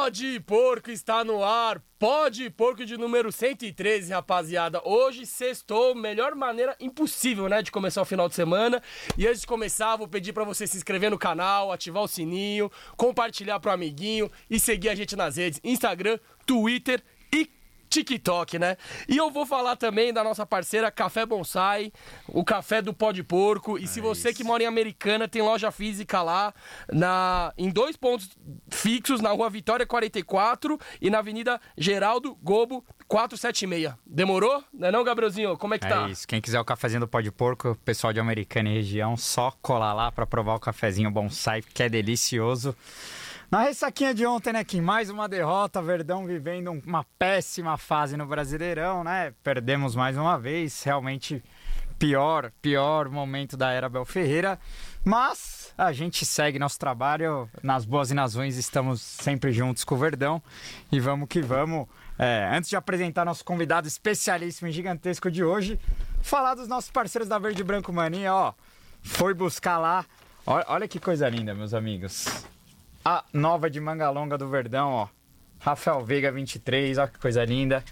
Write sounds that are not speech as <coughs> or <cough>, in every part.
Pode Porco está no ar. Pode Porco de número 113, rapaziada. Hoje sextou, melhor maneira impossível, né, de começar o final de semana. E antes de começar, vou pedir para você se inscrever no canal, ativar o sininho, compartilhar pro amiguinho e seguir a gente nas redes Instagram, Twitter e TikTok, né? E eu vou falar também da nossa parceira Café Bonsai, o café do pó de porco. E é se você isso. que mora em Americana tem loja física lá na em dois pontos fixos, na Rua Vitória 44 e na Avenida Geraldo Gobo 476. Demorou? Não é não, Gabrielzinho? Como é que é tá? É isso. Quem quiser o cafezinho do pó de porco, pessoal de Americana e região, só colar lá para provar o cafezinho Bonsai, que é delicioso. Na ressaquinha de ontem, né, Kim? Mais uma derrota, Verdão vivendo uma péssima fase no Brasileirão, né? Perdemos mais uma vez, realmente pior, pior momento da era Bel Ferreira. Mas a gente segue nosso trabalho, nas boas e nas ruins, estamos sempre juntos com o Verdão. E vamos que vamos. É, antes de apresentar nosso convidado especialíssimo e gigantesco de hoje, falar dos nossos parceiros da Verde Branco Mania, ó. Foi buscar lá. Olha, olha que coisa linda, meus amigos a nova de manga longa do Verdão, ó. Rafael Veiga 23, ó que coisa linda.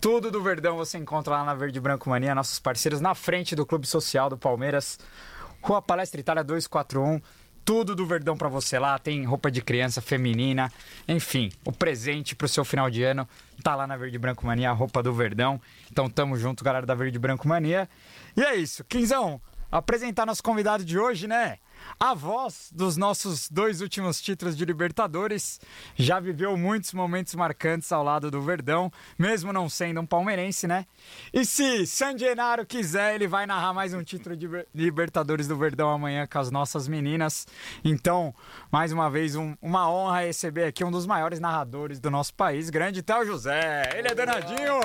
Tudo do Verdão você encontra lá na Verde Branco Mania, nossos parceiros na frente do Clube Social do Palmeiras, Rua Palestra Itália 241. Tudo do Verdão para você lá, tem roupa de criança feminina, enfim, o presente pro seu final de ano tá lá na Verde Branco Mania, a roupa do Verdão. Então tamo junto, galera da Verde Branco Mania. E é isso, Quinzão, apresentar nosso convidado de hoje, né? A voz dos nossos dois últimos títulos de Libertadores. Já viveu muitos momentos marcantes ao lado do Verdão, mesmo não sendo um palmeirense, né? E se San Genaro quiser, ele vai narrar mais um título de Libertadores do Verdão amanhã com as nossas meninas. Então, mais uma vez, um, uma honra receber aqui um dos maiores narradores do nosso país, grande Théo José. Ele é danadinho!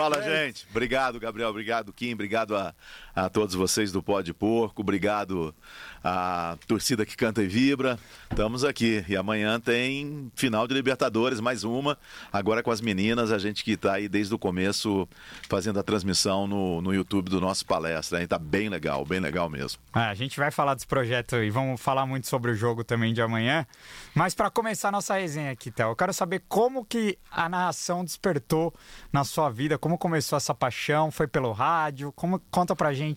Fala, gente. Obrigado, Gabriel. Obrigado, Kim. Obrigado a, a todos vocês do Pó de Porco. Obrigado a torcida que canta e vibra. Estamos aqui. E amanhã tem final de Libertadores, mais uma. Agora com as meninas, a gente que está aí desde o começo fazendo a transmissão no, no YouTube do nosso palestra. Está bem legal, bem legal mesmo. É, a gente vai falar desse projeto e vamos falar muito sobre o jogo também de amanhã. Mas para começar nossa resenha aqui, Théo, eu quero saber como que a narração despertou na sua vida, como começou essa paixão, foi pelo rádio? Como conta pra gente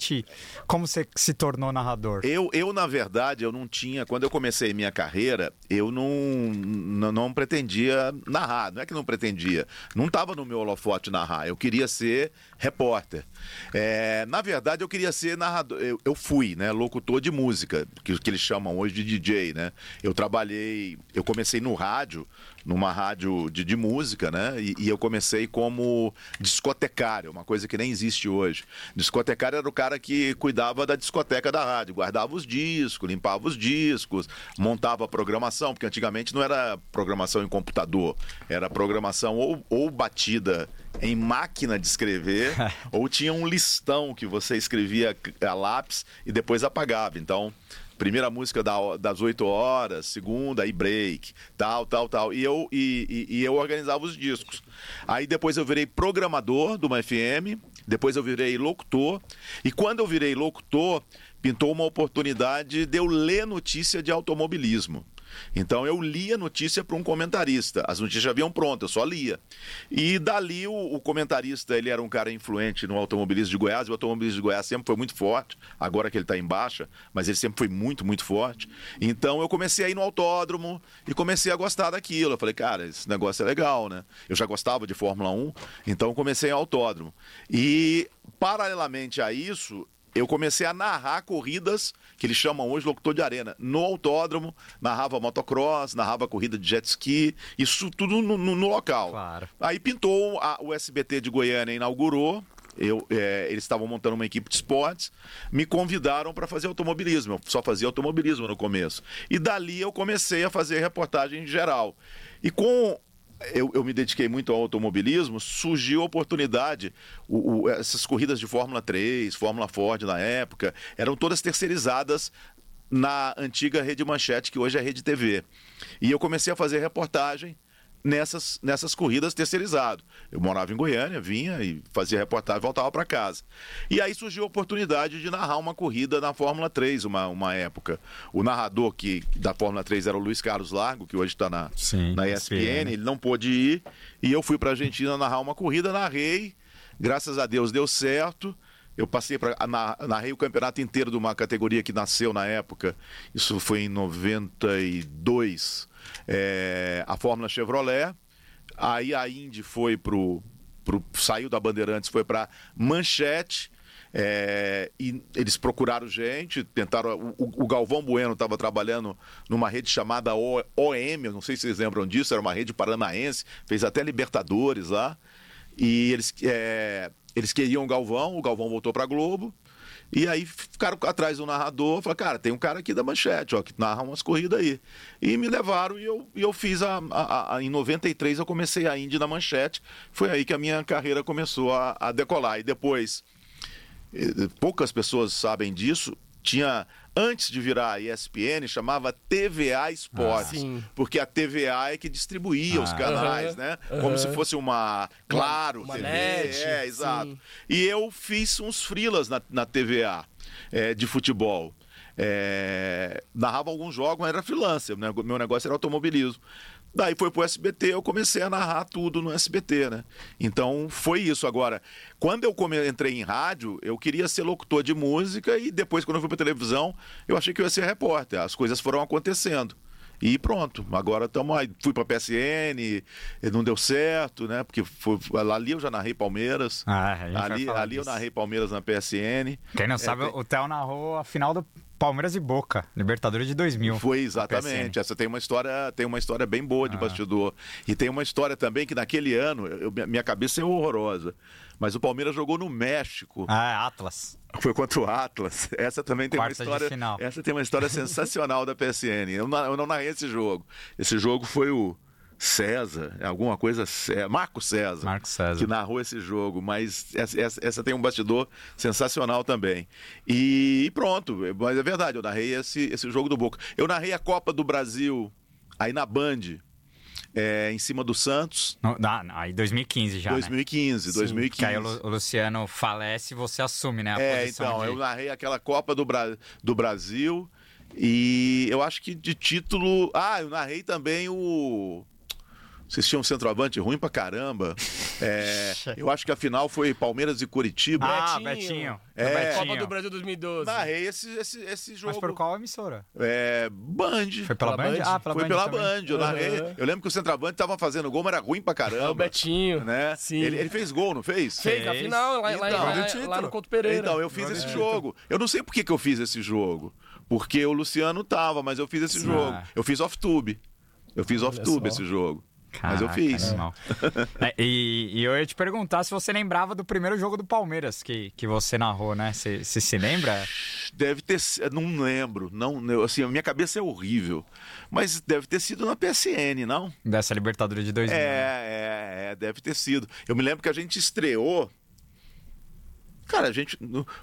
como você se tornou narrador? Eu, eu na verdade, eu não tinha. Quando eu comecei minha carreira, eu não, não, não pretendia narrar. Não é que não pretendia. Não estava no meu holofote narrar. Eu queria ser repórter. É, na verdade, eu queria ser narrador. Eu, eu fui, né? Locutor de música, que, que eles chamam hoje de DJ, né? Eu trabalhei. Eu comecei no rádio numa rádio de, de música, né? E, e, eu comecei como discotecário, uma coisa que nem existe hoje. Discotecário era o cara que cuidava da discoteca da rádio, guardava os discos, limpava os discos, montava a programação, porque antigamente não era programação em computador, era programação ou, ou batida em máquina de escrever, <laughs> ou tinha um listão que você escrevia a lápis e depois apagava. Então, primeira música da, das 8 horas, segunda, aí break, tal, tal, tal. E eu, e, e, e, eu organizava os discos. Aí depois eu virei programador de uma FM, depois eu virei locutor. E quando eu virei locutor, pintou uma oportunidade de eu ler notícia de automobilismo. Então eu lia notícia para um comentarista. As notícias já vinham prontas, eu só lia. E dali o, o, comentarista, ele era um cara influente no automobilismo de Goiás, e o automobilismo de Goiás sempre foi muito forte, agora que ele está em baixa, mas ele sempre foi muito, muito forte. Então eu comecei a ir no autódromo e comecei a gostar daquilo. Eu falei, cara, esse negócio é legal, né? Eu já gostava de Fórmula 1, então comecei em autódromo. E paralelamente a isso, eu comecei a narrar corridas que eles chamam hoje locutor de arena. No autódromo, narrava motocross, narrava corrida de jet ski, isso tudo no, no, no local. Claro. Aí pintou, a, o SBT de Goiânia inaugurou, eu, é, eles estavam montando uma equipe de esportes, me convidaram para fazer automobilismo. Eu só fazia automobilismo no começo. E dali eu comecei a fazer reportagem em geral. E com eu, eu, me dediquei muito ao automobilismo, surgiu a oportunidade, o, o, essas corridas de Fórmula 3, Fórmula Ford na época, eram todas terceirizadas na antiga Rede Manchete, que hoje é Rede TV. E eu comecei a fazer reportagem nessas, nessas corridas terceirizado. Eu morava em Goiânia, vinha e fazia reportagem e voltava para casa. E aí surgiu a oportunidade de narrar uma corrida na Fórmula 3, uma, uma época. O narrador que, da Fórmula 3 era o Luiz Carlos Largo, que hoje está na, Sim, na ESPN, ele não pôde ir, e eu fui para a Argentina narrar uma corrida, narrei, graças a Deus deu certo. Eu passei para narrei o campeonato inteiro de uma categoria que nasceu na época. Isso foi em 92, é, a Fórmula Chevrolet. Aí a Indy foi pro, pro saiu da Bandeirantes, foi para Manchete. É, e eles procuraram gente, tentaram. O, o Galvão Bueno estava trabalhando numa rede chamada OM, não sei se vocês lembram disso, era uma rede paranaense, fez até Libertadores lá. E eles, é, eles queriam o Galvão, o Galvão voltou para Globo. E aí ficaram atrás do narrador, falaram, cara, tem um cara aqui da manchete, ó, que narra umas corridas aí. E me levaram e eu, e eu fiz a, a, a, Em 93 eu comecei a Indy na manchete. Foi aí que a minha carreira começou a, a decolar. E depois, eh, poucas pessoas sabem disso, tinha antes de virar a ESPN, chamava TVA Esportes. Ah, porque a TVA é que distribuía ah, os canais, uh -huh, né? Uh -huh. Como se fosse uma Claro uma, TV. Net, é, exato. Sim. E eu fiz uns frilas na, na TVA é, de futebol. É, narrava alguns jogos, mas era freelancer. Né? Meu negócio era automobilismo. Daí foi pro SBT, eu comecei a narrar tudo no SBT, né? Então foi isso. Agora, quando eu come... entrei em rádio, eu queria ser locutor de música e depois, quando eu fui pra televisão, eu achei que eu ia ser repórter. As coisas foram acontecendo. E pronto, agora estamos aí. Fui pra PSN, não deu certo, né? Porque foi, ali eu já narrei Palmeiras. Ah, ali, ali eu narrei Palmeiras na PSN. Quem não é, sabe, tem... o Theo narrou a final do Palmeiras e Boca, Libertadores de 2000. Foi exatamente. Essa tem uma história, tem uma história bem boa de ah. bastidor. E tem uma história também que naquele ano, eu, minha cabeça é horrorosa, mas o Palmeiras jogou no México. Ah, Atlas. Foi contra o Atlas. Essa também tem Quarta uma história. Essa tem uma história sensacional da PSN. Eu não, eu não narrei esse jogo. Esse jogo foi o César, alguma coisa. Marco César. Marco César. Que narrou esse jogo, mas essa, essa, essa, tem um bastidor sensacional também. E pronto, mas é verdade, eu narrei esse, esse jogo do Boca. Eu narrei a Copa do Brasil aí na Band. É, em cima do Santos. No, não, não, aí 2015 já. 2015, né? 2015. Que aí o, Luciano falece e você assume, né? é, então, de... eu narrei aquela Copa do, Bra... do Brasil. E eu acho que de título. Ah, eu narrei também o. Vocês tinham um centroavante ruim pra caramba. É, eu acho que a final foi Palmeiras e Curitiba. Ah, Betinho. Betinho. É, Betinho. Copa do Brasil 2012. Narrei esse, esse, esse jogo. Mas por qual emissora? É, Band. Foi pela, pela Band? Band? Ah, pela foi Band pela Band. Eu, narrei, uhum. eu lembro que o centroavante tava fazendo gol, mas era ruim pra caramba. É <laughs> o Betinho. Né? Sim. Ele, ele, fez gol, não fez? Fez, na final, lá, então, lá, lá, lá, no Couto Pereira. Então, eu fiz esse jogo. Eu não sei por que, que eu fiz esse jogo. Porque o Luciano tava, mas eu fiz esse Sim. jogo. Eu fiz off-tube. Eu fiz off-tube esse jogo. Caraca, Mas eu fiz. é, e, e, eu ia te perguntar se você lembrava do primeiro jogo do Palmeiras que, que você narrou, né? Você se, se lembra? Deve ter Não lembro. Não, assim, a minha cabeça é horrível. Mas deve ter sido na PSN, não? Dessa Libertadores de 2000. É, é, é, deve ter sido. Eu me lembro que a gente estreou Cara, a gente.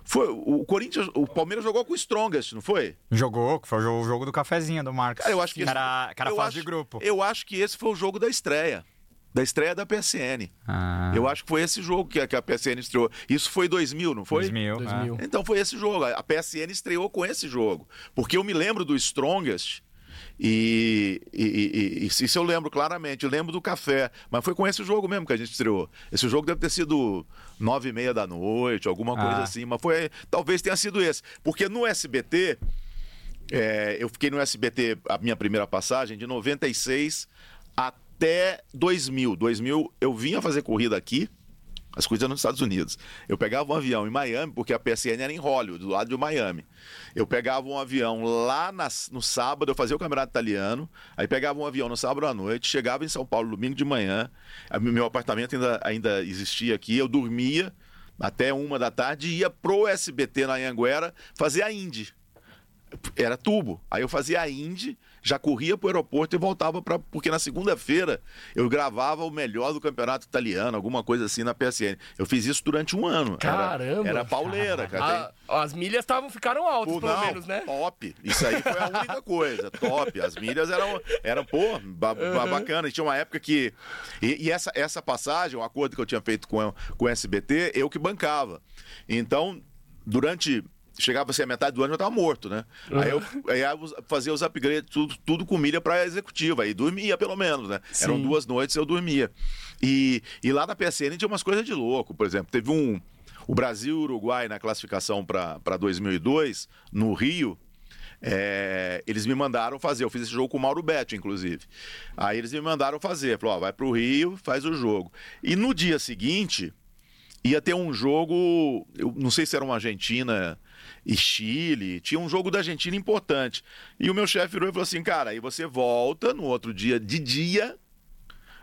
Foi, o Corinthians. O Palmeiras jogou com o Strongest, não foi? Jogou, foi o jogo do cafezinho do Marcos. Cara, eu acho que. Esse, era era fase acho, de grupo. Eu acho que esse foi o jogo da estreia. Da estreia da PSN. Ah. Eu acho que foi esse jogo que a, que a PSN estreou. Isso foi 2000, não foi? 2000. 2000. Ah. Então foi esse jogo. A PSN estreou com esse jogo. Porque eu me lembro do Strongest e, e, e, isso eu lembro claramente, eu lembro do café, mas foi com esse jogo mesmo que a gente estreou. Esse jogo deve ter sido nove e meia da noite, alguma coisa ah. assim, mas foi, talvez tenha sido esse, porque no SBT, é, eu fiquei no SBT a minha primeira passagem de 96 até 2000. 2000 eu vinha fazer corrida aqui, as coisas nos Estados Unidos. Eu pegava um avião em Miami, porque a PSN era em Hollywood, do lado de Miami. Eu pegava um avião lá no sábado, eu fazia o campeonato italiano, aí pegava um avião no sábado à noite, chegava em São Paulo domingo de manhã, meu apartamento ainda, ainda existia aqui, eu dormia até uma da tarde e ia pro SBT na Anhanguera fazer a Indy. era tubo. Aí eu fazia a Indy, já corria pro aeroporto e voltava para porque na segunda-feira eu gravava o melhor do campeonato italiano, alguma coisa assim na PSN. Eu fiz isso durante um ano. Caramba! Era, era pauleira, cara. A, as milhas tavam, ficaram altas, Pô, pelo não, menos, né? Top. Isso aí foi a <laughs> única coisa. Top. As milhas eram, eram pô, ba, ba- bacana. E tinha uma época que. E, e essa, essa passagem, o acordo que eu tinha feito com, com o SBT, eu que bancava. Então, durante. Chegava assim, a metade do ano eu tava morto, né? Aí eu, aí eu fazia os upgrades, tudo, tudo com milha pra executiva. Aí dormia, pelo menos, né? Eram Sim. duas noites eu dormia. E, e lá na PSN tinha umas coisas de louco. Por exemplo, teve um. O Brasil e o Uruguai na classificação para 2002, no Rio, é, eles me mandaram fazer. Eu fiz esse jogo com o Mauro Betti, inclusive. Aí eles me mandaram fazer. Falou: ó, vai pro Rio, faz o jogo. E no dia seguinte, ia ter um jogo. Eu não sei se era uma Argentina e Chile. Tinha um jogo da Argentina importante. E o meu chefe virou e falou assim: cara, aí você volta no outro dia de dia.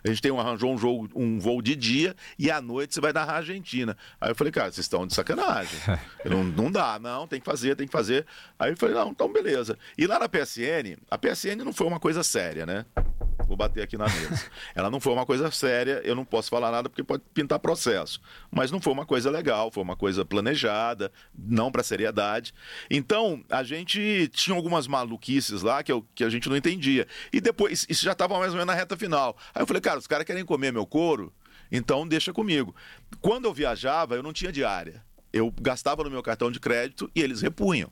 A gente tem um, arranjou um, jogo, um voo de dia e à noite você vai narrar a Argentina. Aí eu falei, cara, vocês estão de sacanagem. <laughs> Não, não dá, não, tem que fazer, tem que fazer. Aí eu falei, não, então beleza. E lá na PSN, a PSN não foi uma coisa séria, né? Vou bater aqui na mesa. <laughs> Ela não foi uma coisa séria, eu não posso falar nada porque pode pintar processo. Mas não foi uma coisa legal, foi uma coisa planejada, não para seriedade. Então, a gente tinha algumas maluquices lá que, eu- que a gente não entendia. E depois, isso já estava mais ou menos na reta final. Aí eu falei, cara, os caras querem comer meu couro, então deixa comigo. Quando eu viajava, eu não tinha diária. Eu gastava no meu cartão de crédito e eles repunham.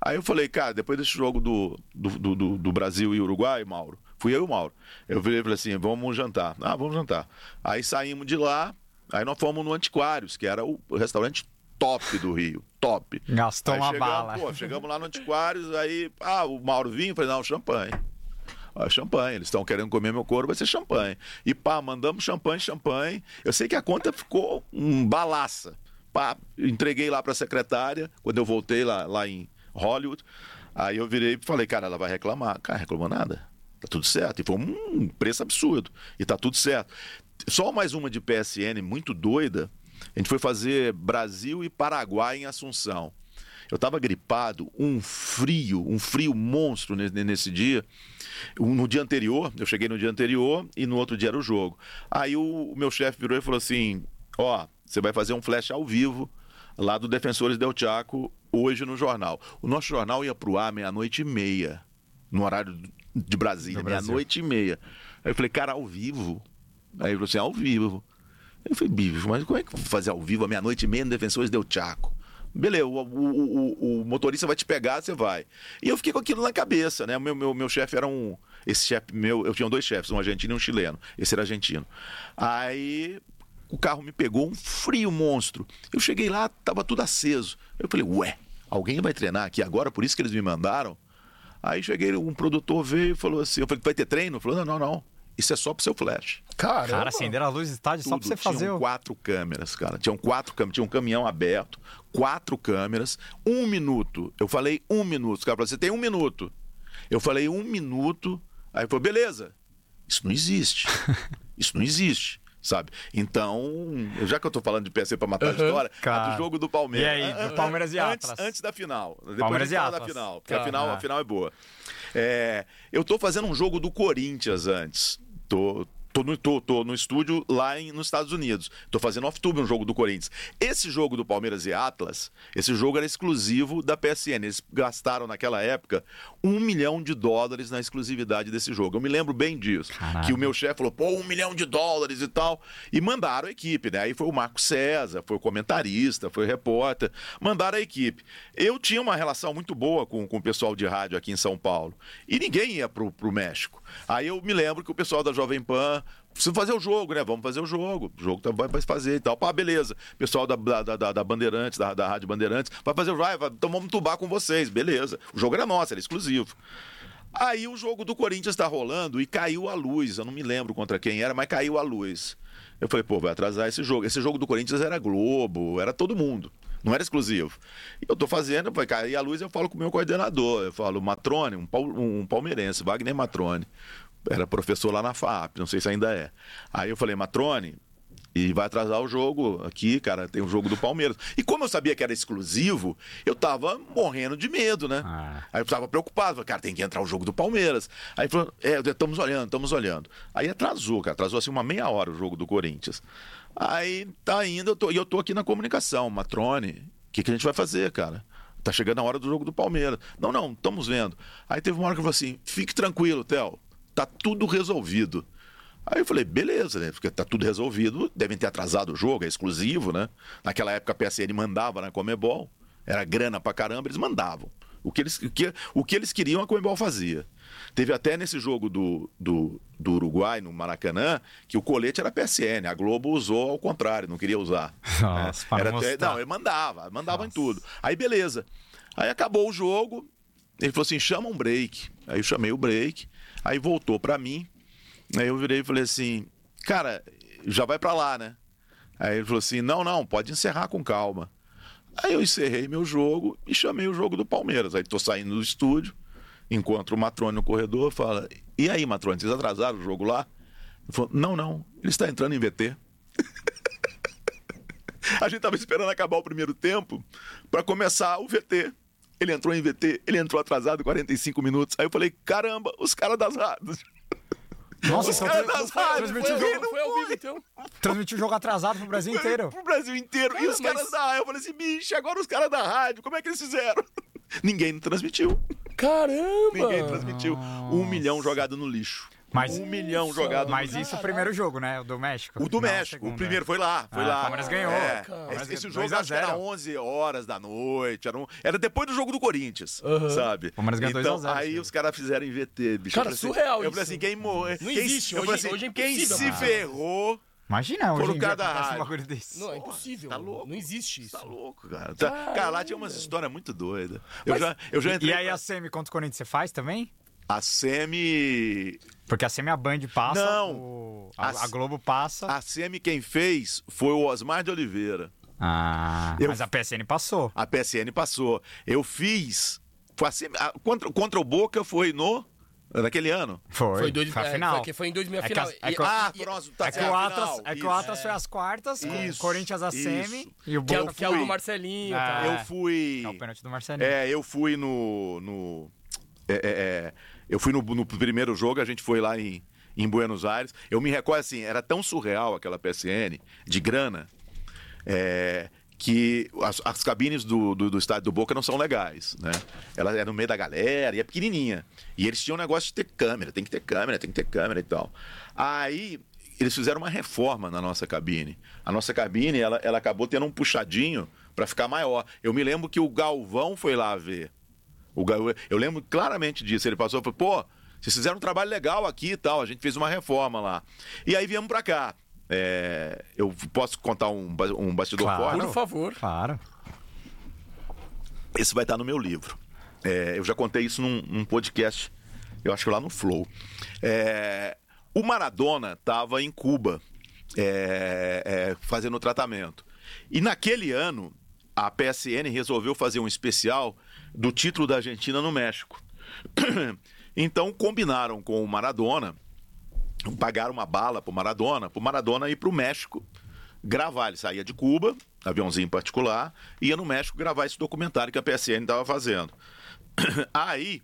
Aí eu falei, cara, depois desse jogo do, do, do- do- do Brasil e Uruguai, Mauro, fui eu e o Mauro. Eu virei e falei assim: vamos jantar. Ah, vamos jantar. Aí saímos de lá, aí nós fomos no Antiquários, que era o restaurante top do Rio. Top. Gastou Aí uma chegamos, bala. Pô, chegamos lá no Antiquários, aí, ah, o Mauro vinha, eu falei, não, champanhe. Ah, champanhe, eles estão querendo comer meu couro, vai ser champanhe. E pá, mandamos champanhe, champanhe. Eu sei que a conta ficou um balaça. Pá, entreguei lá para a secretária, quando eu voltei lá, lá em Hollywood. Aí eu virei e falei, cara, ela vai reclamar. Cara, reclamou nada. Tá tudo certo. E foi um preço absurdo. E tá tudo certo. Só mais uma de PSN muito doida. A gente foi fazer Brasil e Paraguai em Assunção. Eu estava gripado, um frio, um frio monstro ne- nesse dia. No dia anterior, eu cheguei no dia anterior e no outro dia era o jogo. Aí o, meu chefe virou e falou assim: Ó, você vai fazer um flash ao vivo lá do Defensores Del Chaco hoje no jornal. O nosso jornal ia pro ar meia-noite e meia, no horário de Brasília, meia-noite e meia. Aí eu falei, cara, ao vivo. Aí ele falou assim: ao vivo. Eu falei, bicho, mas como é que eu vou fazer ao vivo à meia-noite e meia no Defensores Del Chaco? Beleza, o, o- o- o motorista vai te pegar, você vai. E eu fiquei com aquilo na cabeça, né? Meu, meu, meu chefe era um. Esse chefe meu, eu tinha dois chefes, um argentino e um chileno. Esse era argentino. Aí o carro me pegou um frio monstro. Eu cheguei lá, tava tudo aceso. Eu falei, ué, alguém vai treinar aqui agora, por isso que eles me mandaram? Aí cheguei, um produtor veio e falou assim: eu falei, vai ter treino? Ele falou, não, não, não. Isso é só pro seu flash. Caramba. Cara, acenderam a luz do estádio só pra você fazer Tinham o. quatro câmeras, cara. Tinham quatro câmeras, tinha um caminhão aberto, quatro câmeras, um minuto. Eu falei um minuto. Os caras falaram, você tem um minuto. Eu falei um minuto. Aí falou, beleza. Isso não existe. <laughs> Isso não existe. Sabe? Então, já que eu tô falando de PC pra matar a história, a Cara. do jogo do Palmeiras. E aí, do Palmeiras e antes, Atlas? Antes da final. Depois Palmeiras a e fala da Atlas. final. Porque a, final, Ah. a final é boa. É, eu tô fazendo um jogo do Corinthians antes. Tô, tô, no, tô, tô no estúdio lá em- nos Estados Unidos. Tô fazendo off-tube um jogo do Corinthians. Esse jogo do Palmeiras e Atlas, esse jogo era exclusivo da PSN. Eles gastaram naquela época um milhão de dólares na exclusividade desse jogo. Eu me lembro bem disso. Caralho. Que o meu chefe falou, pô, um milhão de dólares e tal. E mandaram a equipe, né? Aí foi o Marco César, foi o comentarista, foi o repórter. Mandaram a equipe. Eu tinha uma relação muito boa com, com o pessoal de rádio aqui em São Paulo. E ninguém ia pro, pro México. Aí eu me lembro que o pessoal da Jovem Pan. Precisa fazer o jogo, né? Vamos fazer o jogo. O jogo tá- vai, vai fazer e tal. Pá, beleza. Pessoal da, da, da, da Bandeirantes, da, da Rádio Bandeirantes, vai fazer o jogo. Então vamos tubar com vocês. Beleza. O jogo era nosso, era exclusivo. Aí o jogo do Corinthians tá rolando e caiu a luz. Eu não me lembro contra quem era, mas caiu a luz. Eu falei, pô, vai atrasar esse jogo. Esse jogo do Corinthians era Globo, era todo mundo. Não era exclusivo. E eu tô fazendo, vai cair a luz, eu falo com o meu coordenador. Eu falo, Matrone, um, um palmeirense, Wagner Matrone. Era professor lá na FAP, não sei se ainda é. Aí eu falei, Matrone, E vai atrasar o jogo aqui, cara. Tem o jogo do Palmeiras. E como eu sabia que era exclusivo, eu tava morrendo de medo, né? Ah. Aí eu tava preocupado. Falei, cara, tem que entrar o jogo do Palmeiras. Aí falou, é, estamos olhando, estamos olhando. Aí atrasou, cara. Atrasou assim uma meia hora o jogo do Corinthians. Aí tá indo, eu tô, e eu tô aqui na comunicação, Matrone. O que, que a gente vai fazer, cara? Tá chegando a hora do jogo do Palmeiras. Não, não, estamos vendo. Aí teve uma hora que eu falei assim: fique tranquilo, Theo. Tá tudo resolvido. Aí eu falei, beleza, né? Porque tá tudo resolvido, devem ter atrasado o jogo, é exclusivo, né? Naquela época a PSN mandava na Comebol, era grana pra caramba, eles mandavam. O que eles, o que, o que eles queriam, a Comebol fazia. Teve até nesse jogo do, do, do Uruguai, no Maracanã, que o colete era PSN. A Globo usou ao contrário, não queria usar. Nossa, né? era não até- mostrar. não, ele mandava, mandava em Nossa. tudo. Aí beleza. Aí acabou o jogo, ele falou assim: chama um break. Aí eu chamei o break, aí voltou pra mim. Aí eu virei e falei assim: cara, já vai pra lá, né? Aí ele falou assim: não, não, pode encerrar com calma. Aí eu encerrei meu jogo e chamei o jogo do Palmeiras. Aí tô saindo do estúdio, encontro o Matrone no corredor, fala: e aí, Matrone, vocês atrasaram o jogo lá? Ele falou: não, não, ele está entrando em VT. <laughs> A gente tava esperando acabar o primeiro tempo para começar o VT. Ele entrou em VT, ele entrou atrasado 45 minutos. Aí eu falei: caramba, os caras das rádios. Nossa, Os então caras das rádios. transmitiu, o Foi, jogo, foi ao vivo, então. transmitiu o jogo atrasado pro Brasil inteiro. Pro Brasil inteiro. e Cara, os caras mas- da rádio. Eu falei assim, bicho, agora os caras da rádio, como é que eles fizeram? <laughs> Ninguém transmitiu. Caramba! Ninguém transmitiu. Um milhão jogado no lixo. Mas- um milhão jogado Mas no isso é o primeiro jogo, né? O do México. O do Não, México, o segundo, primeiro né? foi lá, foi Ah, lá. o Palmeiras ganhou. É, esse, esse jogo acho que era 2 a 0. 11 horas da noite, era, um- era depois do jogo do Corinthians, Aham. sabe? Palmeiras ganhou 2 a então, 0 aí esse os caras fizeram em VT, bicho. Cara, eu falei assim- surreal Eu falei isso. assim, quem morreu... Não quem- existe, eu falei hoje- assim, hoje é Quem se ferrou... Imagina, hoje Foram em dia acontece um bagulho desse. Não, é impossível. Tá louco? Não existe isso. Tá louco, cara. Tá- Cara, lá tinha umas histórias muito doidas. Eu, Mas- já, eu já entrei... E aí a semi contra o Corinthians você faz também? A semi... Porque a semi a Band passa, Não. o- a, A- a Globo passa. A semi quem fez foi o Osmar de Oliveira. Ah, Eu- mas a PSN passou. A PSN passou. Eu fiz. Foi a semi- a- contra, contra o Boca foi no. Naquele ano. Foi, Foi, dois, foi a é, final. Foi, que foi em 2000 a É que final. é E- que- Ah, e- próximo, tá É que, certo, o Atlas, final, é que isso. o Atlas foi às quartas, com o Isso, Corinthians a isso. semi e o que, é, Boca que é o do fui. Marcelinho. Ah, tá? Eu É. fui. É o pênalti do Marcelinho. É, eu fui no. no é, é, é, eu fui no, no primeiro jogo, a gente foi lá em, em Buenos Aires. Eu me recordo assim, era tão surreal aquela PSN de grana. é, que as, as cabines do, do, do estádio do Boca não são legais, né? Ela é no meio da galera e é pequenininha. E eles tinham um negócio de ter câmera, tem que ter câmera, tem que ter câmera e tal. Aí eles fizeram uma reforma na nossa cabine. A nossa cabine, ela, ela acabou tendo um puxadinho para ficar maior. Eu me lembro que o Galvão foi lá ver. O eu lembro claramente disso. Ele passou e falou: pô, vocês fizeram um trabalho legal aqui e tal. A gente fez uma reforma lá. E aí viemos pra cá. É, eu posso contar um, um bastidor Claro. forte? Por favor. Claro. Esse vai estar no meu livro. É, eu já contei isso num, num podcast, eu acho que lá no Flow. É, o Maradona estava em Cuba é, é, fazendo o tratamento. E naquele ano, a PSN resolveu fazer um especial do título da Argentina no México. <clears throat> Então combinaram com o Maradona, pagaram uma bala pro Maradona, pro Maradona ir pro México gravar. Ele saía de Cuba, aviãozinho particular, ia no México gravar esse documentário que a PSN estava fazendo. <clears throat> Aí,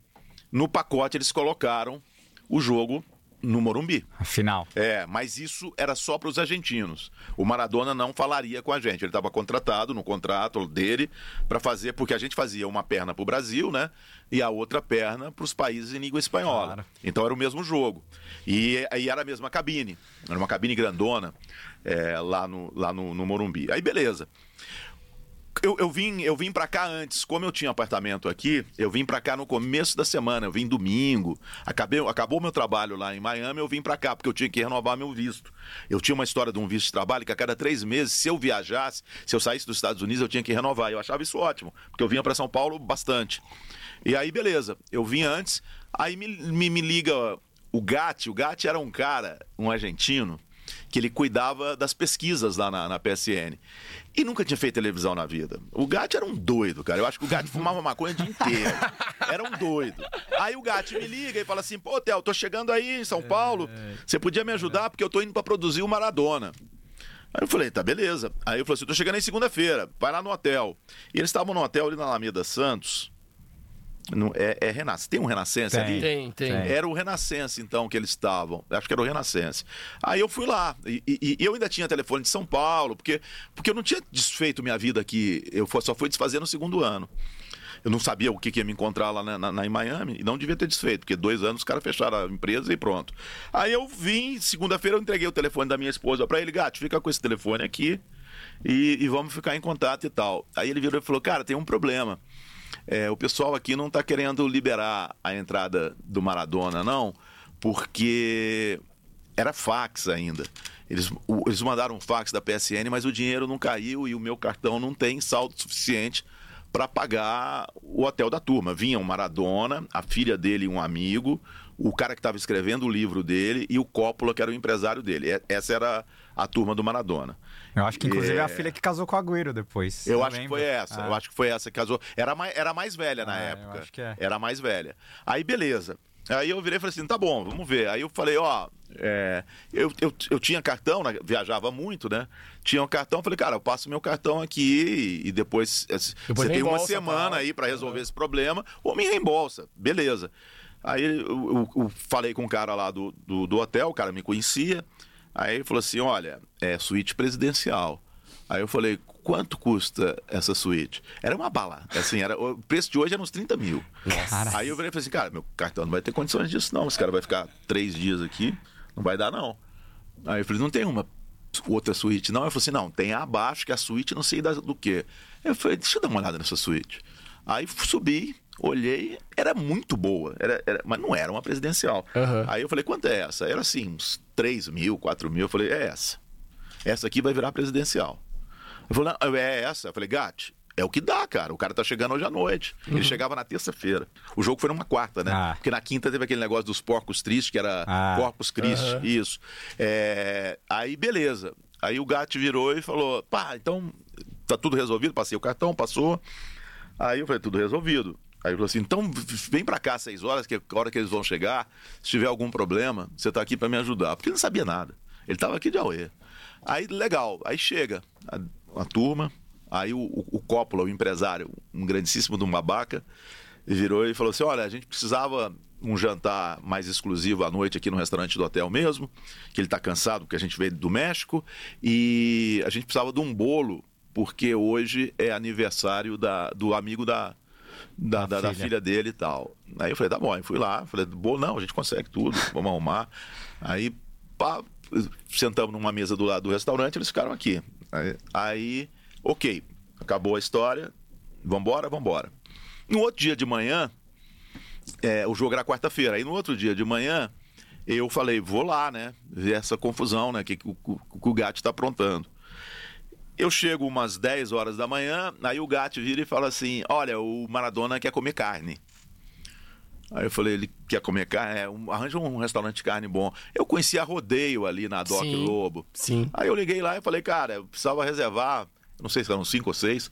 no pacote, eles colocaram o jogo no Morumbi. A final. É, mas isso era só para os argentinos. O Maradona não falaria com a gente. Ele estava contratado no contrato dele para fazer, porque a gente fazia uma perna para o Brasil, né? E a outra perna para os países em língua espanhola. Claro. Então era o mesmo jogo. E aí era a mesma cabine. Era uma cabine grandona é, lá, no, lá no, no Morumbi. Aí beleza. Eu, eu vim, eu vim para cá antes, como eu tinha apartamento aqui, eu vim para cá no começo da semana, eu vim domingo. Acabei, acabou meu trabalho lá em Miami, eu vim para cá porque eu tinha que renovar meu visto. Eu tinha uma história de um visto de trabalho que a cada três meses, se eu viajasse, se eu saísse dos Estados Unidos, eu tinha que renovar. Eu achava isso ótimo, porque eu vinha para São Paulo bastante. E aí, beleza, eu vim antes, aí me, me, me liga o Gatti. O Gatti era um cara, um argentino, que ele cuidava das pesquisas lá na, na PSN. E nunca tinha feito televisão na vida. O Gatti era um doido, cara. Eu acho que o Gatti fumava maconha o dia inteiro. <laughs> Era um doido. Aí o Gatti me liga e fala assim: pô, Theo, tô chegando aí em São Paulo. Você podia me ajudar porque eu tô indo pra produzir o Maradona. Aí eu falei, tá, beleza. Aí eu falei assim, tô chegando em segunda-feira, vai lá no hotel. E eles estavam no hotel ali na Alameda Santos. No, é, é Renascença. Tem um Renascença Tem. ali? Tem, tem. Tem. Era o Renascença, então, que eles estavam. Acho que era o Renascença. Aí eu fui lá. E, e- e eu ainda tinha telefone de São Paulo, porque, porque eu não tinha desfeito minha vida aqui. Eu só fui desfazer no segundo ano. Eu não sabia o que, que ia me encontrar lá na, na- na- em Miami e não devia ter desfeito, porque dois anos os caras fecharam a empresa e pronto. Aí eu vim, segunda-feira eu entreguei o telefone da minha esposa para ele, gato, fica com esse telefone aqui e, e vamos ficar em contato e tal. Aí ele virou e falou, cara, tem um problema. É, o pessoal aqui não está querendo liberar a entrada do Maradona, não, porque era fax ainda. Eles, o- eles mandaram um fax da PSN, mas o dinheiro não caiu e o meu cartão não tem saldo suficiente para pagar o hotel da turma. Vinha o Maradona, a filha dele e um amigo, o cara que estava escrevendo o livro dele e o Coppola, que era o empresário dele. Essa era a turma do Maradona. Eu acho que inclusive é a É. filha que casou com o Agüero depois. Eu acho que foi essa. Ah. Eu acho que foi essa que casou. Era mais, era mais velha na Ah, eu época. acho que é. Era mais velha. Aí, beleza. Aí eu virei e falei assim: tá bom, vamos ver. Aí eu falei: ó, é, eu, eu, eu tinha cartão, né, viajava muito, né? Tinha um cartão, falei, cara, eu passo meu cartão aqui e, e depois. é, Você tem uma semana tal. aí para resolver esse problema, ou me reembolsa. Beleza. Aí eu, eu- eu falei com o cara lá do, do, do hotel, o cara me conhecia. Aí ele falou assim: olha, é suíte presidencial. Aí eu falei, quanto custa essa suíte? Era uma bala. Assim, era, o preço de hoje era uns 30 mil. Aí eu virei e falei assim, cara, meu cartão não vai ter condições disso, não. Esse cara vai ficar três dias aqui, não vai dar, não. Aí eu falei, não tem uma outra suíte, não? Eu falei assim, não, tem abaixo, que é a suíte não sei do que. Eu falei, deixa eu dar uma olhada nessa suíte. Aí subi, olhei, era muito boa, era, era- mas não era uma presidencial. Aham. Aí eu falei, quanto é essa? Era assim, uns 3 mil, 4 mil. Eu falei, é essa. Essa aqui vai virar presidencial. Eu falei, não, é essa. Eu falei, Gatti, é o que dá, cara. O cara tá chegando hoje à noite. Ele chegava na terça-feira. O jogo foi numa quarta, né? Ah. Porque na quinta teve aquele negócio dos porcos tristes, que era Ah. Corpus Christi, Aham. isso. É, Aí, beleza. Aí o Gatti virou e falou, pá, então tá tudo resolvido? Passei o cartão, passou. Aí eu falei, tudo resolvido. Aí ele falou assim, então vem pra cá às seis horas, que é a hora que eles vão chegar, se tiver algum problema, você tá aqui pra me ajudar. Porque ele não sabia nada. Ele tava aqui de Aue. Aí, legal, aí chega a, a turma, aí o, o, o Coppola, o empresário, um grandíssimo de um babaca, virou e falou assim, olha, a gente precisava um jantar mais exclusivo à noite aqui no restaurante do hotel mesmo, que ele tá cansado porque a gente veio do México, e a gente precisava de um bolo, porque hoje é aniversário da, do amigo da, da, da, da filha. filha dele e tal. Aí eu falei, tá bom, aí fui lá, falei, bolo não, a gente consegue tudo, vamos arrumar. Aí, pá, sentamos numa mesa do lado do restaurante, eles ficaram aqui. Aí, aí, ok, acabou a história, vambora, vambora. No outro dia de manhã, é, o jogo era quarta-feira, aí no outro dia de manhã, eu falei, vou lá, né, ver essa confusão, né, que, que, o- que o Gatti tá aprontando. Eu chego umas 10 horas da manhã, aí o Gatti vira e fala assim: Olha, o Maradona quer comer carne. Aí eu falei: Ele quer comer carne? É, um- arranja um restaurante de carne bom. Eu conhecia rodeio ali na Doc Sim. Lobo. Sim. Aí eu liguei lá e falei: Cara, eu precisava reservar, não sei se eram cinco ou seis,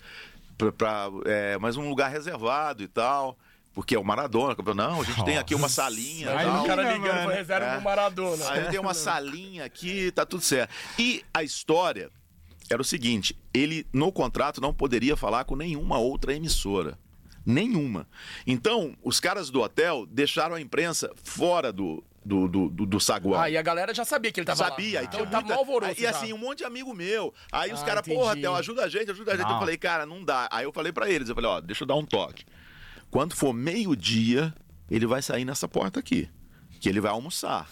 pra, pra, é, mas um lugar reservado e tal. Porque é o Maradona. Não, a gente tem aqui uma salinha. Aí tal. o cara ligando reserva É. do Maradona. Aí tem uma salinha aqui, tá tudo certo. E a história era o seguinte: ele, no contrato, não poderia falar com nenhuma outra emissora. Nenhuma. Então, os caras do hotel deixaram a imprensa fora do, do, do, do, saguão. Ah, e a galera já sabia que ele tava Sabia, lá. aí Então tinha tá muita... mal alvoroço E já. assim, um monte de amigo meu. Aí os Ah, caras, entendi. porra, Theo, ajuda a gente, ajuda a gente. Não. Eu falei, cara, não dá. Aí eu falei pra eles, eu falei, ó, deixa eu dar um toque. Quando for meio-dia, ele vai sair nessa porta aqui. Que ele vai almoçar.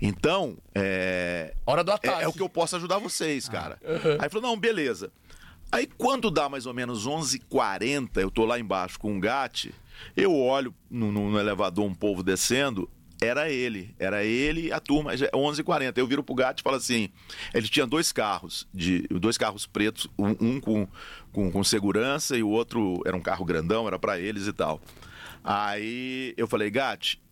Então, é. Hora do É, ataque. é o que eu posso ajudar vocês, cara. Aí falou, não, beleza. Aí quando dá mais ou menos 11h40, eu tô lá embaixo com um gate, eu olho no, no- elevador um povo descendo, era ele. Era ele e a turma, já- 11h40. Eu viro pro gato e falo assim, ele tinha dois carros, de dois carros pretos, um, um com, com, com segurança e o outro era um carro grandão, era pra eles e tal. Aí eu falei, Gatti, e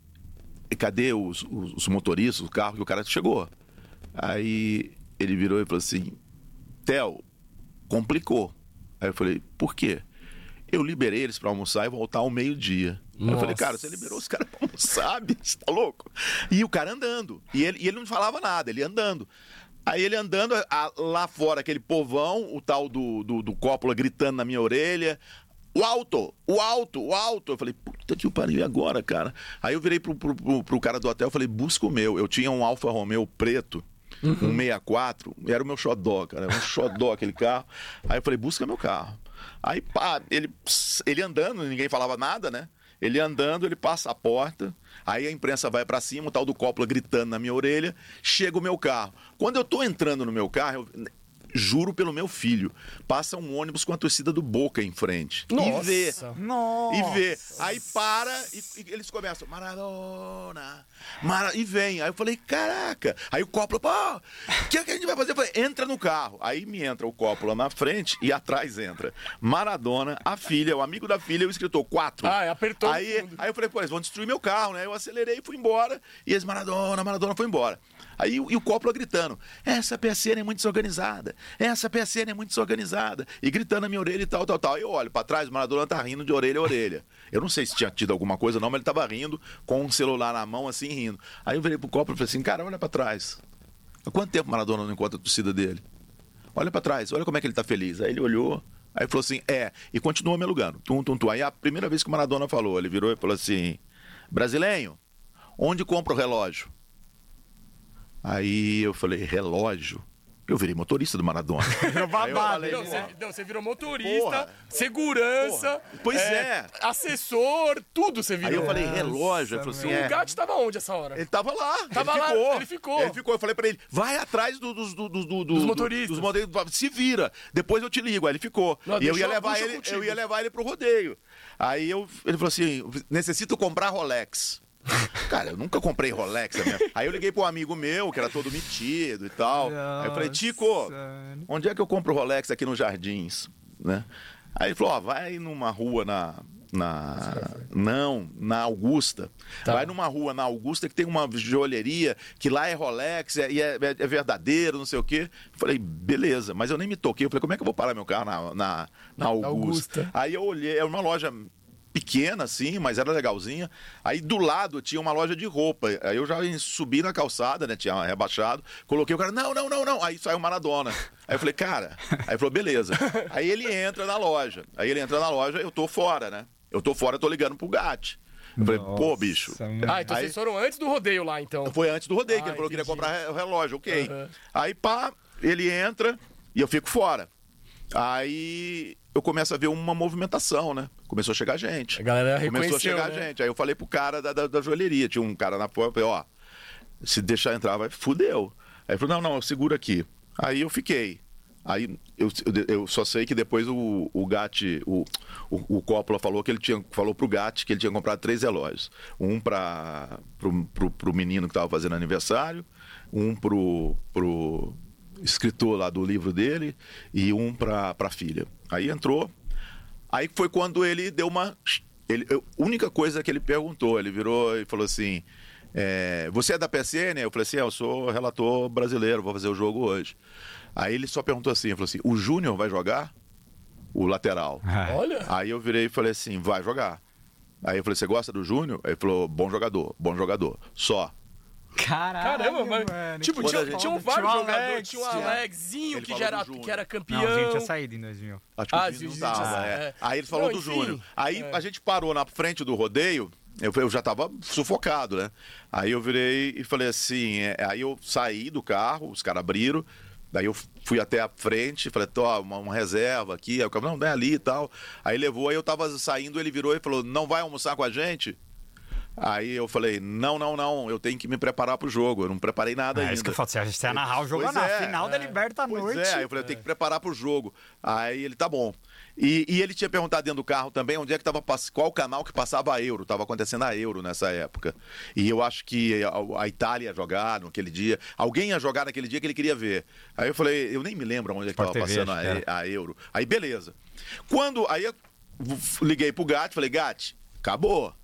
cadê os, os, os motoristas, o carro que o cara chegou? Aí ele virou e falou assim: Theo, complicou. Aí eu falei: por quê? Eu liberei eles pra almoçar e voltar ao meio-dia. Eu falei, cara, você liberou os caras pra almoçar, <laughs> bicho, tá louco? E o cara andando. E ele, e ele não falava nada, ele andando. Aí ele andando a- lá fora, aquele povão, o tal do, do, do Coppola gritando na minha orelha. O alto, o alto, o alto. Eu falei, puta que pariu, e agora, cara? Aí eu virei pro, pro, pro, pro cara do hotel e falei, busca o meu. Eu tinha um Alfa Romeo preto, um 64, era o meu xodó, cara, era um xodó aquele carro. Aí eu falei, busca meu carro. Aí, pá, ele, ele andando, ninguém falava nada, né? Ele andando, ele passa a porta, aí a imprensa vai pra cima, o tal do Coppola gritando na minha orelha, chega o meu carro. Quando eu tô entrando no meu carro, eu juro pelo meu filho, passa um ônibus com a torcida do Boca em frente. E vê. Nossa. E vê. Aí para e, e eles começam, Maradona, Mara... e vem. Aí eu falei, caraca. Aí o Coppola, pô, o que, é que a gente vai fazer? Eu falei, entra no carro. Aí me entra o Coppola na frente e atrás entra Maradona, a filha, o amigo da filha, o escritor, quatro. Ah, apertou Aí, aí eu falei, pô, eles vão destruir meu carro, né? Eu acelerei e fui embora. E eles, Maradona, Maradona, foi embora. Aí e o Coppola gritando, essa PSN é muito desorganizada, essa PSN é muito desorganizada. E gritando na minha orelha e tal, tal, tal. Eu olho pra trás, o Maradona tá rindo de orelha a orelha. Eu não sei se tinha tido alguma coisa não, mas ele tava rindo, com um celular na mão, assim, rindo. Aí eu virei pro Coppola e falei assim, cara, olha pra trás. Há quanto tempo o Maradona não encontra a torcida dele? Olha pra trás, olha como é que ele tá feliz. Aí ele olhou, aí falou assim, é, e continuou me alugando. Tum, tum, tum. Aí a primeira vez que o Maradona falou, ele virou e falou assim, brasileiro, onde compra o relógio? Aí eu falei, relógio? Eu virei motorista do Maradona. <laughs> Eu babado, falei, Não, "Pô, você, não, você virou motorista, Porra. segurança. Porra. Pois é. Assessor, tudo você virou. Aí eu falei, Nossa, relógio? Ele falou assim, meu. é. O gato tava onde essa hora? Ele tava lá, Tava ele lá, ficou. ele ficou. Ele ficou. Eu falei pra ele, vai atrás do- dos, do- do- do- do- motoristas. dos motoristas. Se vira. Depois eu te ligo. Aí ele ficou. Não, e eu ia levar ele, contigo. eu ia levar ele pro rodeio. Aí eu, ele falou assim, necessito comprar Rolex. Cara, eu nunca comprei Rolex. minha- Aí eu liguei pro um amigo meu, que era todo metido e tal. Aí eu falei, Tico, Nossa. onde é que eu compro Rolex aqui nos Jardins? Né? Aí ele falou, ó, vai numa rua na... Na... Não, na Augusta. Tá. Vai numa rua na Augusta que tem uma joalheria que lá é Rolex é- e é, é- é verdadeiro, não sei o quê. Eu falei, beleza, mas eu nem me toquei. Eu falei, como é que eu vou parar meu carro na, na, na Augusta? Augusta. Aí eu olhei, é uma loja pequena assim, mas era legalzinha. Aí do lado tinha uma loja de roupa. Aí eu já subi na calçada, né? Tinha rebaixado. Coloquei o cara, não, não, não, não. Aí saiu o Maradona. Aí eu falei, cara. Aí ele falou, beleza. Aí ele entra na loja. Aí ele entra na loja, eu tô fora, né? Eu tô fora, eu tô ligando pro Gat. Eu falei, pô, Nossa, bicho. mano. Ah, então Aí- vocês foram antes do rodeio lá, então. Foi antes do rodeio, que Ah, ele falou que queria entendi. comprar o relógio, ok. Aham. Aí, pá, ele entra e eu fico fora. Aí eu começo a ver uma movimentação, né? Começou a chegar gente. A galera Começou a chegar né? gente. Aí eu falei pro cara da, da, da joalheria, tinha um cara na porta, falei, ó, se deixar entrar, vai, fudeu. Aí ele falou, não, não, segura aqui. Aí eu fiquei. Aí eu, eu- só sei que depois o, o Gatti, o, o, o Coppola falou que ele tinha falou pro Gatti que ele tinha comprado três relógios. Um para pro, pro, pro menino que tava fazendo aniversário, um pro, pro escritor lá do livro dele e um pra, pra filha. Aí entrou. Aí foi quando ele deu uma. Ele, a única coisa que ele perguntou, ele virou e falou assim: é, Você é da PSN? Eu falei assim: "É, Eu sou relator brasileiro, vou fazer o jogo hoje. Aí ele só perguntou assim: ele falou assim, O Júnior vai jogar? O lateral. Ah, Olha. Aí eu virei e falei assim: Vai jogar. Aí eu falei: Você gosta do Júnior? Aí ele falou: Bom jogador, bom jogador. Só. Caralho, Caramba, mas. mano, tipo, tinha, um gente. vários Tinha jogadores. Tinha o tinha- Alexinho, que, era, do Júnior. que era campeão. Não, a gente tinha saído em 2000. Acho que Ah, o não sim, tava, é. é. Aí ele falou Não, do enfim, Júnior. Aí é. a gente parou na frente do rodeio, eu, eu já tava sufocado, né? Aí eu virei e falei assim, é, aí eu saí do carro, os caras abriram, daí eu fui até a frente, falei, tô, uma, uma reserva aqui, aí o cara, não, não é ali e tal. Aí levou, aí eu tava saindo, ele virou e falou, não vai almoçar com a gente? Aí eu falei, não, não, não, eu tenho que me preparar pro jogo, eu não preparei nada É ainda. isso que eu falo, você ia narrar o jogo na é, final da Libertadores. Pois é, aí eu falei, eu tenho que preparar pro jogo. Aí ele, tá bom. E, e ele tinha perguntado dentro do carro também onde é que tava, qual canal que passava a Euro. Tava acontecendo a Euro nessa época. E eu acho que a, a Itália ia jogar naquele dia. Alguém ia jogar naquele dia que ele queria ver. Aí eu falei, eu nem me lembro onde é que Sport tava TV, passando a, a Euro. Aí beleza. Quando, aí eu liguei pro Gatti, falei, Gatti, acabou.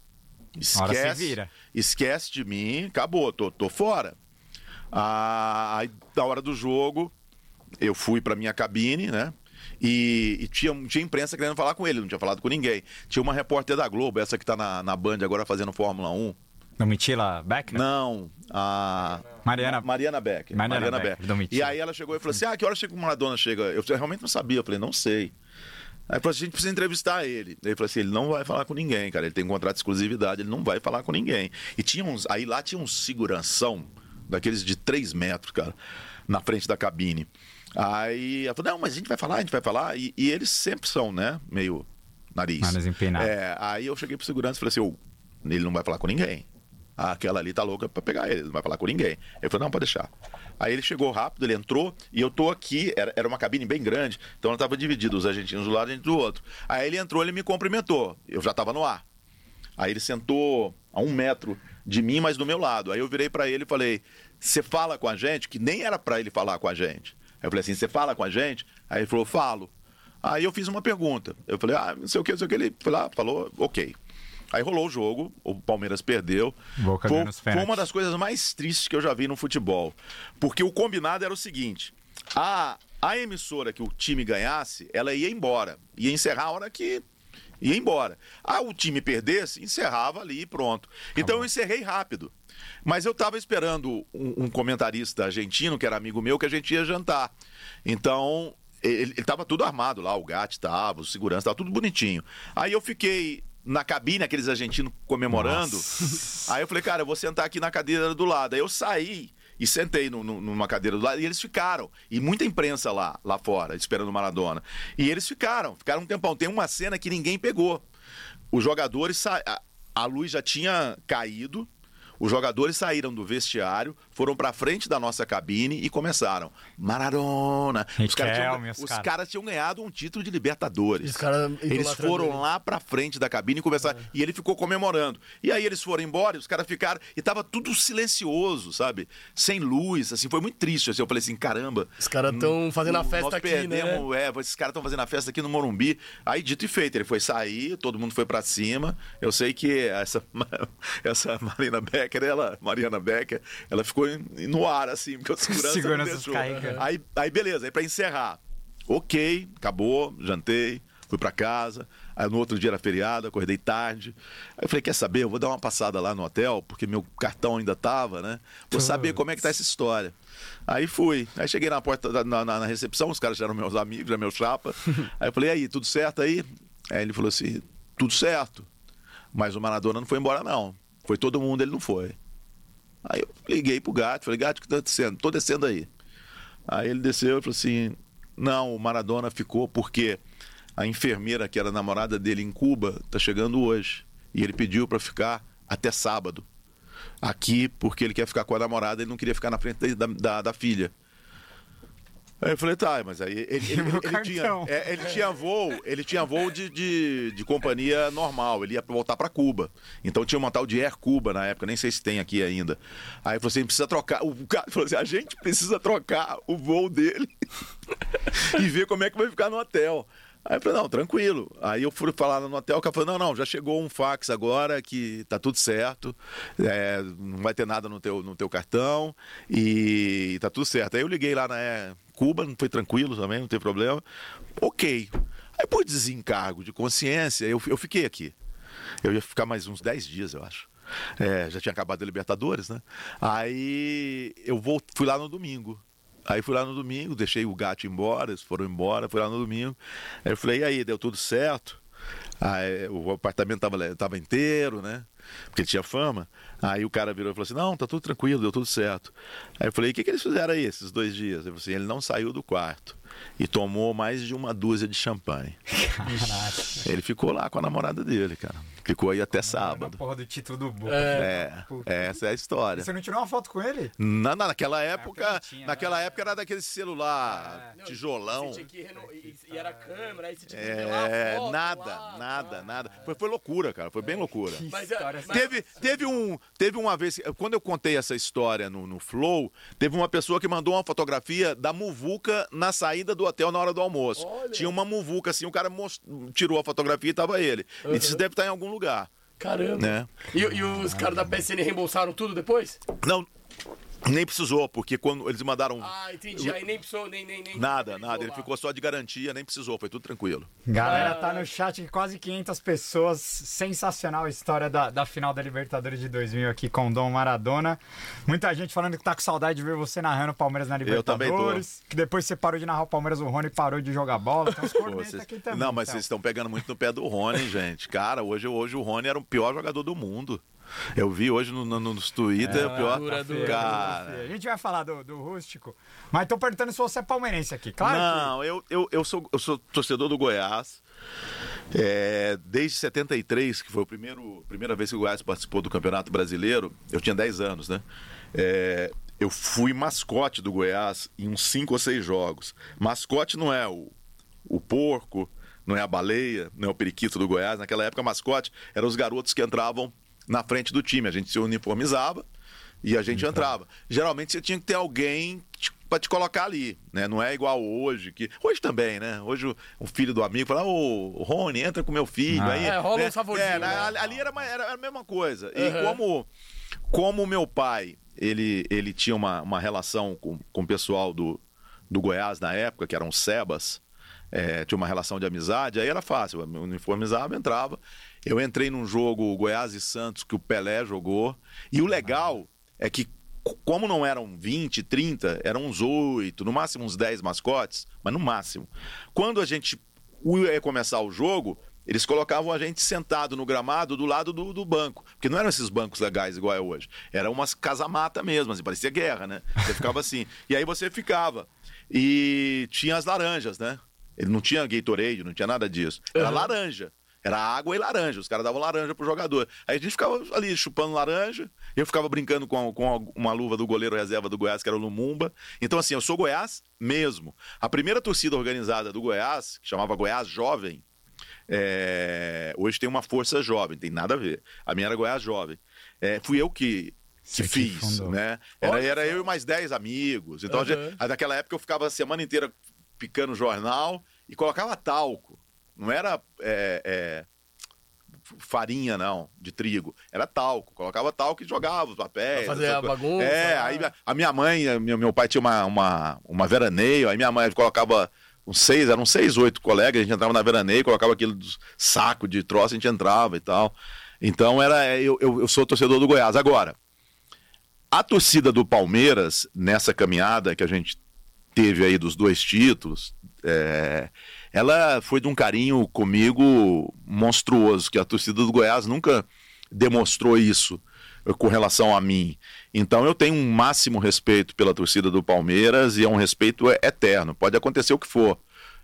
Esquece, vira. esquece de mim, acabou, tô, tô fora. Ah, aí, na hora do jogo, eu fui pra minha cabine, né? E, e tinha, tinha imprensa querendo falar com ele, não tinha falado com ninguém. Tinha uma repórter da Globo, essa que tá na, na Band agora fazendo Fórmula 1. Domitila Beck? Não, a. Mariana. Mariana Becker. Mariana Becker, Domitila. E aí ela chegou e falou assim: Ah, que hora chega o Maradona? Chega. Eu realmente não sabia. Eu falei: Não sei. Aí falou assim, a gente precisa entrevistar ele. Ele falou assim, ele não vai falar com ninguém, cara. Ele tem um contrato de exclusividade, ele não vai falar com ninguém. E tinha uns. Aí lá tinha um seguranção, daqueles de 3 metros, cara, na frente da cabine. Aí ela falou, não, mas a gente vai falar, a gente vai falar. E, e eles sempre são, né? Meio nariz. Nariz empinado. É, aí eu cheguei pro segurança e falei assim, ô, ele não vai falar com ninguém. Aquela ali tá louca pra pegar ele, não vai falar com ninguém. Ele falou, não, pode deixar. Aí ele chegou rápido, ele entrou e eu tô aqui, era, era uma cabine bem grande, então ela tava dividida, os argentinos do lado e do outro. Aí ele entrou, ele me cumprimentou, eu já tava no ar. Aí ele sentou a um metro de mim, mas do meu lado. Aí eu virei para ele e falei: Você fala com a gente? Que nem era para ele falar com a gente. Aí eu falei assim: Você fala com a gente? Aí ele falou: Falo. Aí eu fiz uma pergunta. Eu falei: Ah, não sei o que, não sei o que. Ele foi lá, falou: Ok. Aí rolou o jogo, o Palmeiras perdeu. Boca foi, foi uma das coisas mais tristes que eu já vi no futebol. Porque o combinado era o seguinte: a, a emissora que o time ganhasse, ela ia embora. Ia encerrar a hora que ia embora. Ah, o time perdesse, encerrava ali e pronto. Então eu encerrei rápido. Mas eu estava esperando um, um comentarista argentino, que era amigo meu, que a gente ia jantar. Então, ele estava tudo armado lá, o gato estava, o segurança, estava tudo bonitinho. Aí eu fiquei na cabine, aqueles argentinos comemorando. Aí eu falei, cara, eu vou sentar aqui na cadeira do lado. Aí eu saí e sentei no- no- numa cadeira do lado e eles ficaram. E muita imprensa lá, lá fora, esperando o Maradona. E eles ficaram, ficaram um tempão. Tem uma cena que ninguém pegou. Os jogadores, sa... a- a luz já tinha caído. Os jogadores saíram do vestiário, foram pra frente da nossa cabine e começaram. Maradona. Os caras tinham, caras. caras tinham ganhado um título de Libertadores. Os caras Eles foram ele. lá pra frente da cabine e começaram. E ele ficou comemorando. E aí eles foram embora, e os caras ficaram. E tava tudo silencioso, sabe? Sem luz, assim, foi muito triste. Assim, eu falei assim: caramba. Os caras tão fazendo a nós festa aqui, né? perdemos, É, esses caras estão fazendo a festa aqui no Morumbi. Aí, dito e feito, ele foi sair, todo mundo foi pra cima. Eu sei que essa, <laughs> essa Marina Becker, ela, Mariana Becker, ela ficou em- no ar, assim, porque o segurança, Segurança não deixou. Aí, aí, beleza, aí pra encerrar. Ok, acabou, jantei, fui pra casa. Aí no outro dia era feriado, acordei tarde. Aí eu falei, quer saber? Eu vou dar uma passada lá no hotel, porque meu cartão ainda tava, né? Vou saber como é que tá essa história. Aí fui. Aí cheguei na porta, da- na- na recepção, os caras já eram meus amigos, já meu chapa. Aí eu falei, aí, tudo certo aí? Aí ele falou assim, tudo certo. Mas o Maradona não foi embora, não. Foi todo mundo, ele não foi. Aí eu liguei pro gato, falei, gato, o que tá descendo? Tô descendo aí. Aí ele desceu e falou assim: não, o Maradona ficou porque a enfermeira que era namorada dele em Cuba tá chegando hoje. E ele pediu para ficar até sábado. Aqui, porque ele quer ficar com a namorada, ele não queria ficar na frente da, da, da filha. Aí eu falei, tá, mas aí ele, ele, <laughs> ele- tinha, é, ele tinha voo, ele tinha voo de, de, de companhia normal, ele ia voltar para Cuba. Então tinha uma tal de Air Cuba na época, nem sei se tem aqui ainda. Aí ele falou assim, precisa trocar. O cara falou assim, a gente precisa trocar o voo dele <laughs> e ver como é que vai ficar no hotel. Aí eu falei, não, tranquilo. Aí eu fui falar no hotel, o cara falou, não, não, já chegou um fax agora que tá tudo certo, é, não vai ter nada no teu, no teu cartão e tá tudo certo. Aí eu liguei lá na Cuba, não foi tranquilo também, não teve problema. Ok. Aí por desencargo de consciência, eu, eu fiquei aqui. Eu ia ficar mais uns 10 dias, eu acho. É, já tinha acabado a Libertadores, né? Aí eu vou, fui lá no domingo. Aí fui lá no domingo, deixei o gato embora, eles foram embora, fui lá no domingo. Aí eu falei, e aí, deu tudo certo? Aí, o apartamento tava, tava inteiro, né? Porque ele tinha fama. Aí o cara virou e falou assim: Não, tá tudo tranquilo, deu tudo certo. Aí eu falei: O que, que eles fizeram aí esses dois dias? Ele falou assim: Ele não saiu do quarto e tomou mais de uma dúzia de champanhe. <laughs> Ele ficou lá com a namorada dele, cara. Ficou aí até sábado. porra do título do Boca. É, Puta. essa é a história. Você não tirou uma foto com ele? Na, na- naquela época, não tinha, naquela né? época era daquele celular, Não, tijolão. Que reno... e, e era câmera, aí você tinha que É, a foto nada, lá, nada, nada. Foi, foi loucura, cara. Foi bem loucura. Mas, é, História mas- Teve, teve, um, teve uma vez, quando eu contei essa história no, no Flow, teve uma pessoa que mandou uma fotografia da muvuca na saída do hotel na hora do almoço. Olha. Tinha uma muvuca assim, o cara most- tirou a fotografia e tava ele. E disse, deve estar em algum lugar, Caramba. né? E, e os caras da PSN reembolsaram tudo depois? Não, Nem precisou, porque quando eles mandaram. Ah, entendi. Aí nem precisou, nem. nem, nem Nada, nada. Ele ficou só de garantia, nem precisou, foi tudo tranquilo. Galera, tá no chat quase 500 pessoas. Sensacional a história da, da final da Libertadores de 2000 aqui com o Dom Maradona. Muita gente falando que tá com saudade de ver você narrando o Palmeiras na Eu também tô. Libertadores. Que depois você parou de narrar o Palmeiras, o Rony parou de jogar bola. Então os Pô, vocês- aqui também. Não, mas então. vocês estão pegando muito no pé do Rony, gente. Cara, hoje, hoje o Rony era o pior jogador do mundo. Eu vi hoje no, no- nos Twitter, É, o pior. dura, dura. Cara. A gente vai falar do, do rústico, mas tô perguntando se você é palmeirense aqui. Claro que Não, eu, eu, eu, sou, eu sou torcedor do Goiás. É, desde 73, que foi a primeiro, primeira vez que o Goiás participou do Campeonato Brasileiro, eu tinha 10 anos, né? É, eu fui mascote do Goiás em uns 5 ou 6 jogos. Mascote não é o, o porco, não é a baleia, não é o periquito do Goiás. Naquela época, mascote eram os garotos que entravam na frente do time. A gente se uniformizava e a gente entrava. Geralmente você tinha que ter alguém para te colocar ali, né? Não é igual hoje, que hoje também, né? Hoje o, o filho do amigo fala, ô Rony, entra com meu filho. Ah. aí, É, rola né? um favorzinho, É, né? ali- ali era, uma- era a mesma coisa. E Uhum. como como meu pai, ele, ele tinha uma, uma relação com, com o pessoal do, do Goiás na época, que eram os Sebas, é, tinha uma relação de amizade, aí era fácil, eu me uniformizava, entrava. Eu entrei num jogo Goiás e Santos que o Pelé jogou, e o legal é que como não eram 20, 30, eram uns 8, no máximo uns 10 mascotes, mas no máximo. Quando a gente ia começar o jogo, eles colocavam a gente sentado no gramado do lado do, do banco. Porque não eram esses bancos legais igual é hoje. Era umas casamata mesmo, assim, parecia guerra, né? Você ficava assim. E aí você ficava. E tinha as laranjas, né? Ele não tinha Gatorade, não tinha nada disso. Era Uhum. laranja. Era água e laranja. Os caras davam laranja pro jogador. Aí a gente ficava ali chupando laranja. Eu ficava brincando com, a- com uma luva do goleiro reserva do Goiás, que era o Lumumba. Então, assim, eu sou Goiás mesmo. A primeira torcida organizada do Goiás, que chamava Goiás Jovem, é, hoje tem uma força jovem, tem nada a ver. A minha era Goiás Jovem. É, fui eu que, que fiz, fundou. né? Era, era eu e mais 10 amigos. Então, Uhum. gente- naquela época eu ficava a semana inteira picando jornal e colocava talco. Não era é, é, farinha, não, de trigo. Era talco. Colocava talco e jogava os papéis. Pra fazer a bagunça, É, né? aí a minha mãe, meu pai tinha uma, uma, uma veraneio, aí minha mãe colocava uns seis, eram seis, oito colegas, a gente entrava na veraneio, colocava aquele saco de troço, a gente entrava e tal. Então era, eu, eu, eu sou torcedor do Goiás. Agora, a torcida do Palmeiras, nessa caminhada que a gente teve aí dos dois títulos, é, ela foi de um carinho comigo monstruoso, que a torcida do Goiás nunca demonstrou isso eh, com relação a mim. Então eu tenho um máximo respeito pela torcida do Palmeiras e é um respeito eterno. Pode acontecer o que for.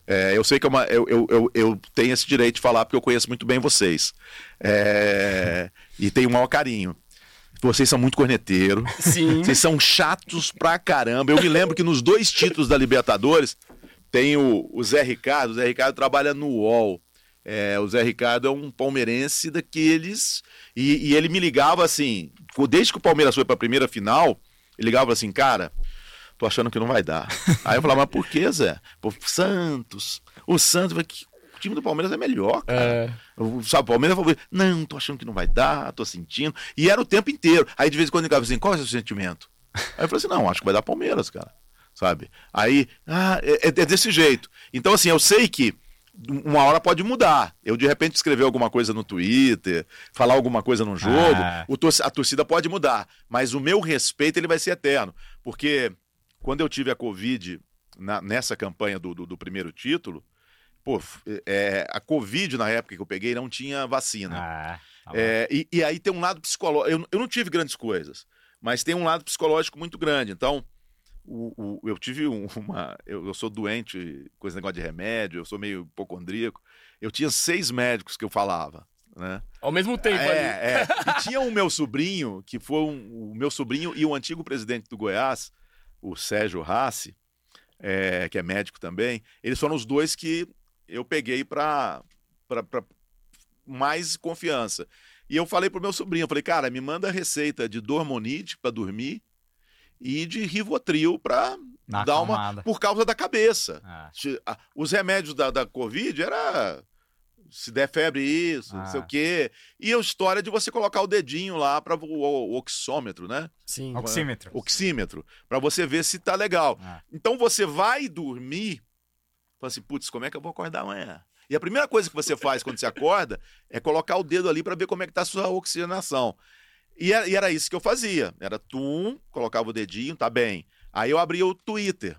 É, eu sei que é uma- eu, eu, eu, eu tenho esse direito de falar porque eu conheço muito bem vocês. É, e tenho o maior carinho. Vocês são muito corneteiros. Sim. Vocês são chatos pra caramba. Eu me lembro que nos dois títulos da Libertadores tem o, o Zé Ricardo. O Zé Ricardo trabalha no UOL. É, o Zé Ricardo é um palmeirense daqueles. E, e ele me ligava assim, desde que o Palmeiras foi pra primeira final, ele ligava assim, cara, tô achando que não vai dar. <laughs> Aí eu falava, mas por que, Zé? Pô, Santos. O Santos, que o time do Palmeiras é melhor, cara. É. O- Sabe, o Palmeiras falou, não, tô achando que não vai dar, tô sentindo. E era o tempo inteiro. Aí de vez em quando ele ligava assim, qual é o seu sentimento? Aí eu falei assim, não, acho que vai dar Palmeiras, cara. Sabe? Aí, ah, é, é desse jeito. Então, assim, eu sei que uma hora pode mudar. Eu, de repente, escrever alguma coisa no Twitter, falar alguma coisa no jogo, Ah. o tor- a torcida pode mudar. Mas o meu respeito, ele vai ser eterno. Porque quando eu tive a Covid na- nessa campanha do, do- do primeiro título, pô, é, a Covid, na época que eu peguei, não tinha vacina. Ah, tá. É, e, e aí tem um lado psicológico. Eu, eu não tive grandes coisas, mas tem um lado psicológico muito grande. Então, o, o- eu tive um- <laughs> uma. Eu, eu sou doente com esse negócio de remédio, eu sou meio hipocondríaco. Eu tinha seis médicos que eu falava. Né? Ao mesmo tempo. É, é. <laughs> E tinha o meu sobrinho, que foi um- o meu sobrinho e o antigo presidente do Goiás, o Sérgio Rassi, é, que é médico também. Eles foram os dois que eu peguei para mais confiança. E eu falei pro meu sobrinho, eu falei, cara, me manda a receita de Dormonide para dormir e de Rivotril para dar uma acalmada. por causa da cabeça. A- Os remédios da, da Covid era se der febre isso, não sei Ah. o quê. E a história de você colocar o dedinho lá para o, o oxômetro, né? Sim. Oxímetro. Oxímetro, para você ver se tá legal. Ah. Então você vai dormir, fala assim, putz, como é que eu vou acordar amanhã? E a primeira coisa que você faz quando você acorda é colocar o dedo ali para ver como é que tá a sua oxigenação. E era, e era isso que eu fazia. Era tum, colocava o dedinho, tá bem. Aí eu abria o Twitter.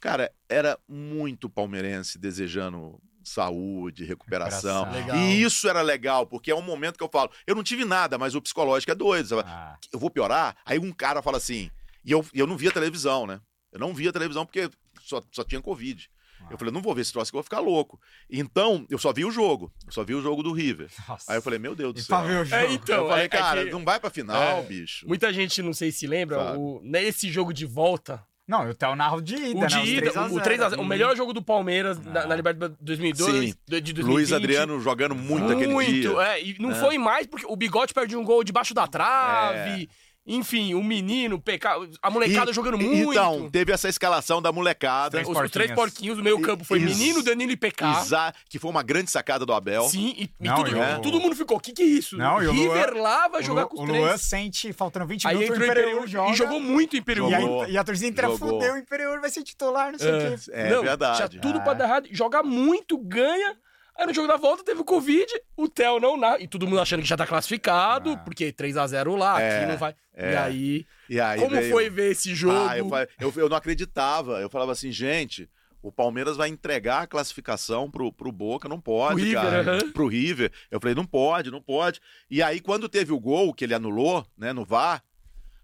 Cara, era muito palmeirense desejando saúde, recuperação. Recuperação. E isso era legal, porque é um momento que eu falo, eu não tive nada, mas o psicológico é doido. Ah, eu vou piorar? Aí um cara fala assim, e eu, eu não via televisão, né? Eu não via televisão porque só, só tinha Covid. Eu falei, não vou ver esse troço que eu vou ficar louco. Então, eu só vi o jogo. Eu só vi o jogo do River. nossa. Aí eu falei, meu Deus do céu. pra ver o jogo? É, então, eu falei, é- é cara, que- não vai pra final, É. bicho. Muita gente, não sei se lembra, o, nesse jogo de volta, Não, eu tenho o narro de ida, o né? de ida, 3 a o 0. 3x0, o melhor jogo do Palmeiras na, Ah. na Libertadores 2002, Sim. de 2020. Luiz Adriano jogando muito, aquele dia. é, e não É. foi mais porque o Bigode perde um gol debaixo da trave. Enfim, o menino, o PK, a molecada E- jogando muito. Então, teve essa escalação da molecada. Três os, os três porquinhos. do meio campo foi Is- menino, Danilo e PK. Isa- que foi uma grande sacada do Abel. Sim, e, e Não, tudo, e o- todo mundo ficou, o que que é isso? Não, o River Luan- lá vai O jogar Lu- com os o três. Luan sente, faltando 20 Aí minutos, entrou o o Imperiur Imperiur joga. e jogou muito o Imperiur. E, aí- e a torcida inteira Jogou. fudeu, o Imperiur vai ser titular, não sei o quê. É Não, verdade. Tinha tudo Ah. pra dar errado. Joga muito, ganha. Aí no jogo da volta teve o Covid, o Theo não na... E todo mundo achando que já tá classificado, Ah. porque 3x0 lá, É, aqui não vai. é. E aí, E aí como veio- foi ver esse jogo? Ah, eu, eu, eu não acreditava. Eu falava assim, gente, o Palmeiras vai entregar a classificação pro, pro Boca, não pode, Pro River, cara. aham. Pro River. Eu falei, não pode, não pode. E aí, quando teve o gol que ele anulou, né, no VAR,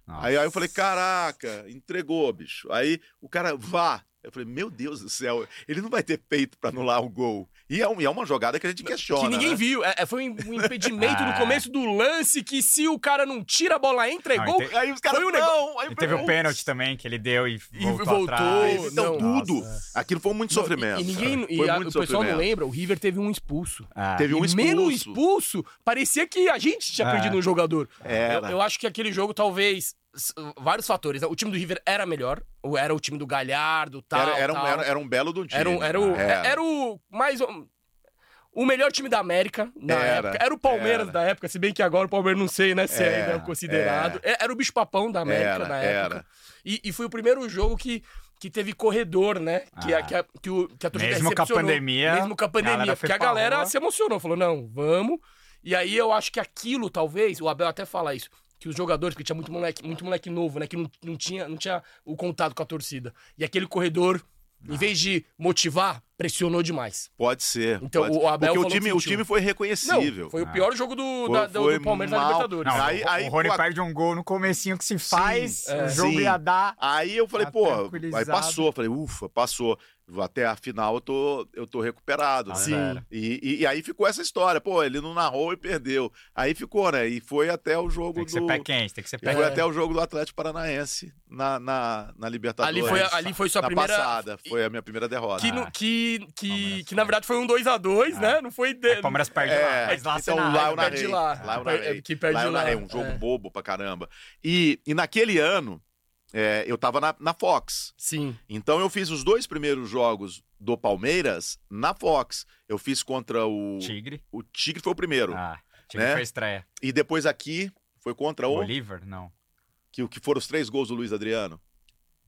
aí, aí eu falei, caraca, entregou, bicho. Aí o cara, vá. Eu falei, meu Deus do céu, ele não vai ter peito pra anular o gol. E é, um- e é uma jogada que a gente questiona. que ninguém né? viu. É, é, foi um um impedimento no <laughs> Ah. começo do lance que se o cara não tira a bola, entra, é gol. te- Aí os caras, Foi um não. Aí E teve o putz. pênalti também, que ele deu e E voltou, voltou, atrás. Então, Não, tudo. nossa. Aquilo foi muito sofrimento. E, ninguém, e Foi a- o pessoal não lembra, o River teve um expulso. Ah, Teve um e menos expulso. expulso, parecia que a gente tinha É. perdido um jogador. Eu, eu acho que aquele jogo, talvez, vários fatores. né? O time do River era melhor, ou era o time do Galhardo, tal, Era, era, um, tal. era, era um belo do time. Era, um- era o, Era. era o mais... um- O melhor time da América na Era, época. Era o Palmeiras era. da época, se bem que agora o Palmeiras não sei, né, se É, ainda é considerado. É, Era o bicho papão da América Era, na época. era. E, e foi o primeiro jogo que, que teve corredor, né? Que, a, Ah. que, a, que, o, que a torcida Mesmo com a pandemia, Mesmo com a pandemia. foi porque a galera se emocionou. Falou, não, vamos. E aí eu acho que aquilo, talvez, o Abel até fala isso, que os jogadores, porque tinha muito moleque, muito moleque novo, né? Que não, não, tinha, não tinha o contato com a torcida. E aquele corredor, em vez de motivar, pressionou demais. Pode ser. Então, pode o ser. Abel Porque o time, o time foi reconhecível. Não, foi o Ah. pior jogo do, Foi- da- do- do Palmeiras na mal. Libertadores. Não, Aí- o, aí, o Rony pô, perde um gol no comecinho que se faz, é. o jogo Sim. ia dar. Aí eu falei, Tá pô, aí passou. Falei, ufa, passou. Até a final eu tô, eu tô recuperado. né? Sim. E, e- e aí ficou essa história. Pô, ele não narrou e perdeu. Aí ficou, né? E foi até o jogo Tem que ser do. pé quente, tem que ser pé foi até o jogo do Atlético Paranaense na, na, na Libertadores. Ali foi, ali foi sua na primeira. passada. Foi a minha primeira derrota. Que, Ah. no- que, que, que na verdade foi um 2x2, né? Não foi. De... O Palmeiras perde lá. É, Mas lá então lá eu narrei. lá. Lá eu Per- narrei. que perde lá eu lá, narrei. Um jogo é. bobo pra caramba. E, e naquele ano, é, eu tava na, na Fox. Sim. Então eu fiz os dois primeiros jogos do Palmeiras na Fox. Eu fiz contra o. Tigre. O Tigre foi o primeiro. Ah, Tigre Né? foi a estreia. E depois aqui foi contra o. Bolívar? Não. Que, que foram os três gols do Luiz Adriano.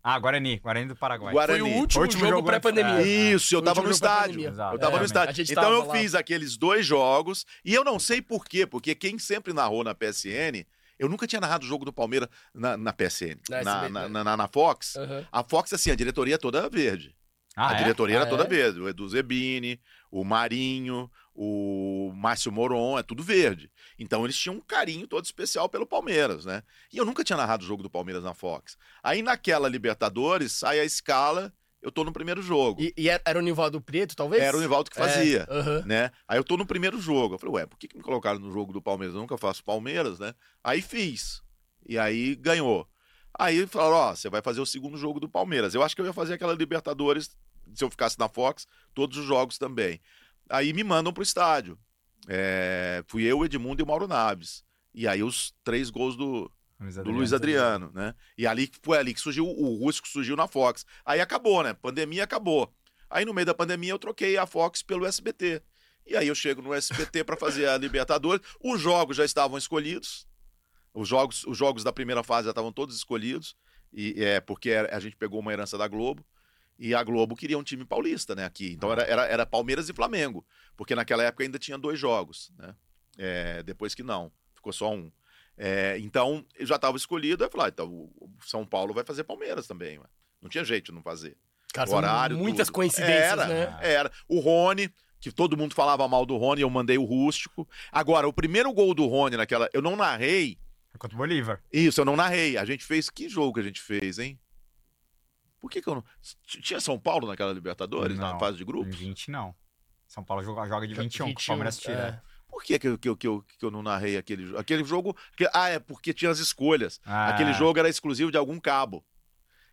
Ah, Guarani. Guarani do Paraguai. Guarani. Foi o último, Último jogo, jogo pré-pandemia. é. Isso, eu Foi o tava no estádio. Eu tava É, no estádio. Então eu lá. fiz aqueles dois jogos e eu não sei por quê, porque quem sempre narrou na PSN, eu nunca tinha narrado o jogo do Palmeiras na, na PSN, Na na, SBT. na, na- na Fox. Aham. A Fox, assim, a diretoria é toda verde. Ah, a é? diretoria Ah, era toda é? verde. O Edu Zebini, o Marinho, o Márcio Moron, é tudo verde. Então eles tinham um carinho todo especial pelo Palmeiras, né? E eu nunca tinha narrado o jogo do Palmeiras na Fox. Aí naquela Libertadores, sai a escala, eu tô no primeiro jogo. E, e era- o Nivaldo Preto, talvez? Era o Nivaldo que É, fazia. aham. Né? Aí eu tô no primeiro jogo. Eu falei, ué, por que, que me colocaram no jogo do Palmeiras? Eu nunca faço Palmeiras, né? Aí fiz. E aí ganhou. Aí falaram, ó, você vai fazer o segundo jogo do Palmeiras. Eu acho que eu ia fazer aquela Libertadores, se eu ficasse na Fox, todos os jogos também. Aí me mandam pro estádio. É, fui eu, Edmundo e o Mauro Naves. E aí os três gols do, Luiz do Adriano. Luiz Adriano, né? E ali foi ali que surgiu o Russo surgiu na Fox. Aí acabou, né? Pandemia acabou. Aí no meio da pandemia eu troquei a Fox pelo SBT. E aí eu chego no SBT para fazer a <laughs> Libertadores. Os jogos já estavam escolhidos. Os jogos, os jogos da primeira fase já estavam todos escolhidos. E é porque a gente pegou uma herança da Globo. E a Globo queria um time paulista, né, aqui. Então era, era, era Palmeiras e Flamengo. Porque naquela época ainda tinha dois jogos, né? É, depois que não, ficou só um. É, então, já estava escolhido, eu falei, ah, então o São Paulo vai fazer Palmeiras também. Mano. Não tinha jeito de não fazer. Cara, O horário, muitas tudo. coincidências, era, né? Era. O Rony, que todo mundo falava mal do Rony, eu mandei o rústico. Agora, o primeiro gol do Rony naquela. Eu não narrei. Contra o Bolívar. Isso, eu não narrei. A gente fez. Que jogo que a gente fez, hein? Por que, que eu não. Tinha São Paulo naquela Libertadores, na Não, fase de Em grupos? 20, não. São Paulo joga, joga de 21, que o Palmeiras tira. Por que, que, eu, que, eu, que, eu, que eu não narrei aquele jogo? Aquele jogo. que- ah, é porque tinha as escolhas. Ah, Aquele jogo era exclusivo de algum cabo.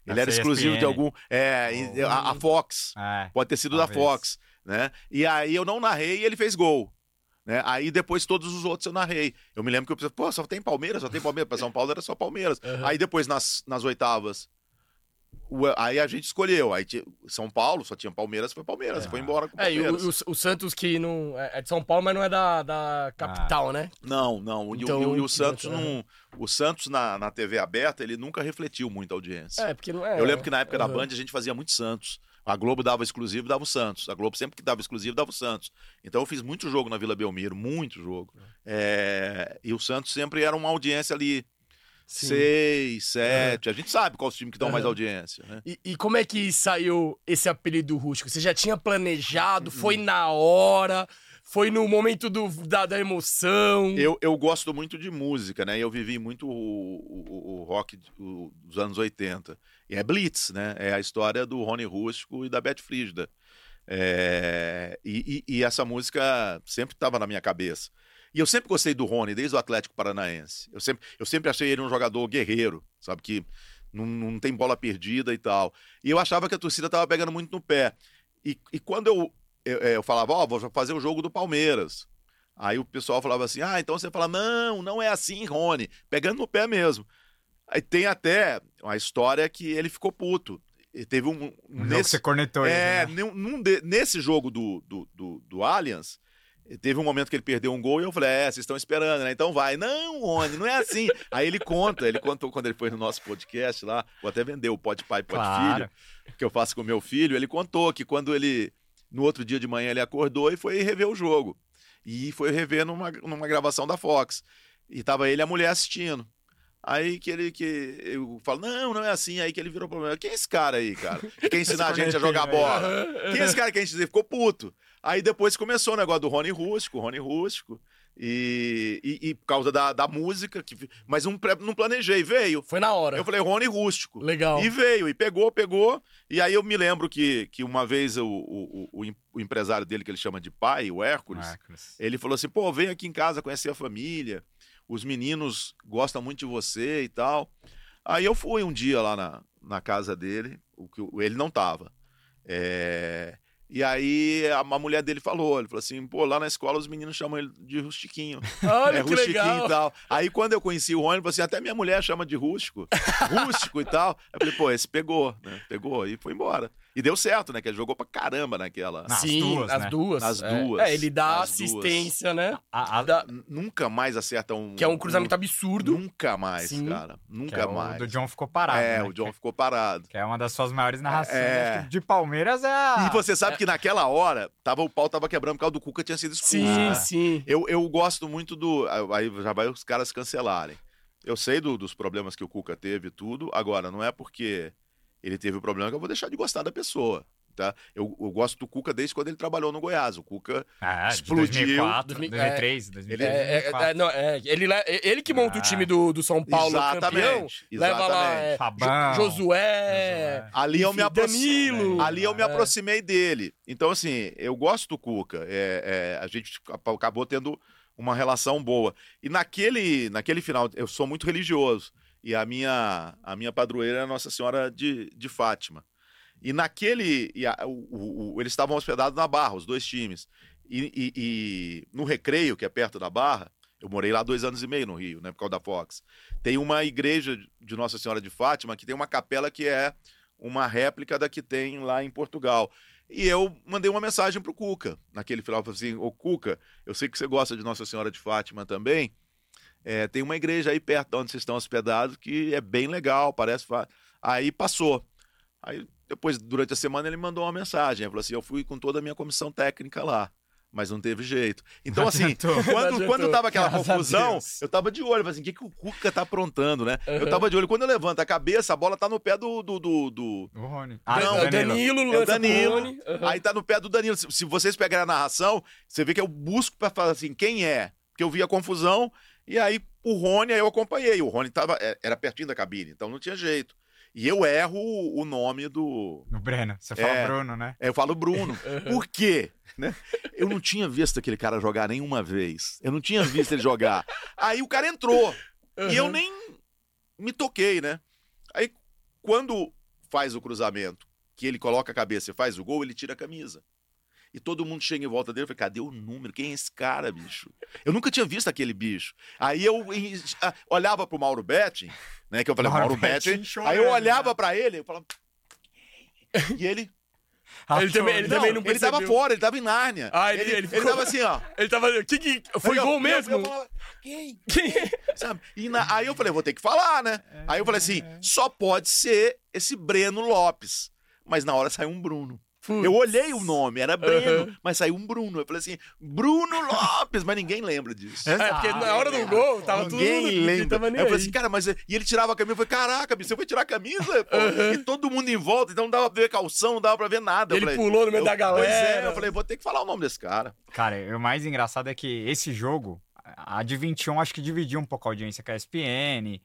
Ele Da era exclusivo de CSPN. algum. É, e- a, a Fox. É. Pode ter sido da Talvez. Fox, né? E aí eu não narrei e ele fez gol. Né? Aí depois todos os outros eu narrei. Eu me lembro que eu pensei, pô, só tem Palmeiras, só tem Palmeiras. Pra São Paulo era só Palmeiras. Uhum. Aí depois nas, nas oitavas, o- aí a gente escolheu. Aí tinha- São Paulo só tinha Palmeiras, foi Palmeiras. Foi embora com É, e o, Palmeiras. o- o Santos que não. É é de São Paulo, mas não é da, da capital, né? Não, não. E o- Então, e o, e o Santos não. O Santos na, na TV aberta, ele nunca refletiu muito a audiência. É, porque não é. Eu lembro que na época da Uhum. Band a gente fazia muito Santos. A Globo dava exclusivo, dava o Santos. A Globo sempre que dava exclusivo, dava o Santos. Então eu fiz muito jogo na Vila Belmiro, muito jogo. É, E o Santos sempre era uma audiência ali, Sim. seis, sete. A gente sabe qual os times que dão mais audiência, né? E, e como é que saiu esse apelido rústico? Você já tinha Uhum. planejado? Foi na hora? Foi no momento do, da, da emoção? Eu, eu gosto muito de música, né? Eu vivi muito o, o- o rock do- dos anos 80. E é Blitz, né? É a história do Rony Rústico e da Beth Frígida. É, E, e- e essa música sempre estava na minha cabeça. E eu sempre gostei do Rony, desde o Atlético Paranaense. Eu sempre, eu sempre achei ele um jogador guerreiro, sabe? Que não, não tem bola perdida e tal. E eu achava que a torcida estava pegando muito no pé. E, e quando eu, eu, eu falava, ó, vou fazer o jogo do Palmeiras. Aí o pessoal falava assim: ah, então você fala, não, não é assim, Rony, pegando no pé mesmo. Aí tem até uma história que ele ficou puto. E teve um. Um nesse, você cornetou é, ele, né? num- num de- nesse jogo do, do, do, do Allianz, teve um momento que ele perdeu um gol e eu falei: é, vocês estão esperando, né? Então vai. Não, Rony, não é assim. <laughs> Aí ele conta, ele contou quando ele foi no nosso podcast lá, vou até vender o Pode Pai, Pode Claro. Filho, que eu faço com meu filho. Ele contou que quando ele, no outro dia de manhã, ele acordou e foi rever o jogo. E foi rever numa, numa gravação da Fox. E tava ele e a mulher assistindo. Aí que ele que eu falo, não, não é assim. Aí que ele virou problema. Quem é esse cara aí, cara? Que quer <laughs> ensinar a gente a jogar bola? Quem é esse cara que a gente ficou puto? Aí depois começou o negócio do Rony Rústico, Rony Rústico. E, e, e por causa da, da música, que, mas não, não planejei, veio. Foi na hora. Eu falei, Rony Rústico. Legal. E veio, e pegou, pegou. E aí eu me lembro que, que uma vez o, o, o, o empresário dele, que ele chama de pai, o Hércules, Hércules. ele falou assim: pô, vem aqui em casa conhecer a família. Os meninos gostam muito de você e tal. Aí eu fui um dia lá na, na casa dele, o que ele não tava. É, E aí a, a mulher dele falou, ele falou assim, pô, lá na escola os meninos chamam ele de rustiquinho. <laughs> Olha é que rustiquinho legal. e tal. Aí quando eu conheci o Rony, ele falou assim, até minha mulher chama de rústico, rústico e tal. Eu falei, pô, esse pegou, né? Pegou e foi embora. E deu certo, né? Que ele jogou pra caramba naquela. Nas Sim, duas, as né? duas. Nas é. duas, É, ele dá assistência, né? A- a- Dá- Nunca mais acerta um. que é um cruzamento absurdo. Nunca mais, Sim. cara. que Nunca é o mais. do John ficou parado. é, né? o John Que- ficou parado. Que é uma das suas maiores narrações. É. De Palmeiras é a... E você sabe que naquela hora, tava, o pau tava quebrando por causa do Cuca tinha sido expulso. Sim, né? sim. Eu, eu gosto muito do. Aí já vai os caras cancelarem. Eu sei do- dos problemas que o Cuca teve e tudo. Agora, não é porque ele teve o problema que eu vou deixar de gostar da pessoa. Tá? Eu, eu gosto do Cuca desde quando ele trabalhou no Goiás. O Cuca Ah, de Explodiu. 2004, 2000, 2003, É, 2003, é, é, 2004. é, não, é, ele, le- ele que monta o Ah. time do, do São Paulo campeão. Exatamente, Leva lá é, Fabão. Jo- Josué. Josué. Ali eu me enfim, aproximei. Danilo. Ali eu me É. aproximei dele. Então, assim, eu gosto do Cuca. É, é, a gente acabou tendo uma relação boa. E naquele, naquele final, eu sou muito religioso. E a minha, a minha padroeira é Nossa Senhora de, de Fátima. E naquele. e a- o- o- eles estavam hospedados na Barra, os dois times. E, e- e no Recreio, que é perto da Barra, eu morei lá dois anos e meio no Rio, né, por causa da Fox. Tem uma igreja de Nossa Senhora de Fátima que tem uma capela que é uma réplica da que tem lá em Portugal. E eu mandei uma mensagem pro Cuca, naquele final, falei assim, ô Cuca, eu sei que você gosta de Nossa Senhora de Fátima também, é, tem uma igreja aí perto de onde vocês estão hospedados que é bem legal, parece... Aí passou. Aí depois, durante a semana, ele mandou uma mensagem, ele falou assim, eu fui com toda a minha comissão técnica lá mas não teve jeito. Então, assim, quando, quando tava aquela Graças confusão, eu tava de olho, assim, o que, que o Cuca tá aprontando, né? Uhum. Eu tava de olho. Quando eu levanto a cabeça, a bola tá no pé do. do, do, do... O Rony. Ah, não, é o Danilo, é o Danilo. Uhum. Aí tá no pé do Danilo. Se, se, vocês pegarem a narração, você vê que eu busco pra falar assim, quem é? Porque eu vi a confusão, e aí o Rony, aí eu acompanhei. O Rony tava, é, era pertinho da cabine, então não tinha jeito. E eu erro o nome do. No Breno. Você fala é, Bruno, né? É, eu falo Bruno. <laughs> Por quê? Né? Eu não tinha visto aquele cara jogar nenhuma vez. Eu não tinha visto ele jogar. Aí o cara entrou. Uhum. E eu nem me toquei, né? Aí quando faz o cruzamento, que ele coloca a cabeça e faz o gol, ele tira a camisa. E todo mundo chega em volta dele e fala, cadê o número? Quem é esse cara, bicho? Eu nunca tinha visto aquele bicho. Aí eu olhava pro Mauro Betting, né? Que eu falei, Mauro, Mauro Betting. Aí eu olhava né? para ele e falava. E ele. ele também, ele não, também não Ele tava fora, ele tava em Nárnia. Ah, ele, ele, ele, ficou... ele tava assim, ó. Ele tava. Que, que, foi gol mesmo? Eu, falava, quem? Quem? Sabe? E na, aí eu falei, vou ter que falar, né? Aí eu falei assim: só pode ser esse Breno Lopes. Mas na hora saiu um Bruno. Putz. Eu olhei o nome, era Breno, uhum. mas saiu um Bruno. Eu falei assim, Bruno Lopes, mas ninguém lembra disso. É, porque na hora do gol, tava ninguém tudo mundo lembra. Tava eu falei assim, cara, mas. E ele tirava a camisa, eu falei, caraca, você foi tirar a camisa? Uhum. E todo mundo em volta, então não dava pra ver calção, não dava pra ver nada. Ele falei, pulou no meio eu, da galera. Pois é, eu falei, vou ter que falar o nome desse cara. Cara, o mais engraçado é que esse jogo, a de 21, acho que dividiu um pouco a audiência com a ESPN.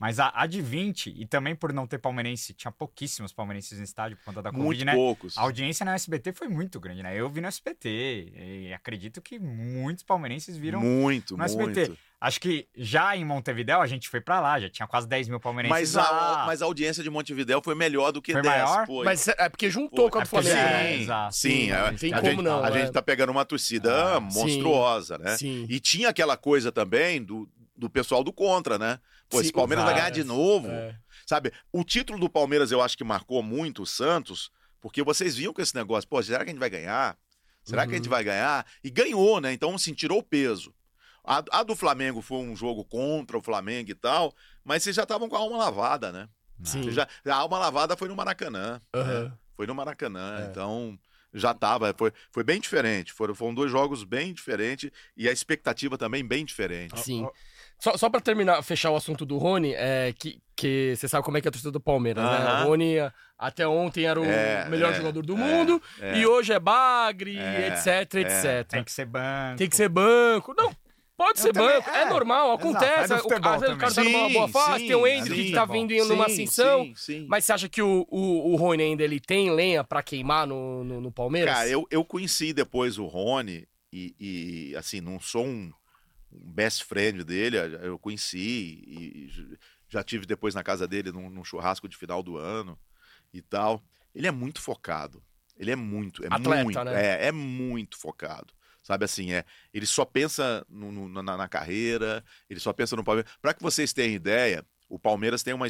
Mas a, a de 20, e também por não ter palmeirense, tinha pouquíssimos palmeirenses no estádio por conta da Covid, muito né? poucos. A audiência na SBT foi muito grande, né? Eu vi no SBT e acredito que muitos palmeirenses viram muito, no muito. SBT. Acho que já em Montevidéu a gente foi para lá, já tinha quase 10 mil palmeirenses mas lá. A, mas a audiência de Montevidéu foi melhor do que foi 10. Maior? Foi. Mas é porque juntou foi. com a do Flamengo. Sim, né? Exato. sim. É, não tem a como gente, não. A é. gente tá pegando uma torcida ah, monstruosa, sim, né? Sim. E tinha aquela coisa também do, do pessoal do contra, né? Pô, Sim, esse Palmeiras vai ganhar de novo. É. Sabe? O título do Palmeiras eu acho que marcou muito o Santos, porque vocês viam com esse negócio, pô, será que a gente vai ganhar? Será que a gente Uhum. vai ganhar? E ganhou, né? Então, assim, tirou o peso. A, a do Flamengo foi um jogo contra o Flamengo e tal, mas vocês já estavam com a alma lavada, né? Sim. Já, a alma lavada foi no Maracanã. Aham. né? Foi no Maracanã. É. Então, já tava. Foi, foi bem diferente. Foram, foram dois jogos bem diferentes e a expectativa também bem diferente. Sim. Só, só pra terminar, fechar o assunto do Rony, é que, que você sabe como é que é a torcida do Palmeiras, né? O Rony até ontem era o É, melhor é, jogador do é, mundo é. e hoje é bagre, É, etc, é. etc. Tem que ser banco. Tem que ser banco. Não, pode Eu ser também- banco, é, é, normal, exato, acontece. é do O- às vezes o cara tá numa boa Sim, fase, tem o sim, Hendrick que sim. tá vindo em numa Sim, ascensão. sim, sim. Mas você acha que o, o, o Rony ainda ele tem lenha pra queimar no, no, no Palmeiras? Cara, eu, eu conheci depois o Rony e, e, assim, não sou um, um best friend dele, eu conheci e, já tive depois na casa dele num, num churrasco de final do ano e tal. Ele é muito focado. Ele é muito, é Atleta, muito, né? é, é muito focado. Sabe assim, é, ele só pensa no- no- na, na carreira, ele só pensa no Palmeiras. Para que vocês tenham ideia, o Palmeiras tem uma.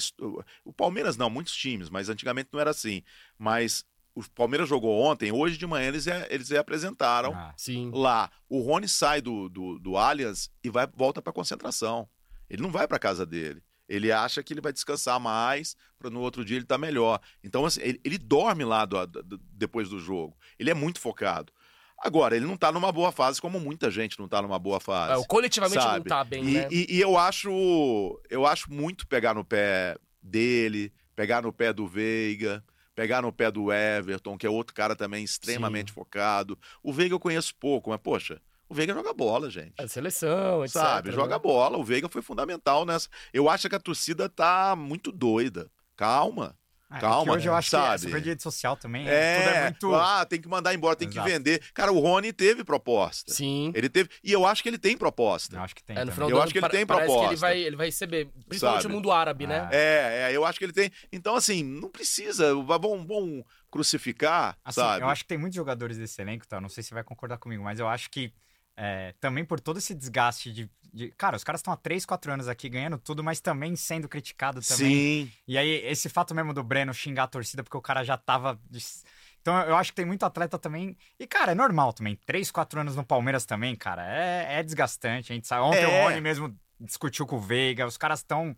O Palmeiras não, muitos times, mas antigamente não era assim. Mas o Palmeiras jogou ontem, hoje de manhã eles, re- eles reapresentaram Ah, Sim. lá. O Rony sai do, do, do Allianz e vai, volta para concentração. Ele não vai para casa dele. Ele acha que ele vai descansar mais para no outro dia ele estar melhor. Então, assim, ele, ele dorme lá do- do- depois do jogo. Ele é muito focado. Agora, ele não tá numa boa fase, como muita gente não tá numa boa fase. É, o coletivamente não sabe? tá bem, e, né? e- e eu acho eu acho muito pegar no pé dele, pegar no pé do Veiga, pegar no pé do Everton, que é outro cara também extremamente focado. O Veiga eu conheço pouco, mas poxa, o Veiga joga bola, gente. É seleção, etc. Sabe, né? joga bola. O Veiga foi fundamental nessa. Eu acho que a torcida tá muito doida. Calma. É que Calma, hoje eu acho que sabe? essa coisa de rede social também é, É, tudo é muito... ah, tem que mandar embora, tem Exato. que vender. Cara, o Rony teve proposta. Sim. Ele teve, e eu acho que ele tem proposta. Eu acho que tem É, Eu acho que ele tem que ele proposta. vai, ele vai receber, principalmente Sabe? o mundo árabe, né? Ah. É, é, eu acho que ele tem. Então, assim, não precisa. Vão, vão crucificar, Assim, sabe? eu acho que tem muitos jogadores desse elenco, tá? Não sei se você vai concordar comigo, mas eu acho que é, também por todo esse desgaste de. de- Cara, os caras estão há 3, 4 anos aqui ganhando tudo, mas também sendo criticado também. Sim. E aí, esse fato mesmo do Breno xingar a torcida porque o cara já tava. Então eu acho que tem muito atleta também. E, cara, é normal também. Três, quatro anos no Palmeiras também, cara, é, é desgastante. A gente sabe. Ontem É. o Rony mesmo discutiu com o Veiga, os caras estão.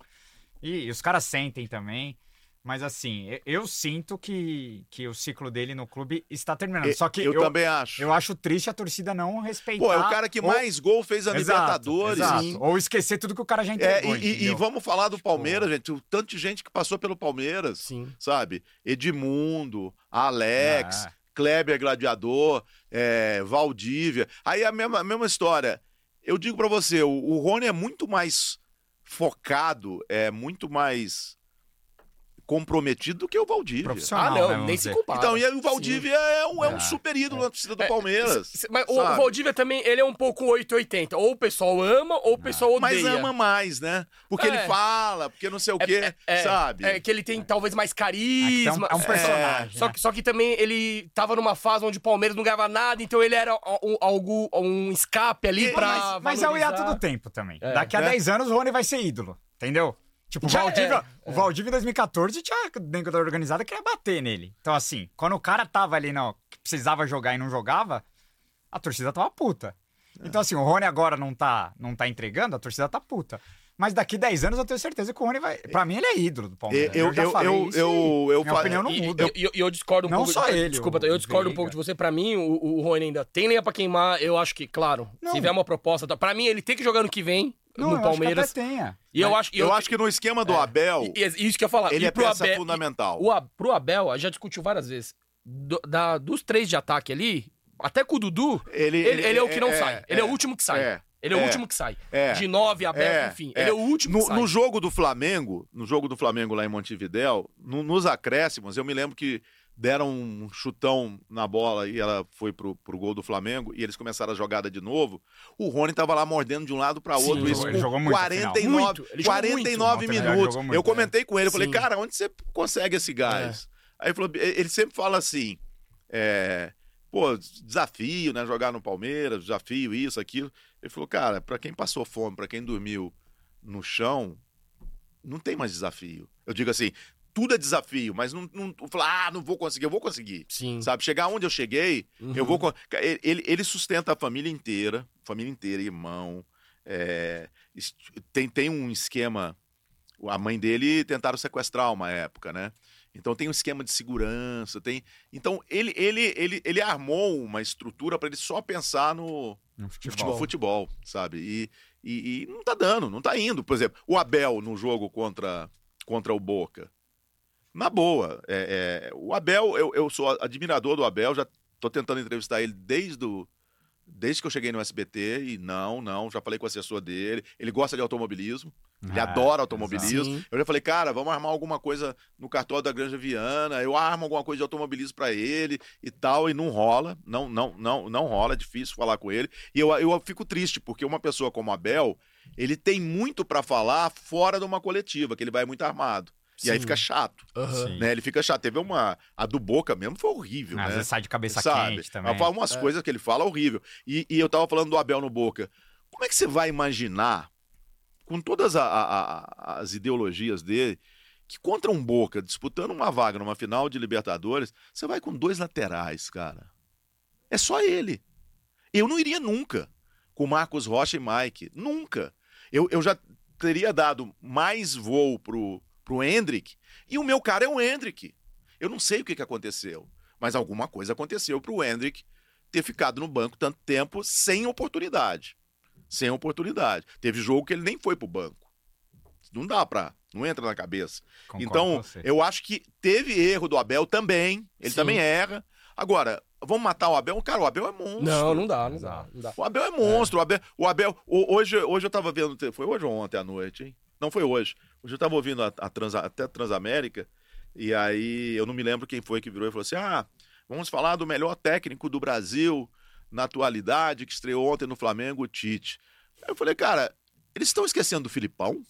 E, e os caras sentem também. Mas assim, eu, sinto que, que o ciclo dele no clube está terminando. E- Só que eu, eu, também acho. eu acho triste a torcida não respeitar. Pô, é o cara que ou- mais gol fez a Exato, Libertadores. exato. Sim. Ou esquecer tudo que o cara já É, entregou. e- e, e vamos falar do Tipo- Palmeiras, gente. O tanto de gente que passou pelo Palmeiras, Sim. sabe? Edmundo, Alex, É. Kleber Gladiador, é, Valdívia. Aí a mesma, a mesma história. Eu digo pra você, o, o Rony é muito mais focado, é muito mais comprometido do que o Valdívia. Profissional. Ah, né, não, vamos nem se compara. Então, e aí o Valdívia é um, é um É, super ídolo na torcida do É, Palmeiras. S- Mas o sabe? Valdívia também, ele é um pouco 880. Ou o pessoal ama, ou o pessoal odeia. Mas ama mais, né? Porque É. ele fala, porque não sei o quê, É, sabe? É que ele tem talvez mais carisma. É um personagem, Só né? que, só que também ele tava numa fase onde o Palmeiras não ganhava nada, então ele era um, algo, um escape ali E- pra. Mas, mas é o hiato do tempo também. É. Daqui a Né? 10 anos o Rony vai ser ídolo. Entendeu? Tipo, o Já Valdívia, é, o Valdívia em 2014 tinha dentro da organizada queria bater nele. Então, assim, quando o cara tava ali, não, que precisava jogar e não jogava, a torcida tava puta. É. Então, assim, o Rony agora não tá, não tá entregando, a torcida tá puta. Mas daqui 10 anos eu tenho certeza que o Rony vai. Pra mim, ele é ídolo do Palmeiras. Eu- já eu- falei eu- isso eu- eu minha opinião não muda. E eu, eu discordo um Não pouco. só ele, Desculpa, eu discordo um Veiga. pouco de você. Pra mim, o, o Rony ainda tem lenha pra queimar. Eu acho que, claro, Não. se tiver uma proposta. tá- Pra mim, ele tem que jogar no que vem, não, no eu Palmeiras. Acho que até tenha. E eu acho, e Eu acho que no esquema do Abel, E, e isso que eu ia falar. ele e é pro peça Abel- fundamental. O, pro Abel, a gente já discutiu várias vezes. Do- da- dos três de ataque ali, até com o Dudu, Ele, ele, ele é o que não sai. Ele é, o último que sai. é, ele é, o é, último que sai. é, De nove, Abel, é, enfim. é. Ele é o último No, que sai. no jogo do Flamengo, no jogo do Flamengo lá em Montevidéu, no- nos acréscimos, eu me lembro que deram um chutão na bola e ela foi pro, pro gol do Flamengo e eles começaram a jogada de novo. O Rony tava lá mordendo de um lado para Sim, outro, ele isso ele jogou muito, 49, Muito, ele jogou 49 muito. Minutos. Muito, eu comentei com ele, eu falei, Sim. cara, onde você consegue esse gás? Aí ele falou, ele sempre fala assim, é, pô, desafio, né, jogar no Palmeiras, desafio, isso, aquilo. Ele falou, cara, pra quem passou fome, pra quem dormiu no chão, não tem mais desafio. Eu digo assim, tudo é desafio, mas não, não falar, ah, não vou conseguir, eu vou conseguir. Sim. Sabe, chegar onde eu cheguei, Uhum. eu vou. con- Ele, ele- sustenta a família inteira, família inteira, irmão. é, tem, tem um esquema. A mãe dele tentaram sequestrar uma época, né? Então tem um esquema de segurança, tem. Então ele, ele, ele, ele armou uma estrutura para ele só pensar no, No no futebol. futebol, sabe? E, e, e não tá dando, não tá indo. Por exemplo, o Abel no jogo contra, contra o Boca. Na boa, é, é, o Abel, eu, eu sou admirador do Abel, já tô tentando entrevistar ele desde, o, desde que eu cheguei no SBT e não, não, já falei com o assessor dele. Ele gosta de automobilismo, ele É, adora automobilismo. Sim. Eu já falei, cara, vamos armar alguma coisa no cartório da Granja Viana, eu armo alguma coisa de automobilismo pra ele e tal, e não rola, não, não, não, não rola, é difícil falar com ele. E eu, eu fico triste, porque uma pessoa como o Abel, ele tem muito pra falar fora de uma coletiva, que ele vai muito armado. E aí fica chato. Sim. né? Ele fica chato. Teve uma. A do Boca mesmo foi horrível, Às né? vezes sai de cabeça Sabe? quente também. Fala umas coisas que ele fala horrível. E, e eu tava falando do Abel no Boca. Como é que você vai imaginar, com todas a- a- a- as ideologias dele, que contra um Boca, disputando uma vaga numa final de Libertadores, você vai com dois laterais, cara? É só ele. Eu não iria nunca com Marcos Rocha e Mike. Nunca. Eu, eu já teria dado mais voo pro, pro Hendrick, e o meu cara é o Hendrick. Eu não sei o que, que aconteceu, mas alguma coisa aconteceu pro Hendrick ter ficado no banco tanto tempo sem oportunidade. Sem oportunidade. Teve jogo que ele nem foi pro banco. Não dá pra. Não entra na cabeça. Concordo então, eu acho que teve erro do Abel também. Ele Sim. também erra. Agora, vamos matar o Abel? Cara, o Abel é monstro. Não, não dá, não dá, não dá. O Abel é monstro. O Abel, o Abel o- hoje, hoje eu tava vendo. Foi hoje ou ontem à noite, hein? Não foi hoje. Hoje eu tava ouvindo a, a Trans- até a Transamérica. E aí eu não me lembro quem foi que virou e falou assim: ah, vamos falar do melhor técnico do Brasil na atualidade, que estreou ontem no Flamengo, o Tite. Aí eu falei, cara, eles estão esquecendo do Filipão?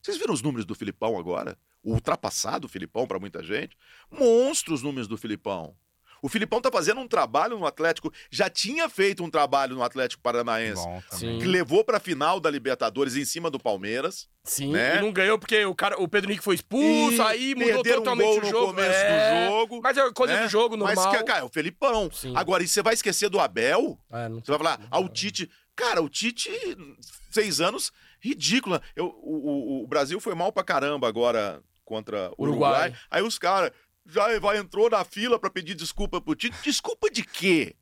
Vocês viram os números do Filipão agora? O ultrapassado Filipão para muita gente? Monstros os números do Filipão. O Filipão tá fazendo um trabalho no Atlético, já tinha feito um trabalho no Atlético Paranaense, Bom que levou pra final da Libertadores em cima do Palmeiras. Sim, né? e não ganhou porque o, cara, o Pedro Henrique foi expulso, E aí mudou um totalmente gol o no jogo. começo é, do jogo. Mas é coisa né? do jogo, normal. Mas, cara, é o Felipão. Sim. Agora, e você vai esquecer do Abel? É, não- Você vai falar, ah, o Tite. Cara, o Tite, seis anos, ridícula. Eu, o, o- o Brasil foi mal pra caramba agora contra o Uruguai. Uruguai. Aí os caras já vai, entrou na fila pra pedir desculpa pro Tite. Desculpa de quê?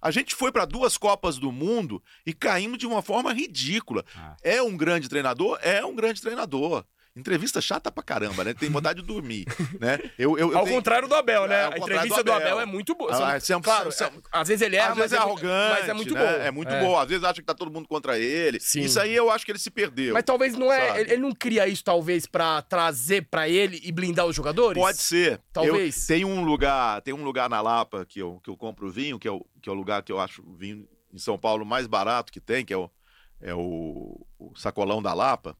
A gente foi pra duas Copas do Mundo e caímos de uma forma ridícula. Ah. É um grande treinador? É um grande treinador. Entrevista chata pra caramba, né? Tem vontade de dormir, né? Eu, eu, eu Ao tenho- contrário do Abel, né? É, a entrevista do do Abel. Abel. é muito boa. Ah, São- claro, é- às vezes ele erra, Às vezes mas é arrogante, Mas é muito né? bom. É muito bom. Às vezes acha que tá todo mundo contra ele. Sim. Isso aí eu acho que ele se perdeu. Mas talvez não é. Ele, ele não cria isso, talvez, pra trazer pra ele e blindar os jogadores? Pode ser. Talvez. Eu, tem um lugar, tem um lugar na Lapa que eu, que eu compro vinho, que é, o, que é o lugar que eu acho o vinho em São Paulo mais barato que tem, que é o, é o, o sacolão da Lapa.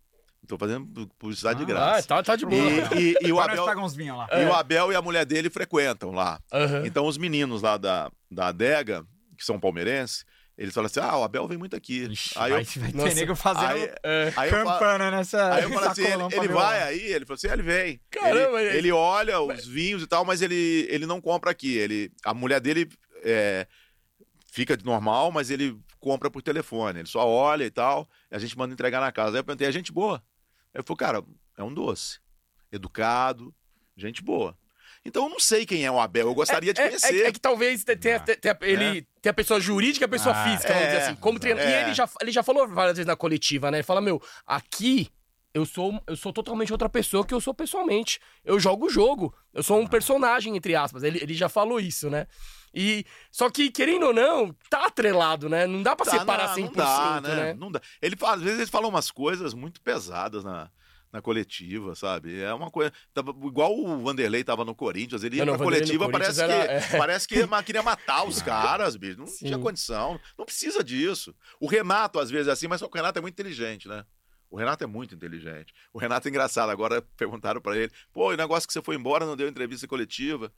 Estou fazendo publicidade de Ah, graça. Ah, tá, tá de boa. E, e- e o Abel, lá. e o Abel e a mulher dele frequentam lá. Aham. Então os meninos lá da, da adega, que são palmeirenses, eles falam assim: ah, o Abel vem muito aqui. Ixi, aí vai, eu, vai ter Nossa, nego fazendo aí, É. aí campana nessa. Aí eu falo assim, ele, ele vai aí, ele falou assim, ele vem. Caramba, ele, ele- ele olha os vinhos e tal, mas ele, ele não compra aqui. Ele, a mulher dele é, fica de normal, mas ele compra por telefone. Ele só olha e tal, e a gente manda entregar na casa. Aí eu perguntei, é gente boa? Aí ele falou, cara, é um doce. Educado, gente boa. Então eu não sei quem é o Abel, eu gostaria de É- é- conhecer. É, que talvez te- tenha, te- tenha- ele tem a pessoa jurídica e a pessoa Ah, física, vamos é, dizer assim. Como treinador. é. E ele já, ele já falou várias vezes na coletiva, né? Ele fala, meu, aqui eu sou, eu sou totalmente outra pessoa que eu sou pessoalmente. Eu jogo o jogo. Eu sou um personagem, entre aspas. Ele, ele já falou isso, né? E, só que, querendo ou não, tá atrelado, né? Não dá pra Tá, separar não, 100%, não dá, né? Não dá. Ele às vezes ele fala umas coisas muito pesadas na, na coletiva, sabe? É uma coisa. Tava, igual o Vanderlei tava no Corinthians, ele ia Não, pra Vanderlei coletiva, parece Corinthians que, era- é. <laughs> parece que queria matar os caras, bicho. Não Sim. tinha condição. Não precisa disso. O Renato, às vezes, é assim, mas só que o Renato é muito inteligente, né? O Renato é muito inteligente. O Renato é engraçado. Agora perguntaram pra ele: pô, o negócio que você foi embora não deu entrevista coletiva.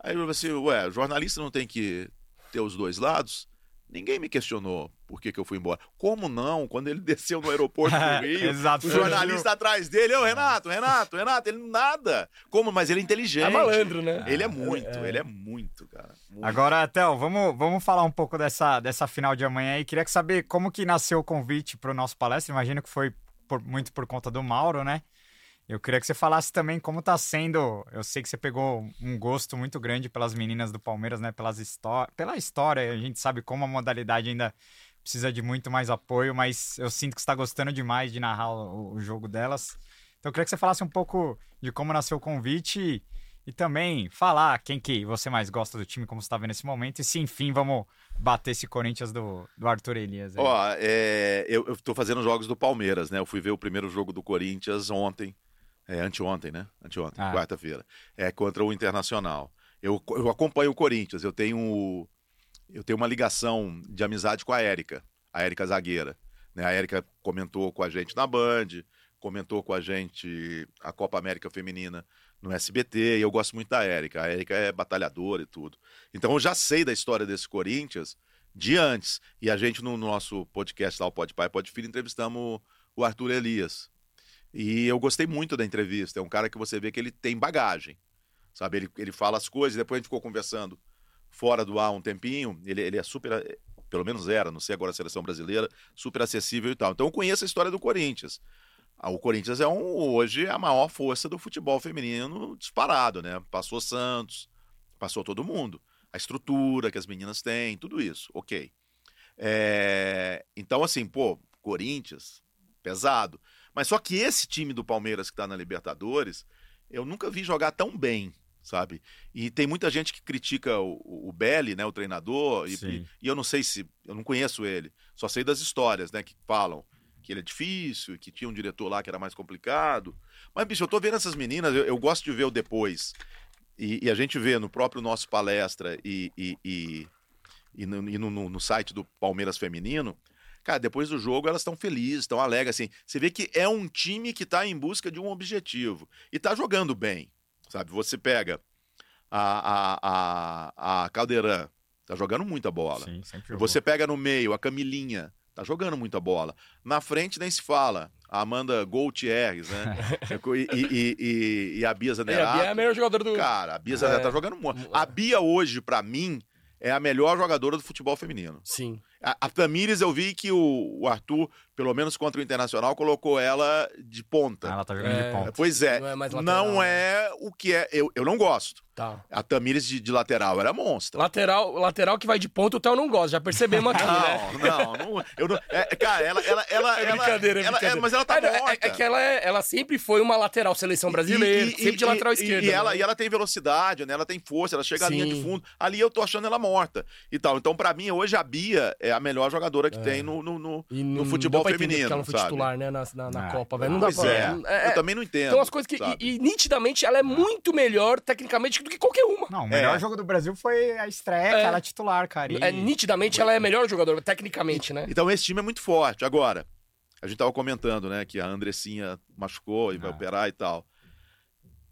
Aí ele falou assim: ué, jornalista não tem que ter os dois lados? Ninguém me questionou por que, que eu fui embora. Como não? Quando ele <laughs> desceu no aeroporto do <laughs> Rio, Exato. o jornalista atrás dele, ô Renato, Renato, Renato, ele nada. Como? Mas ele é inteligente. É malandro, né? Ele é muito, ele é muito, cara. Muito. Agora, Theo, vamos, vamos falar um pouco dessa, dessa final de amanhã aí. Queria saber como que nasceu o convite para o nosso palestra. Imagino que foi por- muito por conta do Mauro, né? Eu queria que você falasse também como tá sendo. Eu sei que você pegou um gosto muito grande pelas meninas do Palmeiras, né? Pelas histó pela história. A gente sabe como a modalidade ainda precisa de muito mais apoio, mas eu sinto que está gostando demais de narrar o, o jogo delas. Então eu queria que você falasse um pouco de como nasceu o convite e, e também falar quem que você mais gosta do time, como você está vendo nesse momento, e se enfim vamos bater esse Corinthians do, do Arthur Elias. Ó, é, eu, tô fazendo jogos do Palmeiras, né? Eu fui ver o primeiro jogo do Corinthians ontem. É, anteontem, né? Anteontem, Ah. quarta-feira. É contra o Internacional. Eu, eu acompanho o Corinthians, eu tenho, eu tenho uma ligação de amizade com a Érica, a Érica Zagueira. Né? A Érica comentou com a gente na Band, comentou com a gente a Copa América Feminina no SBT, e eu gosto muito da Érica. A Érica é batalhadora e tudo. Então eu já sei da história desse Corinthians de antes. E a gente, no nosso podcast lá, o Pode Pai, Pode Filho, entrevistamos o Arthur Elias. E eu gostei muito da entrevista. É um cara que você vê que ele tem bagagem. Sabe? Ele, ele fala as coisas, depois a gente ficou conversando fora do ar um tempinho. Ele, ele é super. Pelo menos era, não sei agora a seleção brasileira, super acessível e tal. Então eu conheço a história do Corinthians. Ah, O Corinthians é um, hoje a maior força do futebol feminino disparado, né? Passou Santos, passou todo mundo. A estrutura que as meninas têm, tudo isso, ok. É, Então, assim, pô, Corinthians, pesado. Mas só que esse time do Palmeiras que tá na Libertadores, eu nunca vi jogar tão bem, sabe? E tem muita gente que critica o, o Belli, né, o treinador, e, e- e eu não sei se, eu não conheço ele, só sei das histórias, né, que falam que ele é difícil, que tinha um diretor lá que era mais complicado. Mas, bicho, eu tô vendo essas meninas, eu, eu gosto de ver o depois. E, e a gente vê no próprio nosso palestra e, e, e, e no- no- no site do Palmeiras Feminino, cara, depois do jogo elas estão felizes, estão alegres, assim. Você vê que é um time que tá em busca de um objetivo e tá jogando bem, sabe? Você pega A, a, a, a Caldeirão tá jogando muita bola. Sim. Você pega no meio a Camilinha, tá jogando muita bola. Na frente nem se fala. A Amanda Gautierrez, né? <laughs> e, e, e, e a Bia E a Zanerato. Bia é a melhor jogadora do. Cara, a Bia Zanerato É. tá jogando muito. A Bia hoje, pra mim, é a melhor jogadora do futebol feminino. Sim. A, a Tamires, eu vi que o, o Arthur, pelo menos contra o Internacional, colocou ela de ponta. Ela tá jogando É. de ponta. Pois é, Não é mais não lateral, né? é o que é. Eu, eu não gosto. Tá. A Tamires de, de lateral era monstro. Lateral, lateral que vai de ponta, o Theo não gosta. Já percebemos aqui, né? Não, não, não, eu não. É, cara, ela, ela, ela, É ela- brincadeira, é ela- brincadeira. mas ela tá É, não, é- morta. É, que ela, é- ela sempre foi uma lateral seleção brasileira, E- e- sempre de e- lateral esquerda. E ela, né? e ela tem velocidade, né? Ela tem força, ela chega à linha de Sim. fundo. Ali eu tô achando ela morta e tal. Então, pra mim, hoje a Bia é a melhor jogadora que tem no, no, no- no não futebol feminino. ela não foi sabe? titular, né, na, na, na Ah, Copa, velho. Não dá Pois pra... é. é, Eu também não entendo. Então as coisas que... E, e nitidamente ela é muito melhor, tecnicamente, do que qualquer uma. Não, o melhor É. jogo do Brasil foi a estreia, É. que ela é titular, cara. E... É, nitidamente ela é a melhor jogadora, tecnicamente, né? Então esse time é muito forte. Agora, a gente tava comentando, né, que a Andressinha machucou e vai Ah. operar e tal.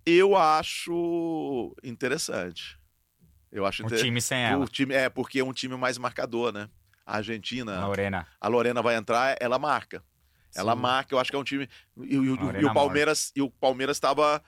Eu acho interessante. Eu acho O inter- time sem ela. o time é porque é um time mais marcador, né? A Argentina, Lorena. a Lorena vai entrar, ela marca. Ela Sim. marca, eu acho que é um time e, o- e e o Palmeiras e o Palmeiras estava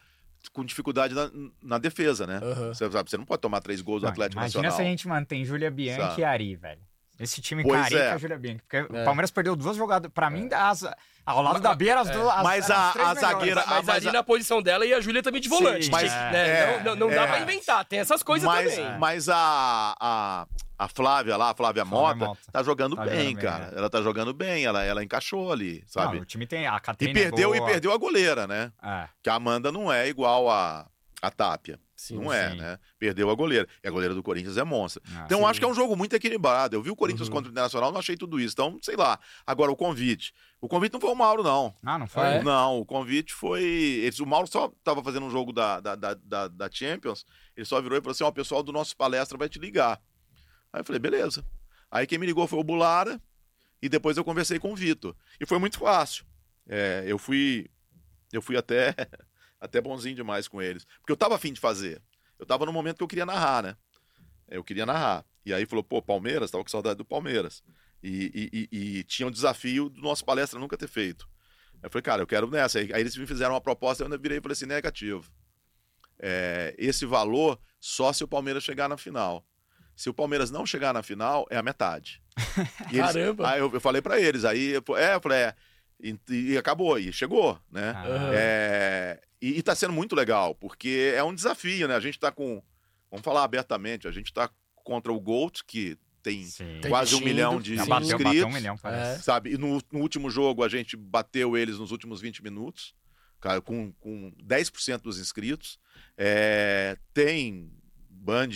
com dificuldade na, na defesa, né? Aham. Você sabe, você não pode tomar três gols do Atlético imagina Nacional. se a gente mantém Júlia Bianchi Sabe. e Ari, velho. Esse time Pois carica, é. Júlia Bianchi. Porque É. o Palmeiras perdeu duas jogadas. Pra mim, as, ao lado da Bia, as É. duas. as- Mas a- a melhores. zagueira- Mas, mas ali mas a- na posição dela e a Júlia também de volante. Sim, tinha mas- né? é, não não, não dá é. pra inventar, tem essas coisas mas, também. mas a, a, a Flávia lá, a Flávia Mota, Mota. tá jogando Tá bem, jogando bem, cara. é. Ela tá jogando bem, ela, ela encaixou ali, sabe? Não, o time tem. A e Catarina. perdeu é e boa. perdeu a goleira, né? É. Que a Amanda não é igual a, a Tápia. Sim, não é, sim. né? Perdeu a goleira. E a goleira do Corinthians é monstra. Ah, Então, eu acho que é um jogo muito equilibrado. Eu vi o Corinthians Uhum. contra o Internacional, não achei tudo isso. Então, sei lá. Agora, o convite. O convite não foi o Mauro, não. Ah, não foi? É? Não, o convite foi. Eles, o Mauro só estava fazendo um jogo da, da, da, da, da Champions. Ele só virou e falou assim: Ó, o pessoal do nosso palestra vai te ligar. Aí eu falei: beleza. Aí quem me ligou foi o Bulara. E depois eu conversei com o Vitor. E foi muito fácil. É, eu fui. Eu fui até, <laughs> até bonzinho demais com eles. Porque eu tava afim de fazer. Eu tava no momento que eu queria narrar, né? Eu queria narrar. E aí falou, pô, Palmeiras, tava com saudade do Palmeiras. E, e- e- e tinha um desafio do nosso palestra nunca ter feito. Eu falei, cara, eu quero nessa. Aí, eles me fizeram uma proposta, eu ainda virei e falei assim, negativo. É, esse valor só se o Palmeiras chegar na final. Se o Palmeiras não chegar na final, é a metade. <laughs> E eles- Caramba. Aí eu, eu falei pra eles, aí, eu- é, eu falei, é, e, e acabou, e chegou, né? Ah. É, e, e tá sendo muito legal, porque é um desafio, né? A gente tá com, vamos falar abertamente, a gente tá contra o Gold, que tem Sim. Tem quase um tindo, milhão de sim. bateu, inscritos. bateu um milhão, parece. Sabe? E no, no último jogo a gente bateu eles nos últimos 20 minutos, cara, com, com 10% dos inscritos. É, tem Band,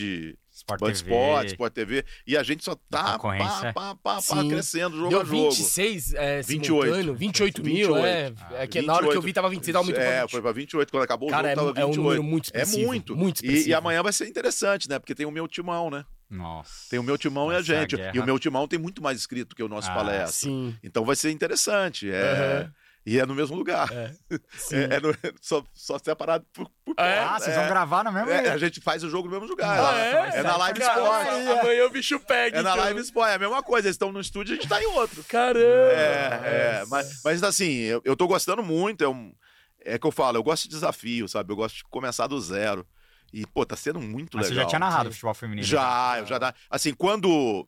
Sport Band TV. Sport, Sport TV, e a gente só tá pá, pá, pá, pá, crescendo jogo Deu a jogo. 26, é, 28. simultâneo, 28 mil, 28. é. é que na hora que eu vi tava 26, aumentou É, 20. foi pra 28, quando acabou Cara, o é, jogo tava é um 28. número muito É expressivo. muito. Muito E, expressivo. e amanhã vai ser interessante, né? Porque tem o meu timão, né? Nossa. Tem o meu timão e a a gente. guerra. E o meu timão tem muito mais inscrito que o nosso Ah, palestra. Sim. Então vai ser interessante. É... Aham. E é no mesmo lugar. É. <laughs> Sim. É, é no- <laughs> só, só separado por, por Ah, é? Ah, vocês É. vão gravar no mesmo É, a gente faz o jogo no mesmo lugar. Ah, é, é? é na Live Caralho, Sport. Amanhã o bicho pega, É na então. Live Sport. É a mesma coisa. Eles estão no estúdio e a gente tá em outro. Caramba! É, é. Mas, mas assim, eu, eu tô gostando muito. É, um, é que eu falo, eu gosto de desafio, sabe? Eu gosto de começar do zero. E, pô, tá sendo muito Mas você legal. já tinha narrado Sim. futebol feminino. Já, eu já dá. Assim, quando,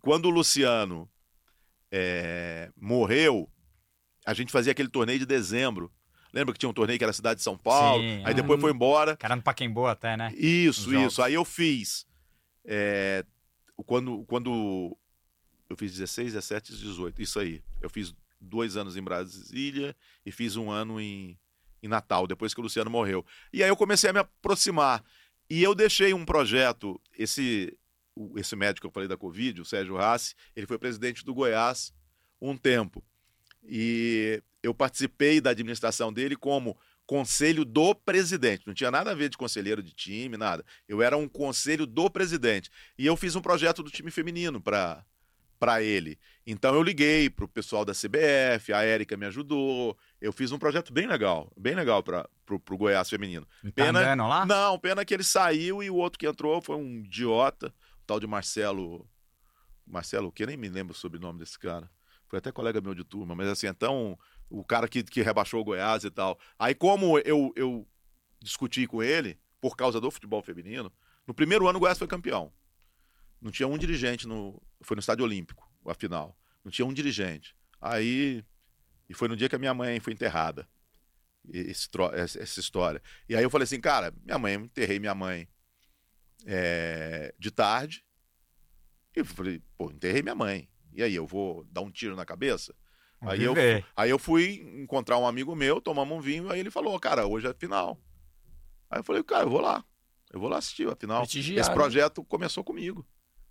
quando o Luciano é, morreu, a gente fazia aquele torneio de dezembro. Lembra que tinha um torneio que era a cidade de São Paulo? Sim, aí depois foi embora. Era no Paquembu até, né? Isso, jogos. isso. Aí eu fiz. é, quando, quando eu fiz 16, 17 18. Isso aí. Eu fiz dois anos em Brasília e fiz um ano em, em Natal, depois que o Luciano morreu. E aí eu comecei a me aproximar. E eu deixei um projeto. Esse, esse médico que eu falei da Covid, o Sérgio Rassi, ele foi presidente do Goiás um tempo. E eu participei da administração dele como conselho do presidente. Não tinha nada a ver de conselheiro de time, nada. Eu era um conselho do presidente. E eu fiz um projeto do time feminino para para ele. Então eu liguei pro pessoal da CBF, a Érica me ajudou. Eu fiz um projeto bem legal, bem legal para pro Goiás feminino. Tá andando lá? Não, pena que ele saiu e o outro que entrou foi um idiota, o tal de Marcelo. Marcelo, o que? Nem me lembro o sobrenome desse cara. Foi até colega meu de turma, mas assim, então, o cara que, que rebaixou o Goiás e tal. Aí, como eu, eu discuti com ele, por causa do futebol feminino, no primeiro ano o Goiás foi campeão. Não tinha um dirigente no. Foi no Estádio Olímpico, a final. Não tinha um dirigente. Aí. E foi no dia que a minha mãe foi enterrada. Esse, essa história. E aí eu falei assim, cara, minha mãe, enterrei minha mãe é, de tarde. E falei, pô, enterrei minha mãe. E aí, eu vou dar um tiro na cabeça? Aí eu, aí eu fui encontrar um amigo meu, tomamos um vinho, aí ele falou, cara, hoje é final. Aí eu falei, cara, eu vou lá. Eu vou lá assistir a final. Esse né? projeto começou comigo.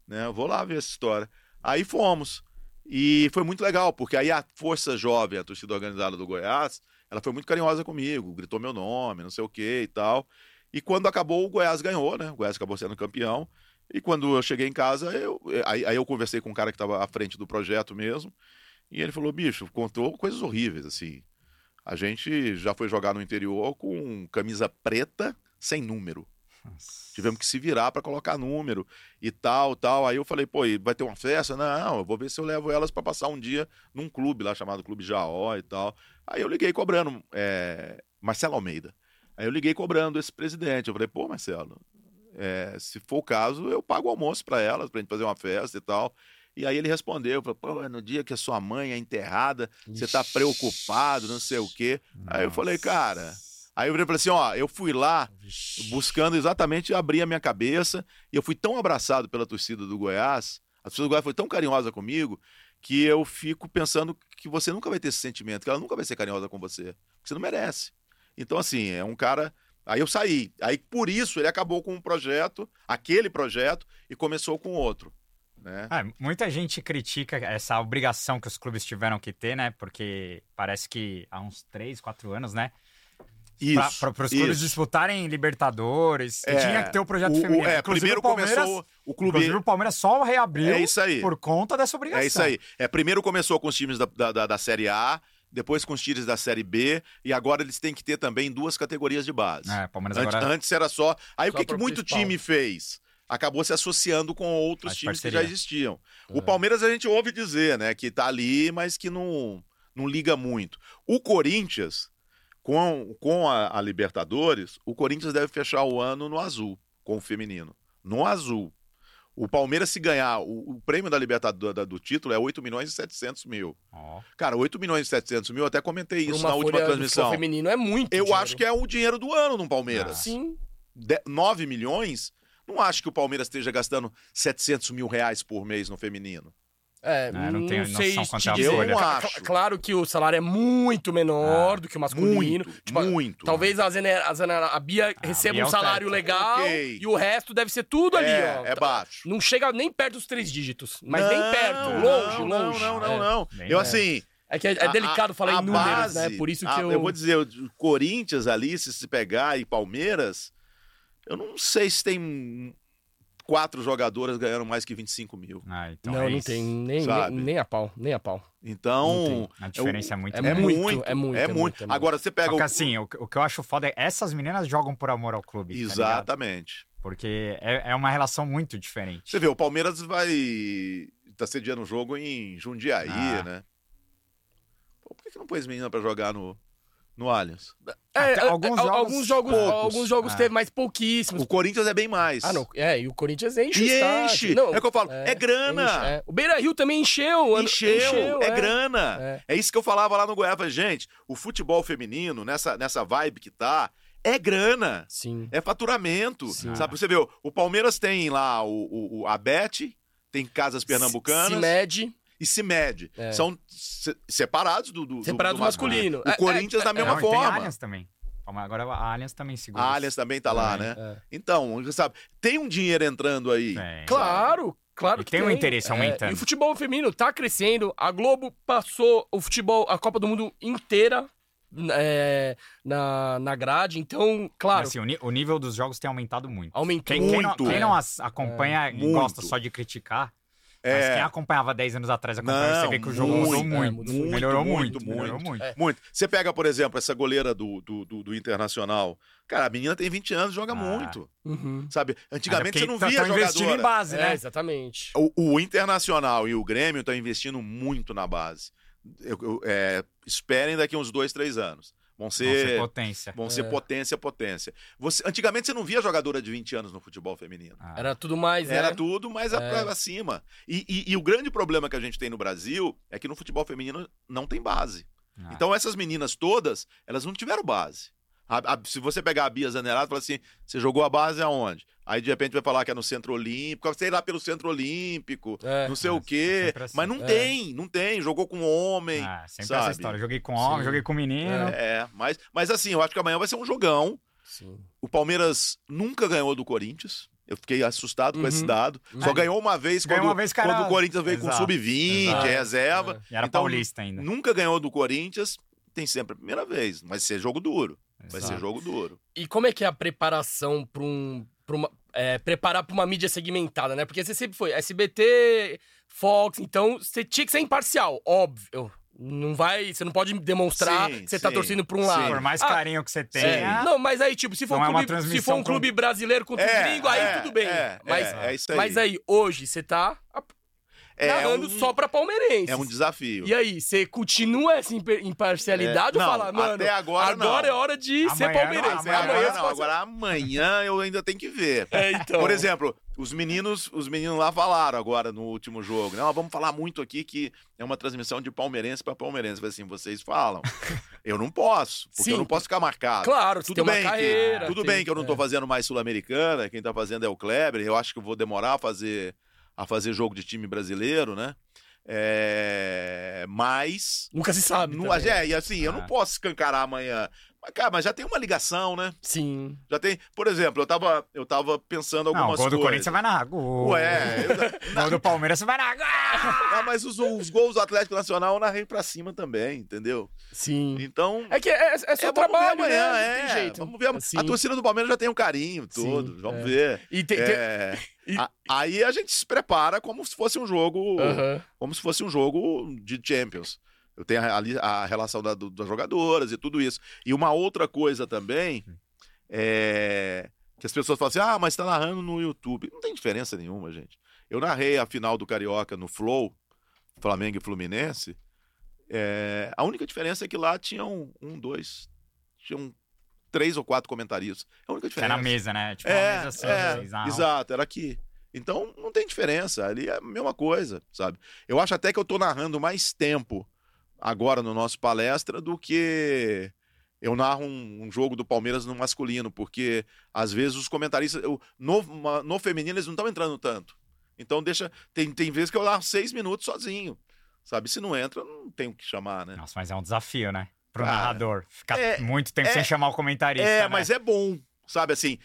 Né? Eu vou lá ver essa história. Aí fomos. E foi muito legal, porque aí a Força Jovem, a torcida organizada do Goiás, ela foi muito carinhosa comigo, gritou meu nome, não sei o que e tal. E quando acabou, o Goiás ganhou, né? O Goiás acabou sendo campeão. E quando eu cheguei em casa, eu, aí, aí eu conversei com um cara que estava à frente do projeto mesmo. E ele falou: bicho, contou coisas horríveis, assim. A gente já foi jogar no interior com camisa preta sem número. Nossa. Tivemos que se virar para colocar número e tal, tal. Aí eu falei, pô, vai ter uma festa? Não, eu vou ver se eu levo elas para passar um dia num clube lá chamado Clube Jaó e tal. Aí eu liguei cobrando é, Marcelo Almeida. Aí eu liguei cobrando esse presidente. Eu falei, pô, Marcelo, é, se for o caso, eu pago o almoço para elas, pra gente fazer uma festa e tal. E aí ele respondeu, falou, pô, no dia que a sua mãe é enterrada, você tá preocupado, não sei o quê. Nossa. Aí eu falei, cara... Aí eu falei assim, ó, eu fui lá buscando exatamente abrir a minha cabeça e eu fui tão abraçado pela torcida do Goiás, a torcida do Goiás foi tão carinhosa comigo, que eu fico pensando que você nunca vai ter esse sentimento, que ela nunca vai ser carinhosa com você, que você não merece. Então, assim, é um cara Aí eu saí. Aí por isso ele acabou com um projeto, aquele projeto, e começou com outro. Né? É, muita gente critica essa obrigação que os clubes tiveram que ter, né? Porque parece que há uns 3, 4 anos, né? Isso. Para os clubes disputarem Libertadores, é, tinha que ter o projeto o, feminino. É, primeiro começou o clube. Inclusive o Palmeiras só reabriu é isso por conta dessa obrigação. É isso aí. É, primeiro começou com os times da, da, da Série A, depois com os times da Série B, e agora eles têm que ter também duas categorias de base. É, Palmeiras antes, agora... antes era só. Aí só o que, que muito principal. time fez? Acabou se associando com outros As times parceria. que já existiam. É. O Palmeiras a gente ouve dizer, né, que tá ali, mas que não, não liga muito. O Corinthians, com, com a, a Libertadores, o Corinthians deve fechar o ano no azul, com o feminino. No azul. O Palmeiras, se ganhar o, o prêmio da Libertadores do, do, título, é 8 milhões e 700 mil. Oh. Cara, 8 milhões e 700 mil, eu até comentei isso na última transmissão. feminino é muito. Eu dinheiro. acho que é o dinheiro do ano no Palmeiras. Ah. Sim. De, 9 milhões, não acho que o Palmeiras esteja gastando 700 mil reais por mês no feminino. É, não, não tenho sei noção quanto é eu acho. Claro que o salário é muito menor ah, do que o masculino. Muito, tipo, muito. Talvez a, Zene, a, Zene, a Bia ah, receba Bia um é salário legal okay. e o resto deve ser tudo ali, é, ó. É baixo. Não chega nem perto dos três dígitos, mas não, nem perto, longe, não, longe. Não, não, não, não. eu assim... É que é, é delicado a, falar em números, base, né? Por isso que a, eu... Eu vou dizer, o Corinthians ali, se se pegar, e Palmeiras, eu não sei se tem quatro jogadoras ganharam mais que 25 mil. Ah, então não, é não isso. tem nem, nem, nem, a pau, nem a pau. Então. A diferença é, é muito é, é, muito, é muito, é muito. É muito. Agora você pega. Só que o... assim, o, o, que eu acho foda é essas meninas jogam por amor ao clube. Tá Exatamente. Tá Porque é, é uma relação muito diferente. Você vê, o Palmeiras vai. tá sediando o jogo em Jundiaí, ah. né? Pô, por que, que não pôs menina pra jogar no, no Allianz. É, é alguns, jogos, alguns jogos, alguns jogos ah. teve mais pouquíssimos. O Corinthians é bem mais. Ah, não. É, e o Corinthians enche e o enche. Não, é o que eu falo. É, é grana. Enche, é. O Beira Rio também encheu. Encheu. encheu é, é, grana. É. é. isso que eu falava lá no Goiás. Gente, o futebol feminino, nessa, nessa vibe que tá, é grana. Sim. É faturamento. Sim. Sabe? Você vê, o Palmeiras tem lá o, o, a Bet, tem Casas Pernambucanas. Se mede e se mede. É. São separados do, do, separados do, do masculino. O é, Corinthians é, da mesma forma. Tem Allianz também. Agora a Allianz também segura. A Allianz também tá lá, né? É. Então, sabe, tem um dinheiro entrando aí. Claro, claro e que tem. tem um interesse aumentando. É, e o futebol feminino tá crescendo. A Globo passou o futebol, a Copa do Mundo inteira é, na, na grade, então, claro. Assim, o, o, nível dos jogos tem aumentado muito. Aumentou quem, muito. Quem não, quem não acompanha é. e gosta só de criticar, Mas É. quem acompanhava 10 anos atrás, acompanhava, você Não, vê que o jogo muito, mudou é, muito. mudou muito, melhorou muito, muito, muito. melhorou muito. É. Muito. Você pega, por exemplo, essa goleira do, do, do, do Internacional. Cara, a menina tem 20 anos, joga Ah. muito. Uhum. Sabe? Antigamente você não via Estão investindo em base, É, né? exatamente. O, o Internacional e o Grêmio estão investindo muito na base. Eu- eu- é, esperem daqui uns dois, três anos. Vão Vão ser, ser potência. vão ser É. potência, potência. Você, antigamente você não via jogadora de 20 anos no futebol feminino. Ah. Era tudo mais, né? Era tudo, mas É. pra acima. E, e- e o grande problema que a gente tem no Brasil é que no futebol feminino não tem base. Ah. Então essas meninas todas, elas não tiveram base. A- a- se você pegar a Bia Zanerato e falar assim, você jogou a base aonde? Aí de repente vai falar que é no Centro Olímpico, sei lá, pelo Centro Olímpico, É. não sei É, o quê. assim. Mas não É. tem, não tem. Jogou com homem. Ah, sempre sabe? essa história. Joguei com homem, Sim. joguei com menino. É, mas, mas assim, eu acho que amanhã vai ser um jogão. Sim. O Palmeiras nunca ganhou do Corinthians. Eu fiquei assustado com Uhum. esse dado. Só Uhum. ganhou uma vez Ganhou quando, uma vez, quando o Corinthians veio com Exato, sub-20, exato. reserva. E era Então, paulista ainda. Nunca ganhou do Corinthians. Tem sempre a primeira vez. Vai ser jogo duro. Vai Exato. ser jogo duro. E como é que é a preparação para um. Pra uma, é, preparar para uma mídia segmentada, né? Porque você sempre foi SBT, Fox, então você tinha que ser imparcial, óbvio. Não vai. Você não pode demonstrar Sim, que você tá sim, torcendo pra um sim. lado. Por mais Ah, carinho que você tenha. é. Não, mas aí, tipo, se for, Não um é uma clube, se for um clube brasileiro contra É, o gringo, aí é, tudo bem. é, mas, é, é isso aí. mas aí, hoje, você tá É narrando um, só pra palmeirense. é um desafio. E aí, você continua essa imparcialidade É, ou não, fala, mano, até agora não. é hora de ser Amanhã palmeirense. não, Amanhã, amanhã agora não, agora amanhã eu ainda tenho que ver. <laughs> É, então. Por exemplo, os meninos, os meninos lá falaram agora no último jogo. Não, vamos falar muito aqui que é uma transmissão de palmeirense para palmeirense. Assim, vocês falam. <laughs> Eu não posso, porque Sim. eu não posso ficar marcado. Claro, Tudo tem uma bem, carreira. que, tudo tem- bem que eu não tô é. fazendo mais sul-americana, quem tá fazendo é o Kleber. Eu acho que eu vou demorar a fazer a fazer jogo de time brasileiro, né? É, mas Nunca se sabe. não, é, e assim, eu Ah. não posso escancarar amanhã. Mas, cara, mas já tem uma ligação, né? Sim. Já tem. Por exemplo, eu tava, eu tava pensando Não, algumas gol do coisas. Corinthians você vai narrar. Gol. Ué, eu- Gol do Palmeiras você vai narrar. Gol! Ah, mas os, os gols do Atlético Nacional eu narrei pra cima também, entendeu? Sim. Então. É que é, é seu é, vamos trabalho, ver amanhã, né? é. Não tem jeito. Vamos ver. Assim. A torcida do Palmeiras já tem um carinho todo. Sim, vamos é. ver. E tem, tem- É, e- a- aí a gente se prepara como se fosse um jogo. Como se fosse um jogo de Champions. Eu tenho ali a relação da- do- das jogadoras e tudo isso. E uma outra coisa também é que as pessoas falam assim: ah, mas tá narrando no YouTube. Não tem diferença nenhuma, gente. Eu narrei a final do Carioca no Flow, Flamengo e Fluminense. É, a única diferença é que lá tinham um, dois, tinham três ou quatro comentaristas. É a única diferença. na mesa, né? Tipo, É, mesa assim. é, narram. exato, era aqui. Então não tem diferença, ali é a mesma coisa, sabe? Eu acho até que eu tô narrando mais tempo agora no nosso palestra do que eu narro um, um jogo do Palmeiras no masculino, porque às vezes os comentaristas, eu- no, no feminino eles não estão entrando tanto. Então deixa, tem, tem vezes que eu narro seis minutos sozinho, sabe? Se não entra, não tem o que chamar, né? Nossa, mas é um desafio, né? Pro Cara, narrador. Ficar é- muito tempo é- sem chamar o comentarista. É, né? mas é bom, sabe? Assim,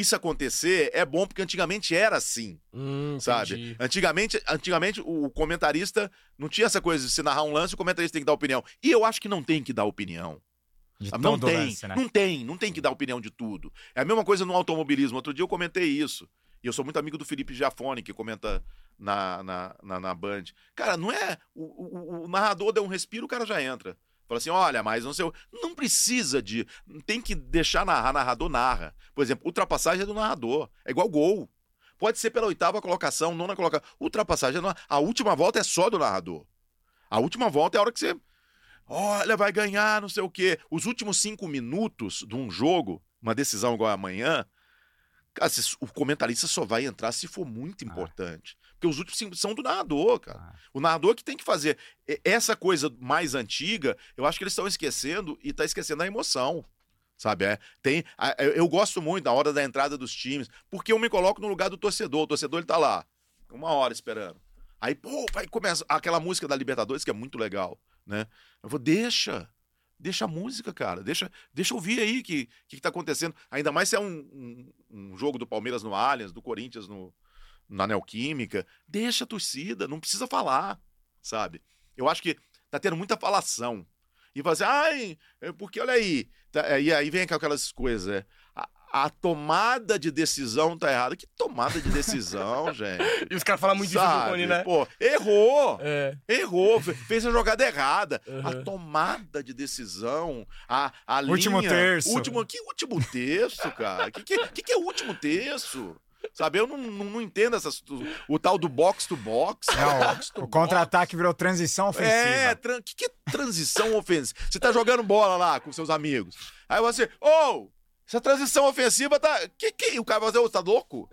isso acontecer é bom porque antigamente era assim. Hum, sabe? entendi. Antigamente, antigamente o comentarista não tinha essa coisa de se narrar um lance, o comentarista tem que dar opinião. E eu acho que não tem que dar opinião. Sabe? Não tem, lance, né? não tem, não tem que dar opinião de tudo. É a mesma coisa no automobilismo. Outro dia eu comentei isso. E eu sou muito amigo do Felipe Giafone, que comenta na, na, na, na Band. Cara, não é. O, o, o narrador dá um respiro, o cara já entra. Fala assim, olha, mas não sei. Não precisa de. Tem que deixar narrar, narrador narra. Por exemplo, ultrapassagem é do narrador. É igual gol. Pode ser pela oitava colocação, nona colocação. Ultrapassagem é do... A última volta é só do narrador. A última volta é a hora que você. Olha, vai ganhar, não sei o quê. Os últimos cinco minutos de um jogo, uma decisão igual amanhã, cara, o comentarista só vai entrar se for muito Ah. importante. Porque os últimos cinco são do narrador, cara. Ah. O narrador que tem que fazer. Essa coisa mais antiga, eu acho que eles estão esquecendo e tá esquecendo a emoção. Sabe? É, tem, eu, gosto muito da hora da entrada dos times, porque eu me coloco no lugar do torcedor. O torcedor ele tá lá, uma hora esperando. Aí, pô, vai começa aquela música da Libertadores que é muito legal, né? Eu vou, deixa. Deixa a música, cara. Deixa, deixa eu ouvir aí o que, que, que tá acontecendo. Ainda mais se é um, um, um jogo do Palmeiras no Allianz, do Corinthians no, na Neoquímica. Deixa a torcida, não precisa falar, sabe? Eu acho que tá tendo muita falação. E fazer, ai, é porque olha aí. Tá, e aí vem aquelas coisas, é, a, a tomada de decisão tá errada. Que tomada de decisão, <laughs> gente? E os caras falam muito disso Sabe? do Rony, né? Pô, errou! É. Errou, fe- fez a jogada errada. Uhum. A tomada de decisão, a, a Último linha... terço. Último, que último terço, cara? Que, que, que, que é o último terço? Sabe, eu não, não, não entendo essas, o tal do box to box. to Não, o contra-ataque virou transição ofensiva. É, o que, que é transição ofensiva? Você tá jogando bola lá com seus amigos. Aí você, ô, essa transição ofensiva tá. Que, que? O cara vai dizer, ô, você tá louco?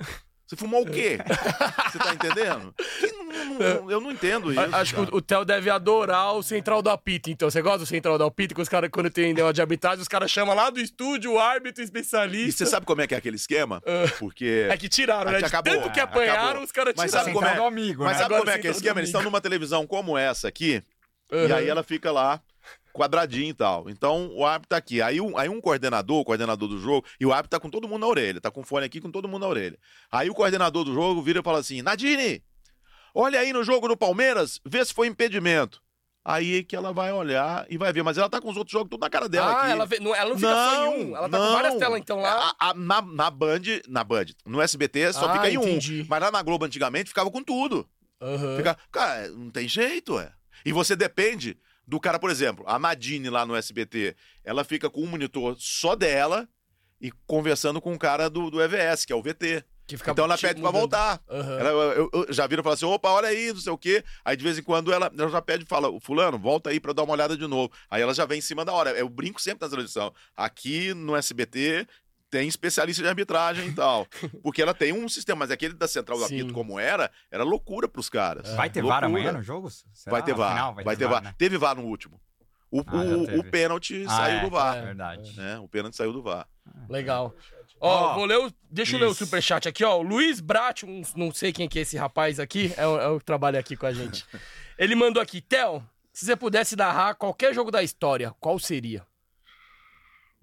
Você fumou o quê? <laughs> Você tá entendendo? Que não- não- não- eu não entendo isso. Acho que cara. o, o Theo deve adorar o central do apito, então. Você gosta do central do apito? Que os caras, quando tem negócio de arbitragem, os caras chamam lá do estúdio o árbitro E especialista. você sabe como é que é aquele esquema? Porque. É que tiraram, né? Aqui De acabou, tanto que é, apanharam, acabou. os caras Mas tiraram. sabe como é? Amigo, Mas né? sabe Agora como é que é esquema? Eles estão numa televisão como essa aqui, e Uhum. aí ela fica lá, quadradinho e tal. Então o árbitro tá aqui. Aí um, aí um coordenador, o coordenador do jogo, e o árbitro tá com todo mundo na orelha, tá com o fone aqui com todo mundo na orelha. Aí o coordenador do jogo vira e fala assim: Nadine, olha aí no jogo do Palmeiras, vê se foi impedimento. Aí que ela vai olhar e vai ver, mas ela tá com os outros jogos tudo na cara dela Ah, aqui. ela, vê- não, ela não fica só em um. Ela tá com várias telas, então, lá. A- a- na, na Band, na Band, no SBT só Ah, fica em entendi. um. Mas lá na Globo antigamente ficava com tudo. Aham. Fica, cara, não tem jeito, é. E você depende do cara, por exemplo, a Nadine lá no SBT, ela fica com um monitor só dela e conversando com o cara do, do EVS, que é o VT. Que fica então ela tipo, pede pra mudando. voltar. Aham. Ela, eu, eu já viram falar assim: opa, olha aí, não sei o quê. Aí de vez em quando ela, ela já pede e fala: Fulano, volta aí pra eu dar uma olhada de novo. Aí ela já vem em cima da hora. Eu brinco sempre na transmissão. Aqui no SBT tem especialista de arbitragem e tal. <laughs> Porque ela tem um sistema, mas aquele da Central do Sim. Apito, como era, era loucura pros caras. Vai ter Loucura. VAR amanhã no jogo? Será? Vai ter VAR. final vai, ter VAR. né? Teve VAR no último. O, Ah, o, o pênalti Ah, saiu é, do VAR. É verdade. né? O pênalti saiu do VAR. Legal. Ó, Ó, vou ler o, deixa eu ler o isso. superchat aqui, ó. O Luiz Brat, um- não sei quem que é esse rapaz aqui, é o, é o que trabalha aqui com a gente. <laughs> Ele mandou aqui, Theo, se você pudesse narrar qualquer jogo da história, qual seria?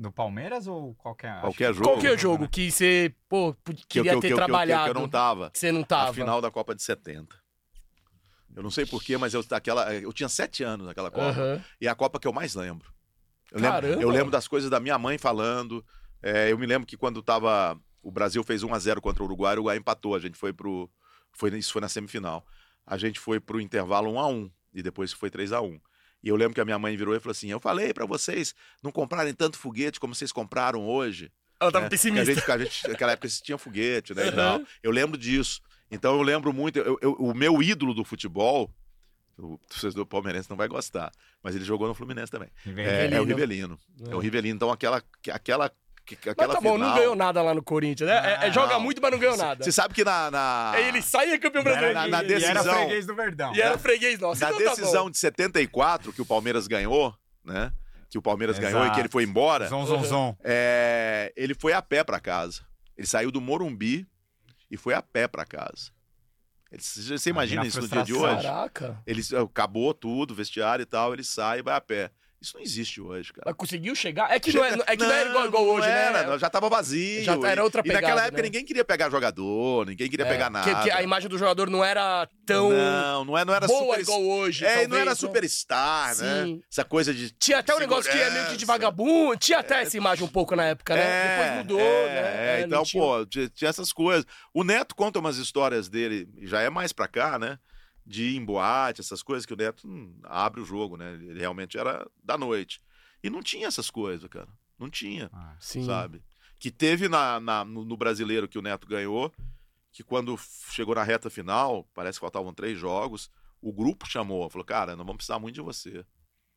Do Palmeiras ou qualquer? Qualquer jogo. Qualquer jogo que você, pô, pu- Que, eu- queria que, ter que, eu- que trabalhado, que eu não tava. que você não A tava. final da Copa de 70. Eu não sei porquê, mas eu, aquela, eu tinha sete anos naquela Copa. E é a Copa que eu mais lembro. Eu lembro, Caramba! eu lembro das coisas da minha mãe falando. É, eu me lembro que quando tava. O Brasil fez 1 a 0 contra o Uruguai, o Uruguai empatou. A gente foi pro. Foi, isso foi na semifinal. A gente foi pro intervalo 1 a 1 e depois foi 3 a 1 E eu lembro que a minha mãe virou e falou assim: Eu falei pra vocês não comprarem tanto foguete como vocês compraram hoje. Ela tava né? pessimista. A gente, a gente, naquela época se tinha foguete, né? Uhum. Eu lembro disso. Então eu lembro muito. eu- eu- o meu ídolo do futebol, o torcedor palmeirense não vai gostar, mas ele jogou no Fluminense também. É, é o Rivelino. É. o Rivelino. Então aquela. aquela Mas Aquela tá bom, final... não ganhou nada lá no Corinthians, né? É- é, joga Não. muito, mas não ganhou nada. Você sabe que na. na... Ele sai e é campeão brasileiro. na- na E- E era decisão- freguês do Verdão. E era freguês nosso. Na então tá decisão bom. de 74, que o Palmeiras ganhou, né? Que o Palmeiras ganhou e Exato. que ele foi embora. Zon, zon, zon. é, ele foi a pé pra casa. Ele saiu do Morumbi e foi a pé pra casa. Ele- Você imagina isso no dia de hoje? Caraca. Ele acabou tudo, vestiário e tal, ele sai e vai a pé. Isso não existe hoje, cara. Mas conseguiu chegar? É que não, é, é, que não, era igual, igual não hoje, era, né? não, já tava vazio. Já era outra e, e naquela pegada, época né? ninguém queria pegar jogador, ninguém queria É, pegar nada. Que, que a imagem do jogador não era tão Não, não, é, não era boa super... igual hoje. É, e talvez, não era né? superstar, né? Sim. Essa coisa de. Tinha até um negócio que é meio que de vagabundo. Tinha até essa imagem um pouco na época, né? É, Depois mudou, é, né? é, É, então, não tinha- pô, tinha essas coisas. O Neto conta umas histórias dele, já é mais pra cá, né? De ir em boate, essas coisas que o Neto hum, abre o jogo, né? Ele realmente era da noite. E não tinha essas coisas, cara. Não tinha, Ah, Sim. sabe? Que teve na, na- no, no brasileiro que o Neto ganhou, que quando chegou na reta final, parece que faltavam três jogos, o grupo chamou, falou, cara, nós vamos precisar muito de você.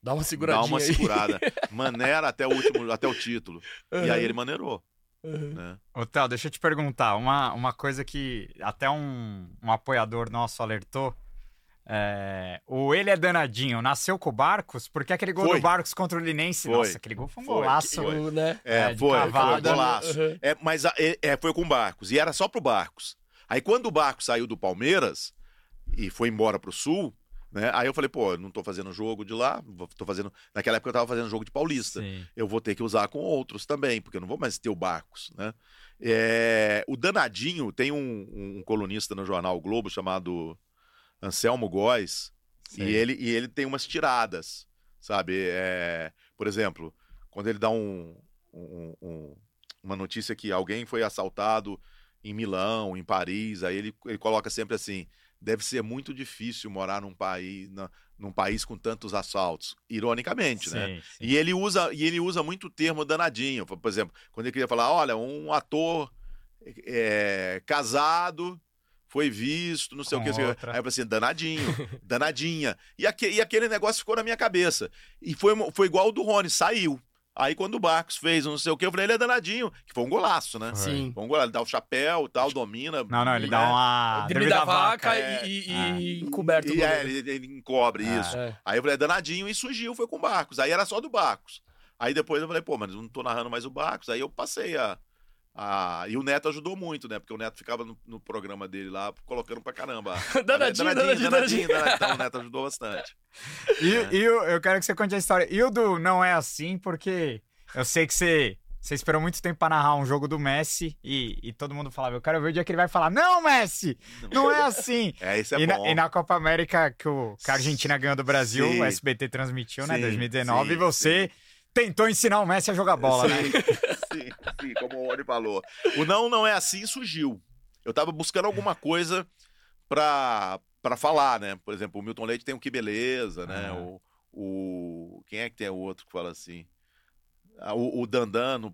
Dá uma seguradinha Dá uma aí. segurada. <laughs> Maneira até o último, até o título. E aí ele maneirou, Uhum. né? Ô, Theo, deixa eu te perguntar. Uma, uma coisa que até um, um apoiador nosso alertou. É, o Ele é Danadinho nasceu com o Barcos, porque aquele gol Foi. do Barcos contra o Linense, Foi. nossa, aquele gol foi um Foi. golaço. Foi. Né? É, É, foi, foi, cavada. golaço. Uhum. É, mas a- é, é, foi com o Barcos, e era só pro Barcos. Aí quando o Barcos saiu do Palmeiras e foi embora pro Sul, né? Aí eu falei, pô, eu não tô fazendo jogo de lá, tô fazendo. Naquela época eu tava fazendo jogo de Paulista. Sim. Eu vou ter que usar com outros também, porque eu não vou mais ter o Barcos, né? É, o Danadinho tem um, um colunista no jornal o Globo chamado Anselmo Góes, e ele, e ele tem umas tiradas, sabe? É, por exemplo, quando ele dá um, um, um- uma notícia que alguém foi assaltado em Milão, em Paris, aí ele, ele coloca sempre assim: deve ser muito difícil morar num país, na, num país com tantos assaltos. Ironicamente, sim, né? Sim. E ele usa e ele usa muito o termo danadinho. Por exemplo, quando ele queria falar, olha, um ator é, casado foi visto, não sei Com o que. Aí eu falei assim, danadinho, <laughs> danadinha. E, aque, e aquele negócio ficou na minha cabeça. E foi, foi igual o do Rony, saiu. Aí quando o Barcos fez não sei o que, eu falei, ele é danadinho. Que foi um golaço, né? Sim. Foi um golaço. Ele dá o chapéu tal, domina. Não, não, ele dá uma. Drible da, vaca, é, e, e, é. e encoberto. E é, ele, ele encobre é. isso. É. Aí eu falei, é danadinho e surgiu, foi com o Barcos. Aí era só do Barcos. Aí depois eu falei, pô, mas não tô narrando mais o Barcos. Aí eu passei a. a... E o Neto ajudou muito, né? Porque o Neto ficava no, no programa dele lá, colocando pra caramba. <laughs> danadinho, danadinho, danadinho, danadinho, danadinho. Então o Neto ajudou bastante. E, é. e eu, eu quero que você conte a história. E o do Não É Assim, porque eu sei que você, você esperou muito tempo para narrar um jogo do Messi e, e, todo mundo falava, eu quero ver o dia que ele vai falar, não, Messi, não é assim. <laughs> é, isso é e bom. Na, e na Copa América, que, o, que a Argentina ganhou do Brasil, sim. o SBT transmitiu, né, sim, né, 2019, sim, e você tentou ensinar o Messi a jogar bola, sim, né? <laughs> Sim, sim, como o Oni falou. O não, não é assim surgiu. Eu tava buscando alguma coisa pra, pra falar, né? Por exemplo, o Milton Leite tem o Que Beleza, né? Ah. O, o... Quem é que tem o outro que fala assim? Ah, o, o Dandan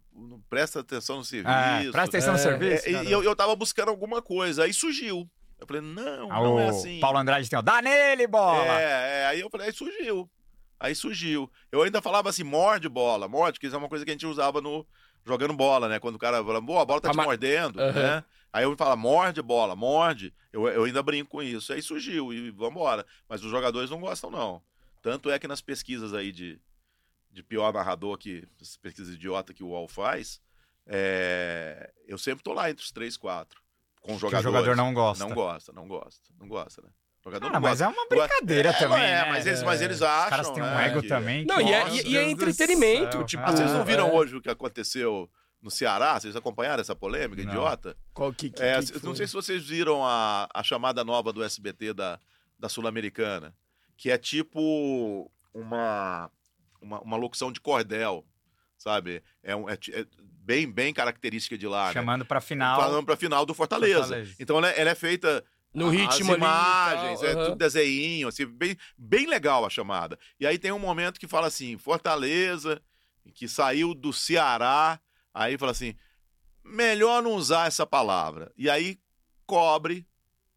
presta atenção no serviço. Ah, presta atenção é, no serviço. É, e eu, eu tava buscando alguma coisa, aí surgiu. Eu falei, não, ah, não é assim. Paulo Andrade tem o dá nele, bola! É, é, aí eu falei, aí surgiu. Aí surgiu. Eu ainda falava assim, morde bola, morde, que isso é uma coisa que a gente usava no jogando bola, né? Quando o cara fala, boa, a bola tá a te ma... mordendo, uhum. né? Aí eu falo, morde bola, morde. Eu, eu ainda brinco com isso. Aí surgiu e vambora. Mas os jogadores não gostam, não. Tanto é que nas pesquisas aí de, de pior narrador que essas pesquisas idiota que o UOL faz, é, eu sempre tô lá entre os três, quatro. Com o jogador. o jogador não gosta. Não gosta, não gosta, não gosta, né? Jogador ah, mas gosta. é uma brincadeira é, também. É, né? mas, eles, mas eles acham. Os caras têm um né, ego que... também. Não, e é, e é entretenimento. Tipo, ah, vocês não viram é. hoje o que aconteceu no Ceará? Vocês acompanharam essa polêmica não. idiota? Qual que, que, é, que Não sei se vocês viram a, a chamada nova do SBT da, da Sul-Americana, que é tipo uma uma, uma locução de cordel, sabe? É, um, é, é bem, bem característica de lá. Né? Chamando né? para final. Falando para final do Fortaleza. Fortaleza. Então ela, é, ela, é feita no ritmo as imagens, ali, é uhum. tudo desenho, assim, bem, bem legal a chamada. E aí tem um momento que fala assim, Fortaleza, que saiu do Ceará, aí fala assim, melhor não usar essa palavra. E aí cobre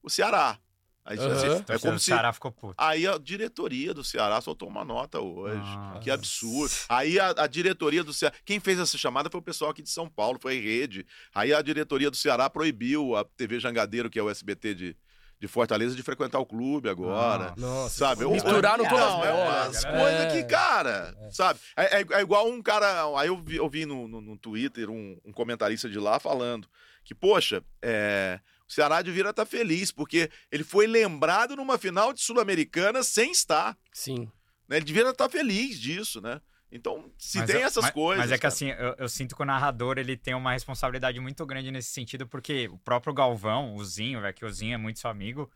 o Ceará. Aí, uhum. assim, é como o se... Ceará ficou puto. Aí a diretoria do Ceará soltou uma nota hoje. Nossa. Que absurdo. Aí a, a, diretoria do Ceará. Quem fez essa chamada foi o pessoal aqui de São Paulo, foi a rede. Aí a diretoria do Ceará proibiu a TV Jangadeiro, que é o SBT de, de Fortaleza, de frequentar o clube agora. Ah, nossa. Sabe? Misturaram todas as bolas. É, coisas que, cara, é. sabe? É, é, é, igual um cara. Aí eu vi, eu vi no, no, no Twitter um, um comentarista de lá falando que, poxa, é o Ceará devia estar feliz, porque ele foi lembrado numa final de Sul-Americana sem estar. Sim. Né? Ele devia estar feliz disso, né? Então, se mas tem é, essas mas, coisas. Mas é que assim, eu, eu, sinto que o narrador ele tem uma responsabilidade muito grande nesse sentido, porque o próprio Galvão, o Zinho, é que o Zinho é muito seu amigo,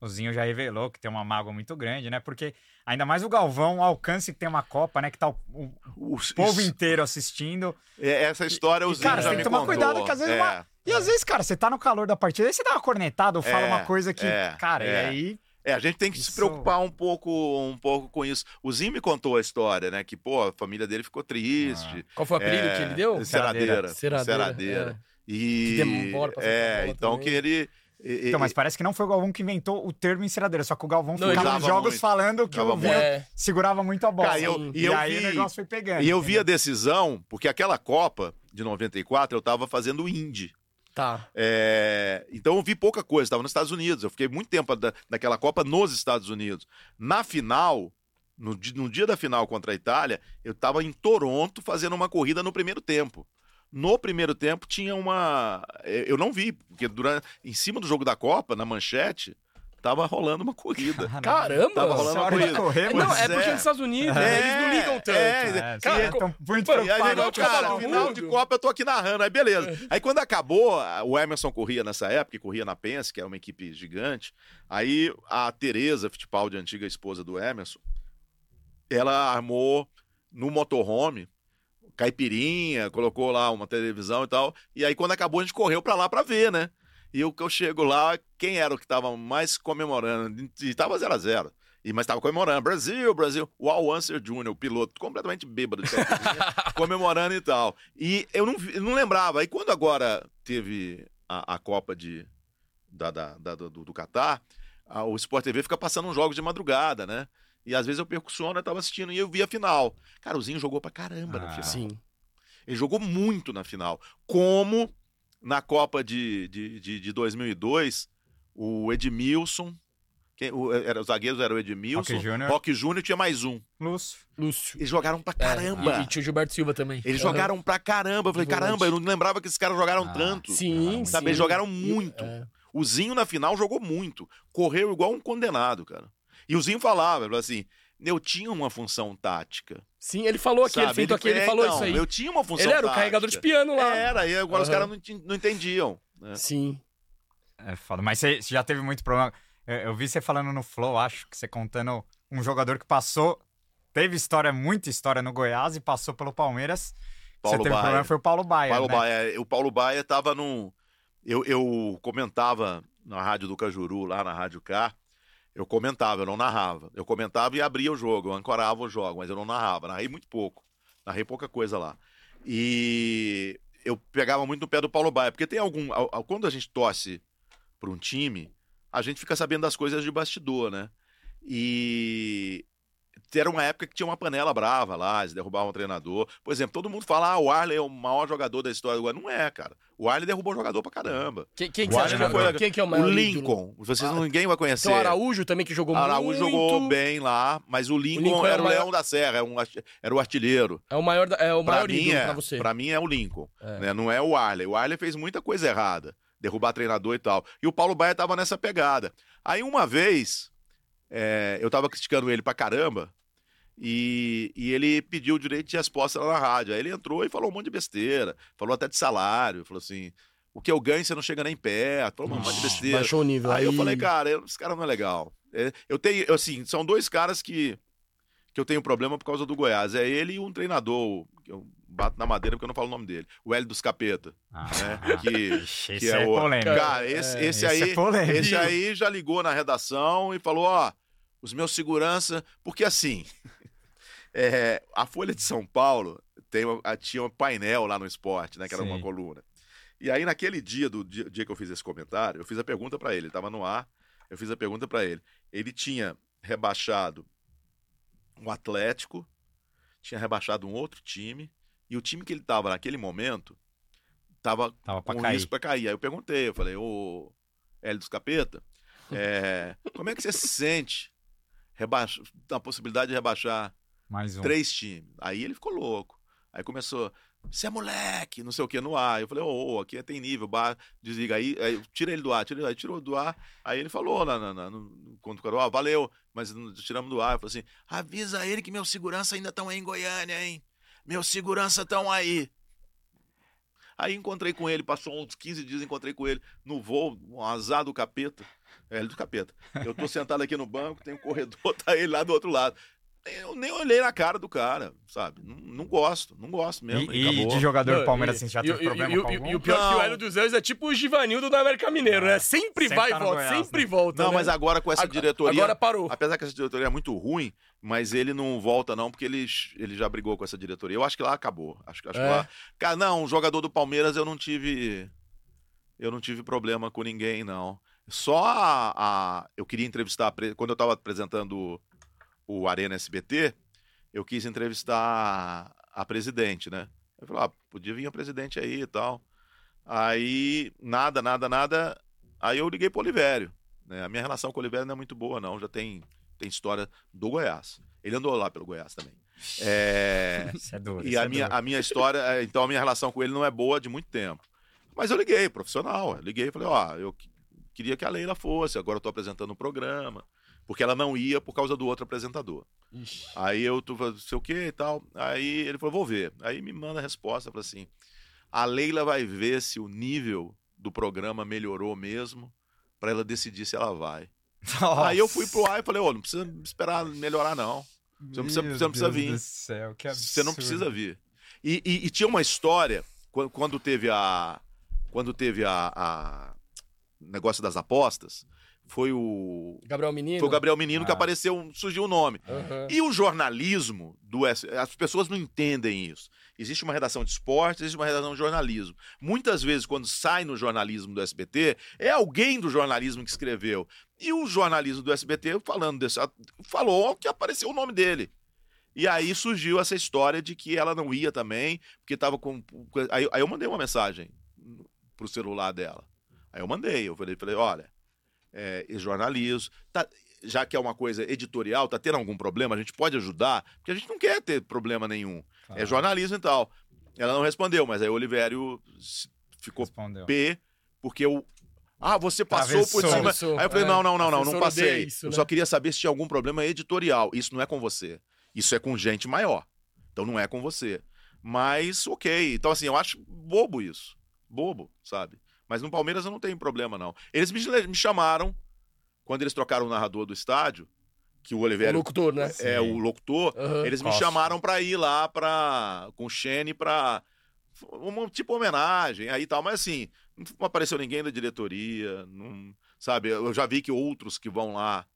o Zinho já revelou que tem uma mágoa muito grande, né? Porque ainda mais o Galvão, o alcance que tem uma Copa, né? Que tá o, o, o povo inteiro assistindo. É, essa história o Zinho cara, já tem que tomar contou. cuidado que às vezes é. uma e às vezes, cara, você tá no calor da partida, aí você dá uma cornetada ou fala é, uma coisa que, é, cara, é. e aí é, a gente tem que isso... se preocupar um pouco, um pouco com isso. O Zinho me contou a história, né? Que, pô, a família dele ficou triste. Ah. Qual foi o apelido é... que ele deu? Ceradeira. Ceradeira. Ceradeira. É. E... Que demora pra É, então também. que ele... Então, mas parece que não foi o Galvão que inventou o termo enceradeira, só que o Galvão não, ficava nos jogos muito. falando que o Vinho é. segurava muito a bola. Cara, eu, e, eu aí vi, o negócio foi pegando. E eu vi a decisão, porque aquela Copa de 94 eu tava fazendo Indy. Tá. É, então eu vi pouca coisa, estava nos Estados Unidos. Eu fiquei muito tempo da, naquela Copa nos Estados Unidos. Na final, no, no dia da final contra a Itália, eu estava em Toronto fazendo uma corrida no primeiro tempo. No primeiro tempo tinha uma. É, eu não vi, porque durante, em cima do jogo da Copa, na manchete, tava rolando uma corrida. <laughs> Caramba! Tava rolando uma corrida. Correr, não, é, porque é. nos Estados Unidos, é, eles não ligam tanto. É, é cara, então, muito preocupado. cara, final de Copa eu tô aqui narrando, aí beleza. É. Aí quando acabou, o Emerson corria nessa época, corria na Pense, que era uma equipe gigante. Aí a Tereza Fittipaldi, antiga esposa do Emerson, ela armou no motorhome caipirinha, colocou lá uma televisão e tal. E aí, quando acabou, a gente correu pra lá pra ver, né? E o que eu chego lá, quem era o que tava mais comemorando? E tava 0 a 0 e, mas tava comemorando, Brasil, Brasil, o Al Unser Jr., o piloto, completamente bêbado, <laughs> comemorando e tal. E eu não, eu não lembrava. Aí quando agora teve a, a Copa de, da, da, da- do, do Catar, a- o Sport TV fica passando uns jogos de madrugada, né? E às vezes eu perco sono, eu tava assistindo e eu vi a final. Cara, o Zinho jogou pra caramba na Ah. final. Sim. Ele jogou muito na final. Como na Copa de, de, de, de 2002, o Edmilson. Quem, o, era, os zagueiros eram o Edmilson. Roque Júnior. Roque Júnior tinha mais um. Lúcio. Lúcio. Eles jogaram pra É, caramba. e, e tinha o Gilberto Silva também. Eles Aham. jogaram pra caramba. Eu falei, Volante. caramba, eu não lembrava que esses caras jogaram Ah, tanto. Sim, Sabe, sim. eles jogaram muito. É. O Zinho na final jogou muito. Correu igual um condenado, cara. E o Zinho falava, ele falava assim, eu tinha uma função tática. Sim, ele falou aqui, ele sabe? feito aqui, ele é, falou então, isso aí. Eu tinha uma função Ele era o tática. carregador de piano lá. Era, e agora os Aham. caras não, não entendiam. né? Sim. É foda. Mas você já teve muito problema. Eu, eu vi você falando no Flow, acho que você contando um jogador que passou. Teve história, muita história no Goiás e passou pelo Palmeiras. Paulo você teve Baia. problema foi o Paulo Baia. Paulo né? Baia, o Paulo Baia tava num. Eu, eu comentava na rádio do Cajuru, lá na Rádio K. Eu comentava, eu não narrava. Eu comentava e abria o jogo, eu ancorava o jogo, mas eu não narrava. Narrei muito pouco. Narrei pouca coisa lá. E eu pegava muito no pé do Paulo Baia, porque tem algum. Quando a gente torce para um time, a gente fica sabendo das coisas de bastidor, né? E era uma época que tinha uma panela brava lá, eles derrubavam o treinador. Por exemplo, todo mundo fala, ah, o Arley é o maior jogador da história do Goiás. Não é, cara. O Arley derrubou jogador pra caramba. Quem, quem que O você acha foi. Quem que é o O maior ídolo? Lincoln, vocês não, ninguém vai conhecer. Tem o Araújo também, que jogou Araújo muito. jogou bem lá, mas o Lincoln, Lincoln é o era o maior- Leão da Serra, era, um arti- era o artilheiro. É o maior, é o Pra maior mim, ídolo é, pra você. pra mim é o Lincoln, É. né? não é o Arley. O Arley fez muita coisa errada, derrubar treinador e tal. E o Paulo Baia tava nessa pegada. Aí uma vez, é, eu tava criticando ele pra caramba, e, e ele pediu o direito de resposta lá na rádio. Aí ele entrou e falou um monte de besteira, falou até de salário, falou assim, o que eu ganho você não chega nem perto, falou um monte de besteira. Baixou o nível. Aí eu falei, cara, esse cara não é legal. É, Eu tenho, assim, são dois caras que, que eu tenho problema por causa do Goiás. É ele e um treinador, que eu bato na madeira porque eu não falo o nome dele. O Hélio dos Capeta, Ah, né? <laughs> Que, Ixi, que esse é é, o- polêmico. Cara, esse, É, esse esse aí, é polêmico. esse aí já ligou na redação e falou, ó, os meus segurança, porque assim, <laughs> é, a Folha de São Paulo tem, uma- a- tinha um painel lá no esporte, né, que era uma Sim. coluna. E aí naquele dia do dia, dia que eu fiz esse comentário, eu fiz a pergunta pra ele, ele tava no ar, eu fiz a pergunta pra ele. Ele tinha rebaixado um Atlético, tinha rebaixado um outro time, e o time que ele tava naquele momento tava Tava pra com cair. risco pra cair. Aí eu perguntei, eu falei, ô Hélio dos Capeta, é, como é que você se sente rebaixa, na possibilidade de rebaixar Mais um. três times? Aí ele ficou louco. Aí começou, você é moleque, não sei o que, no ar. Eu falei, ô, ô, aqui tem nível, bar, desliga aí, aí, tira ele do ar, tira ele do ar, tirou do ar. Aí ele falou, na, na, na, no, quando o cara, ó, valeu, mas tiramos do ar. Eu falei assim, avisa ele que meus segurança ainda estão aí em Goiânia, hein? Meus segurança estão aí. Aí encontrei com ele, passou uns 15 dias, encontrei com ele no voo, um azar do capeta. É, ele do capeta. Eu tô sentado aqui no banco, tem um corredor, <laughs> tá ele lá do outro lado. Eu nem olhei na cara do cara, sabe? Não, não gosto, não gosto mesmo. E, e de jogador do Não, Palmeiras, assim, já teve e- problema e, com e- algum? E o pior é que o Não. Hélio dos Anjos é tipo o Givanildo do América Mineiro, né? Sempre, Sempre vai tá e no volta, Goiás, sempre né? volta. Não, né? mas agora com essa Ag- diretoria. Agora parou. Apesar que essa diretoria é muito ruim, mas ele não volta, não, porque ele, ele já brigou com essa diretoria. Eu acho que lá acabou. Acho, acho É. que lá. Cara, não, jogador do Palmeiras eu não tive. Eu não tive problema com ninguém, não. Só a. a- eu queria entrevistar. Quando eu estava apresentando o, o Arena SBT, eu quis entrevistar a, a presidente, né? Eu falei, ah, podia vir a presidente aí e tal. Aí, nada, nada, nada. Aí eu liguei pro Olivério. Né? A minha relação com o Olivério não é muito boa, não. Já tem, tem história do Goiás. Ele andou lá pelo Goiás também. É, <laughs> Isso é duro. e a é minha, duro. a minha história, é, então a minha relação com ele não é boa de muito tempo. Mas eu liguei, profissional. eu Liguei e falei, ó, eu queria que a Leila fosse, agora eu tô apresentando um programa. Porque ela não ia por causa do outro apresentador. Ixi. Aí eu tô falando, sei o que e tal. Aí ele falou, vou ver. Aí me manda a resposta, falou assim: a Leila vai ver se o nível do programa melhorou mesmo, pra ela decidir se ela vai. Aí eu fui pro ar e falei, ô, não precisa esperar melhorar, não. Você não precisa- Meu você não precisa Deus vir. do céu, que Você não precisa vir. E, e- e tinha uma história, quando, quando teve a. Quando teve a, a- negócio das apostas, foi o. Gabriel Menino. Foi o Gabriel Menino que Ah. apareceu, surgiu o nome. Aham. E o jornalismo do S... as pessoas não entendem isso. Existe uma redação de esporte, existe uma redação de jornalismo. Muitas vezes quando sai no jornalismo do SBT, é alguém do jornalismo que escreveu. E o jornalismo do SBT falando desse falou que apareceu o nome dele. E aí surgiu essa história de que ela não ia também, porque estava com aí eu mandei uma mensagem pro celular dela. Aí eu mandei, eu falei, falei olha, é, jornalismo, tá, já que é uma coisa editorial, tá tendo algum problema, a gente pode ajudar, porque a gente não quer ter problema nenhum. É jornalismo e tal. Ela não respondeu, mas aí o Olivério s- ficou Respondeu. P, porque o. Ah, você passou por Atravessou. cima. Aí eu falei: é. não, não, não, não, não passei. isso, eu né? só queria saber se tinha algum problema editorial. Isso não é com você. Isso é com gente maior. Então não é com você. Mas, ok. Então, assim, eu acho bobo isso. Bobo, sabe? Mas no Palmeiras eu não tenho problema, não. Eles me, me chamaram, quando eles trocaram o narrador do estádio, que o O Oliveira locutor, né? é o locutor, Aham. eles me Costa. chamaram pra ir lá pra, com o Xene pra. Uma, tipo homenagem aí e tal, mas assim, não apareceu ninguém da diretoria, não, sabe? Eu já vi que outros que vão lá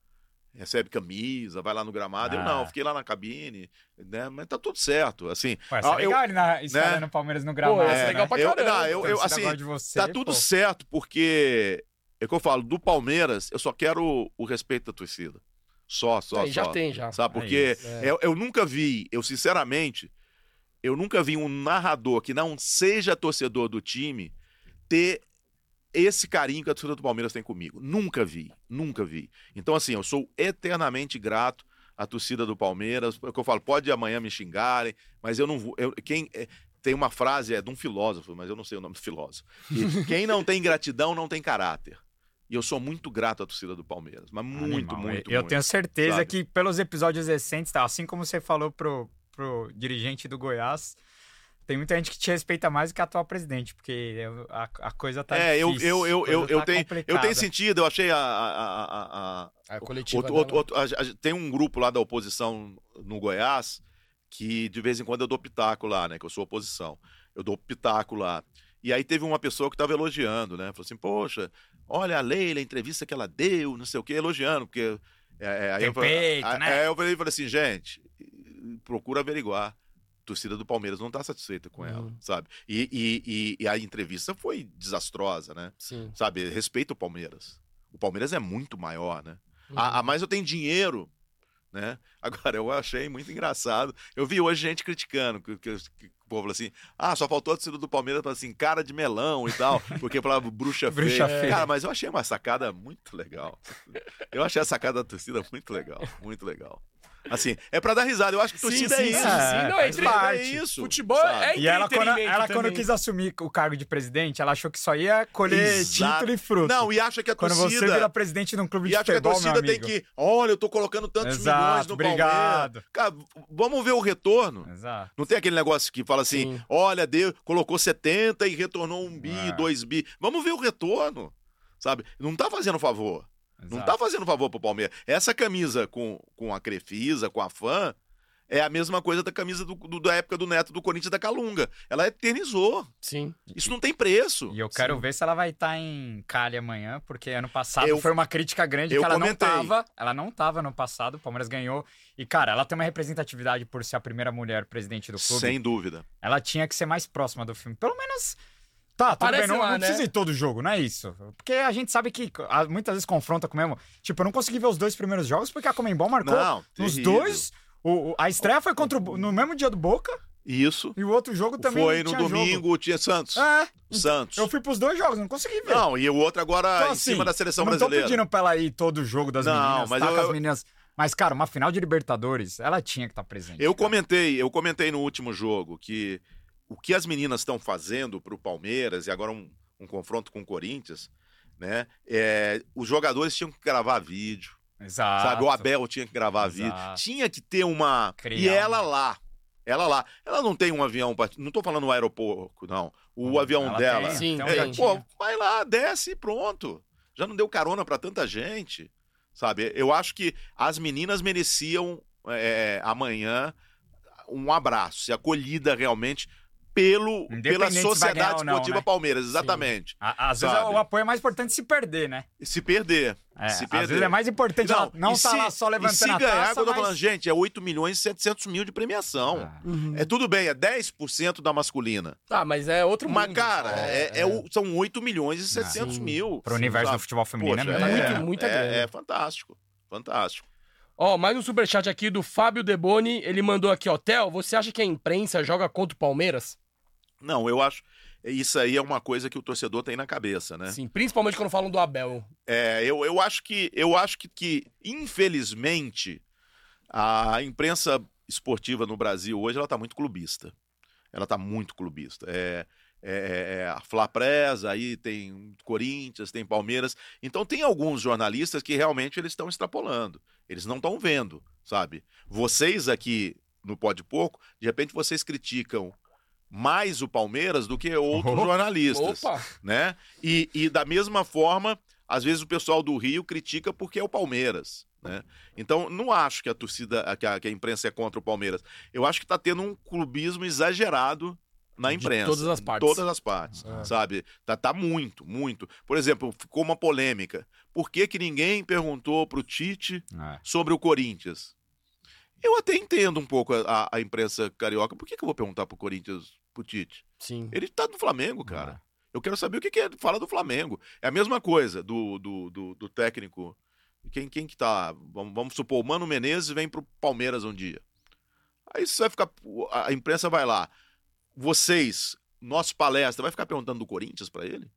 recebe camisa, vai lá no gramado. Eu Ah. não, fiquei lá na cabine, né? Mas tá tudo certo, assim. Pô, essa Ah, é eu- legal ele na, né? o Palmeiras no Pô, gramado. essa é né? legal pra eu, caramba. não, eu, eu, assim, você, tá tudo pô. certo, porque é o que eu falo, do Palmeiras, eu só quero o, respeito da torcida. Só, só, Aí, já só. tem, já. Sabe? É Porque isso, é. eu, eu nunca vi, eu sinceramente, eu nunca vi um narrador que não seja torcedor do time ter esse carinho que a torcida do Palmeiras tem comigo. Nunca vi, nunca vi. Então, assim, eu sou eternamente grato à torcida do Palmeiras. É o que eu falo, pode amanhã me xingarem, mas eu não vou. eu- quem, é, tem uma frase, é de um filósofo, mas eu não sei o nome do filósofo. E quem não tem gratidão não tem caráter. E eu sou muito grato à torcida do Palmeiras. Mas muito, Animal. muito, Eu muito. tenho certeza sabe? que pelos episódios recentes, tá? assim como você falou pro, pro dirigente do Goiás, tem muita gente que te respeita mais do que a atual presidente, porque eu- a, a coisa tá É, eu, difícil, eu, eu, eu, coisa eu, tá tenho, eu tenho sentido, eu achei a. a, a, a- A coletiva outro- dela. outro- outro- a- a- tem um grupo lá da oposição no Goiás que de vez em quando eu dou pitaco lá, né? Que eu sou oposição. Eu dou pitaco lá. E aí teve uma pessoa que estava elogiando, né? Falou assim, poxa, olha a Leila, a entrevista que ela deu, não sei o quê, elogiando, porque. É, é, aí Tem eu falei, peito, aí- né? aí eu falei, falei assim, gente, procura averiguar. Torcida do Palmeiras não está satisfeita com ela, Uhum. sabe? E, e, e- e a entrevista foi desastrosa, né? Sim. sabe? Respeita o Palmeiras. O Palmeiras é muito maior, né? Uhum. A, a mais eu tenho dinheiro, né? Agora, eu achei muito engraçado. Eu vi hoje gente criticando, que, que- que o povo falou assim, ah, só faltou a torcida do Palmeiras falar assim, cara de melão e tal, porque falava bruxa <laughs> feia. Bruxa feia. Cara, mas eu achei uma sacada muito legal. Eu achei a sacada da torcida muito legal, muito legal. Assim, é pra dar risada. Eu acho que Sim, torcida sim, é sim, isso. sim. É, Não, faz entre- parte. É isso. Futebol sabe? é E ela, quando, ela quando quis assumir o cargo de presidente, ela achou que só ia colher Exato. título e fruto. Não, e acha que a quando torcida... você vira presidente de um clube E de acho que a futebol, meu torcida tem amigo. que. Olha, eu tô colocando tantos Exato, milhões no obrigado. Palmeiras. Cara, vamos ver o retorno. Exato. Não tem aquele negócio que fala assim: Sim. olha, deu, colocou 70 e retornou um bi, É. dois bi. Vamos ver o retorno. Sabe? Não tá fazendo favor. Não exato. tá fazendo favor pro Palmeiras. Essa camisa com, com a Crefisa, com a fã, é a mesma coisa da camisa do, do- da época do Neto do Corinthians da Calunga. Ela eternizou. Sim. Isso não tem preço. E eu quero ver se ela vai estar em Cali amanhã, porque ano passado Eu- foi uma crítica grande eu que ela comentei. não tava. Ela não tava no passado, o Palmeiras ganhou. E, cara, ela tem uma representatividade por ser a primeira mulher presidente do clube. Sem dúvida. Ela tinha que ser mais próxima do filme. Pelo menos. Tá, tudo Aparece bem, não, lá, não né? precisa ir todo jogo, não é isso. Porque a gente sabe que ah, muitas vezes confronta com o mesmo. Tipo, eu não consegui ver os dois primeiros jogos porque a Comembol marcou Não, nos terrível. dois. o- a estreia foi contra o, no mesmo dia do Boca Isso. e o outro jogo também Foi no tinha jogo. domingo, tinha Santos. É, Santos. eu fui pros dois jogos, não consegui ver. Não, e o outro agora Então, em assim, cima da seleção eu não brasileira. tô pedindo pra ela ir todo o jogo das Não, meninas, mas tá eu- com as meninas. Mas, cara, uma final de Libertadores, ela tinha que estar presente. Eu cara. comentei, eu comentei no último jogo que o que as meninas estão fazendo pro Palmeiras e agora um, um confronto com o Corinthians, né? É, os jogadores tinham que gravar vídeo, Exato. sabe? O Abel tinha que gravar vídeo, Exato. tinha que ter uma Criar e ela uma- lá, ela lá, ela não tem um avião, pra... não tô falando um aeroporto, não. O avião Ela dela, tem, Sim, é, pô, vai lá, desce e pronto. Já não deu carona pra tanta gente, sabe? Eu acho que as meninas mereciam é, amanhã um abraço, ser acolhida realmente pelo, pela Sociedade não, Esportiva né? Palmeiras, exatamente. À- Às vezes Sabe? o apoio é mais importante se perder, né? Se perder. É, se às perder. vezes é mais importante não, não estar se- lá só levantando e se a ganhar, taça, que eu tô mas... falando, gente, é 8 milhões e 700 mil de premiação. Ah. É tudo bem, é 10% da masculina. Ah, mas é outro Mas, mundo. cara, é, é o- são 8 milhões e 700 Sim. mil. Pro universo sabe? do futebol feminino Poxa, é muito- é, muita é, grana. é fantástico. Fantástico. Ó, mais um superchat aqui do Fábio Deboni. Ele mandou aqui, ó. Theo, você acha que a imprensa joga contra o Palmeiras? Não, eu acho. Isso aí é uma coisa que o torcedor tem na cabeça, né? Sim, principalmente quando falam do Abel. É, eu, eu acho que, eu acho que, que, infelizmente, a imprensa esportiva no Brasil hoje ela tá muito clubista. Ela tá muito clubista. É, é, é a Flapresa, aí tem Corinthians, tem Palmeiras. Então tem alguns jornalistas que realmente eles estão extrapolando. Eles não estão vendo, sabe? Vocês aqui no Pode Pouco, de repente vocês criticam mais o Palmeiras do que outros Oh. jornalistas Opa! né? E, e da mesma forma, às vezes o pessoal do Rio critica porque é o Palmeiras, né? Então, não acho que a torcida, que a, que a imprensa é contra o Palmeiras. Eu acho que tá tendo um clubismo exagerado na De imprensa. todas as em partes. Todas as partes, Ah. sabe? Tá, tá muito, muito. Por exemplo, ficou uma polêmica. Por que que ninguém perguntou pro Tite É. sobre o Corinthians? Eu até entendo um pouco a, a- a imprensa carioca. Por que, que eu vou perguntar pro Corinthians, pro Tite? Sim. Ele tá no Flamengo, cara. Eu quero saber o que, que é. Fala do Flamengo. É a mesma coisa do, do, do, do técnico. Quem, quem que tá. Vamos, vamos supor, o Mano Menezes vem pro Palmeiras um dia. Aí você vai ficar. A imprensa vai lá. Vocês, nosso palestra, vai ficar perguntando do Corinthians pra ele?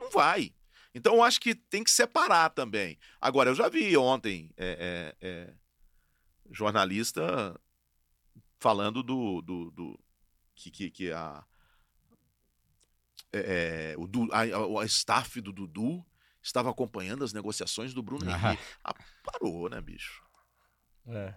Não vai. Então eu acho que tem que separar também. Agora, eu já vi ontem é, é, é, jornalista falando do. do, do- que, que, que a é, é, o, a, a- staff do Dudu estava acompanhando as negociações do Bruno. Henrique. Ah, parou, né, bicho? É.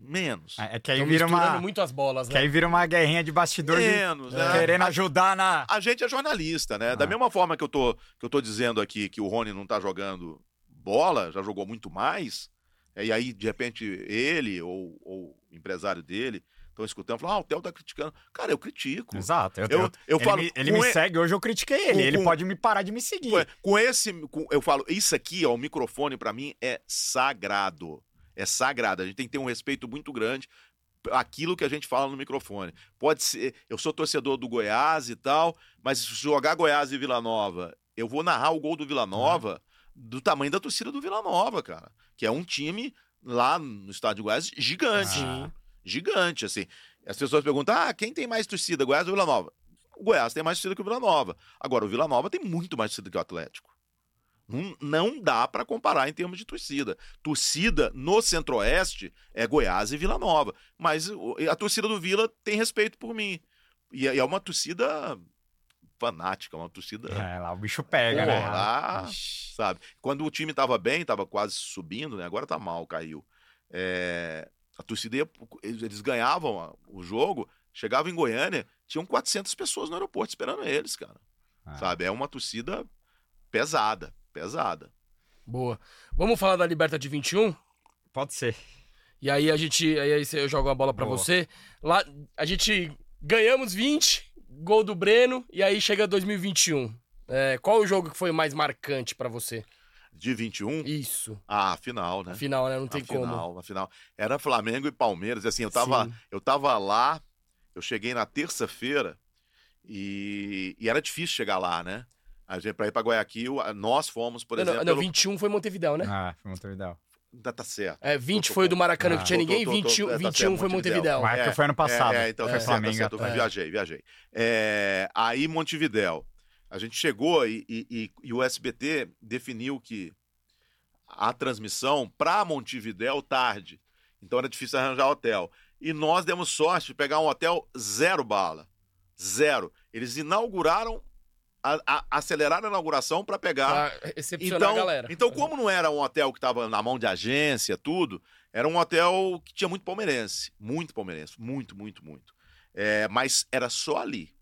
Menos. É que aí Tão vira uma... muito as bolas, Que né? aí vira uma guerrinha de bastidor de... Menos, né? querendo ajudar na... A gente é jornalista, né? Da Ah. mesma forma que eu, tô, que eu tô dizendo aqui que o Rony não tá jogando bola, já jogou muito mais, é, e aí, de repente, ele ou, ou o empresário dele estão escutando falam, ah, o Theo tá criticando. Cara, eu critico. Exato. Eu, Eu- eu, eu ele falo, me, ele me e- segue, hoje eu critiquei ele. com- ele pode me parar de me seguir. Com, com esse, com- eu falo, isso aqui, ó, o microfone pra mim é sagrado. É sagrado. A gente tem que ter um respeito muito grande aquilo que a gente fala no microfone. Pode ser, eu sou torcedor do Goiás e tal, mas se jogar Goiás e Vila Nova, eu vou narrar o gol do Vila Nova do tamanho da torcida do Vila Nova, cara, que é um time lá no estádio de Goiás gigante. Ah. Gigante, assim. As pessoas perguntam: "Ah, quem tem mais torcida, Goiás ou Vila Nova?" O Goiás tem mais torcida que o Vila Nova. Agora, o Vila Nova tem muito mais torcida que o Atlético. Não, não dá pra comparar em termos de torcida. Torcida no Centro-Oeste é Goiás e Vila Nova. Mas a torcida do Vila tem respeito por mim. E é é uma torcida fanática, uma torcida. É, lá o bicho pega, Pô, né? lá- Ixi. Sabe? Quando o time tava bem, tava quase subindo, né? Agora tá mal, caiu. É, A torcida ia, eles ganhavam a- o jogo, chegavam em Goiânia, tinham 400 pessoas no aeroporto esperando eles, cara. Ah. Sabe? É uma torcida pesada, pesada. Boa. Vamos falar da Liberta de 21? Pode ser. E aí a gente. Aí eu jogo a bola pra Boa. você. Lá, a gente ganhamos 20, gol do Breno, e aí chega 2021. É, qual o jogo que foi mais marcante pra você? De 21, Isso. ah, a final, né? Afinal, né? Não tem a como. final, a final. Era Flamengo e Palmeiras. Assim, eu tava, Sim. eu tava lá, eu cheguei na terça-feira e, e era difícil chegar lá, né? A gente, pra ir pra Guayaquil, a- nós fomos, por Não, exemplo. não, pelo- 21 foi Montevidéu, né? Ah, foi legal. Ainda tá certo. É, 20 Tô- tô- foi do Maracanã Ah. que tinha Tô- ninguém, tô- tô- 21, é, tá 21 certo, foi Montevidéu. Montevidéu. Mas É, que foi ano passado. É, é, então foi tá certo, tá Flamengo. certo. Eu É. viajei, viajei. É, aí Montevidéu. A gente chegou e, e- e- o SBT definiu que a transmissão para Montevidéu tarde. Então era difícil arranjar hotel. E nós demos sorte de pegar um hotel zero bala. Zero. Eles inauguraram, a- a- aceleraram a inauguração para pegar Pra recepcionar então, a galera. então, como não era um hotel que estava na mão de agência, tudo, era um hotel que tinha muito palmeirense. Muito palmeirense. Muito, muito, muito. É, mas era só ali.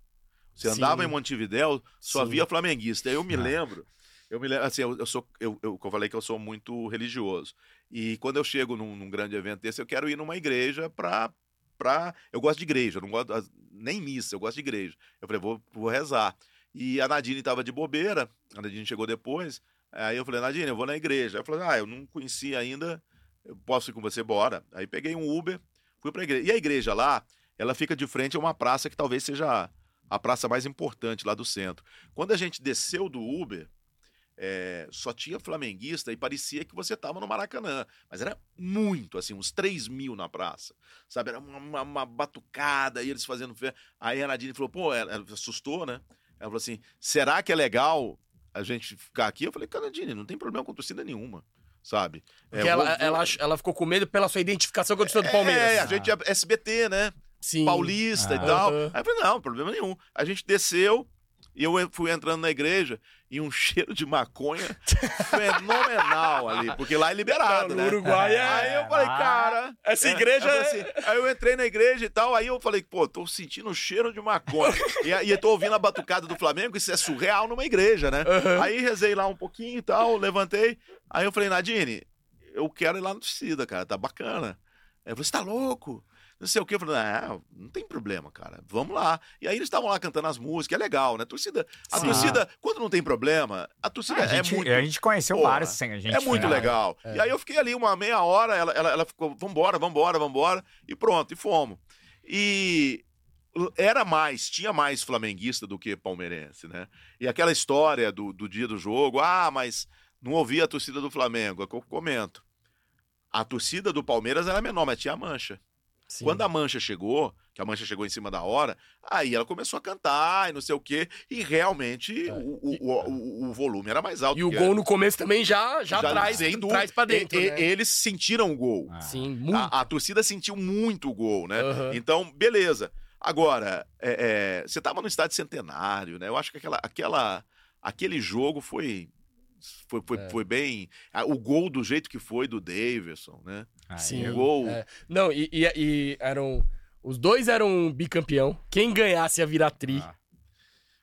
Você Sim. andava em Montevidéu, só Sim. via flamenguista. Eu me Ah. lembro, eu me lembro, assim, eu, eu sou, eu, eu, eu falei que eu sou muito religioso. E quando eu chego num, num grande evento desse, eu quero ir numa igreja para pra. Eu gosto de igreja, eu não gosto nem missa, eu gosto de igreja. Eu falei, vou, vou rezar. E a Nadine tava de bobeira, a Nadine chegou depois. Aí eu falei, Nadine, eu vou na igreja. Eu falei, ah, eu não conheci ainda, eu posso ir com você, bora. Aí peguei um Uber, fui pra igreja. E a igreja lá, ela fica de frente a uma praça que talvez seja a praça mais importante lá do centro. Quando a gente desceu do Uber, é, só tinha flamenguista e parecia que você estava no Maracanã. Mas era muito, assim, uns 3 mil na praça. Sabe? Era uma, uma- uma batucada, e eles fazendo fé. Aí a Nadine falou, pô, ela, ela assustou, né? Ela falou assim: será que é legal a gente ficar aqui? Eu falei, cara, Nadine, não tem problema com torcida nenhuma. Sabe? É, Porque ela, vou- ela, ela ficou com medo pela sua identificação com a torcida do Palmeiras. É, a gente é SBT, né? Sim. paulista Ah. e tal. Aí eu falei, não, problema nenhum. A gente desceu e eu fui entrando na igreja e um <laughs> cheiro de maconha fenomenal ali, porque lá é liberado, Não, né? no Uruguai é- Aí eu falei, cara... Essa é, igreja eu falei é- assim, aí eu entrei na igreja e tal, aí eu falei, pô, tô sentindo o cheiro de maconha. e, aí eu tô ouvindo a batucada do Flamengo, isso é surreal numa igreja, né? Aham. Aí rezei lá um pouquinho e tal, levantei. Aí eu falei, Nadine, eu quero ir lá na torcida, cara, tá bacana. Aí eu falei, você tá louco? Não sei o quê. Eu falei, ah, não tem problema, cara, vamos lá. E aí eles estavam lá cantando as músicas, é legal, né? Torcida, a Sim. torcida, quando não tem problema, a torcida a, é gente, muito. a gente conheceu vários sem a gente. É muito legal. E aí eu fiquei ali uma meia hora, ela, ela, ela ficou, vambora, vambora, vambora, e pronto, e fomos. E era mais, tinha mais flamenguista do que palmeirense, né? E aquela história do, do dia do jogo, ah, mas não ouvi a torcida do Flamengo, é o que eu comento. A torcida do Palmeiras era menor, mas tinha a mancha. Sim. Quando a mancha chegou, que a mancha chegou em cima da hora, aí ela começou a cantar e não sei o quê, e realmente É. o, o, o, o volume era mais alto. E o gol no começo também já, já, traz, sem dúvida. traz pra dentro, E- né? Eles sentiram o gol. Ah. Sim, muito. A, a torcida sentiu muito o gol, né? Aham. Então, beleza. Agora, é, é, você estava no estádio centenário, né? Eu acho que aquela, aquela, aquele jogo foi. Foi, foi, É. foi bem. O gol do jeito que foi do Davidson, né? Aí Sim. O eu- gol. É. Não, e, e- e eram... Os dois eram bicampeão. Quem ganhasse ia virar tri. Ah.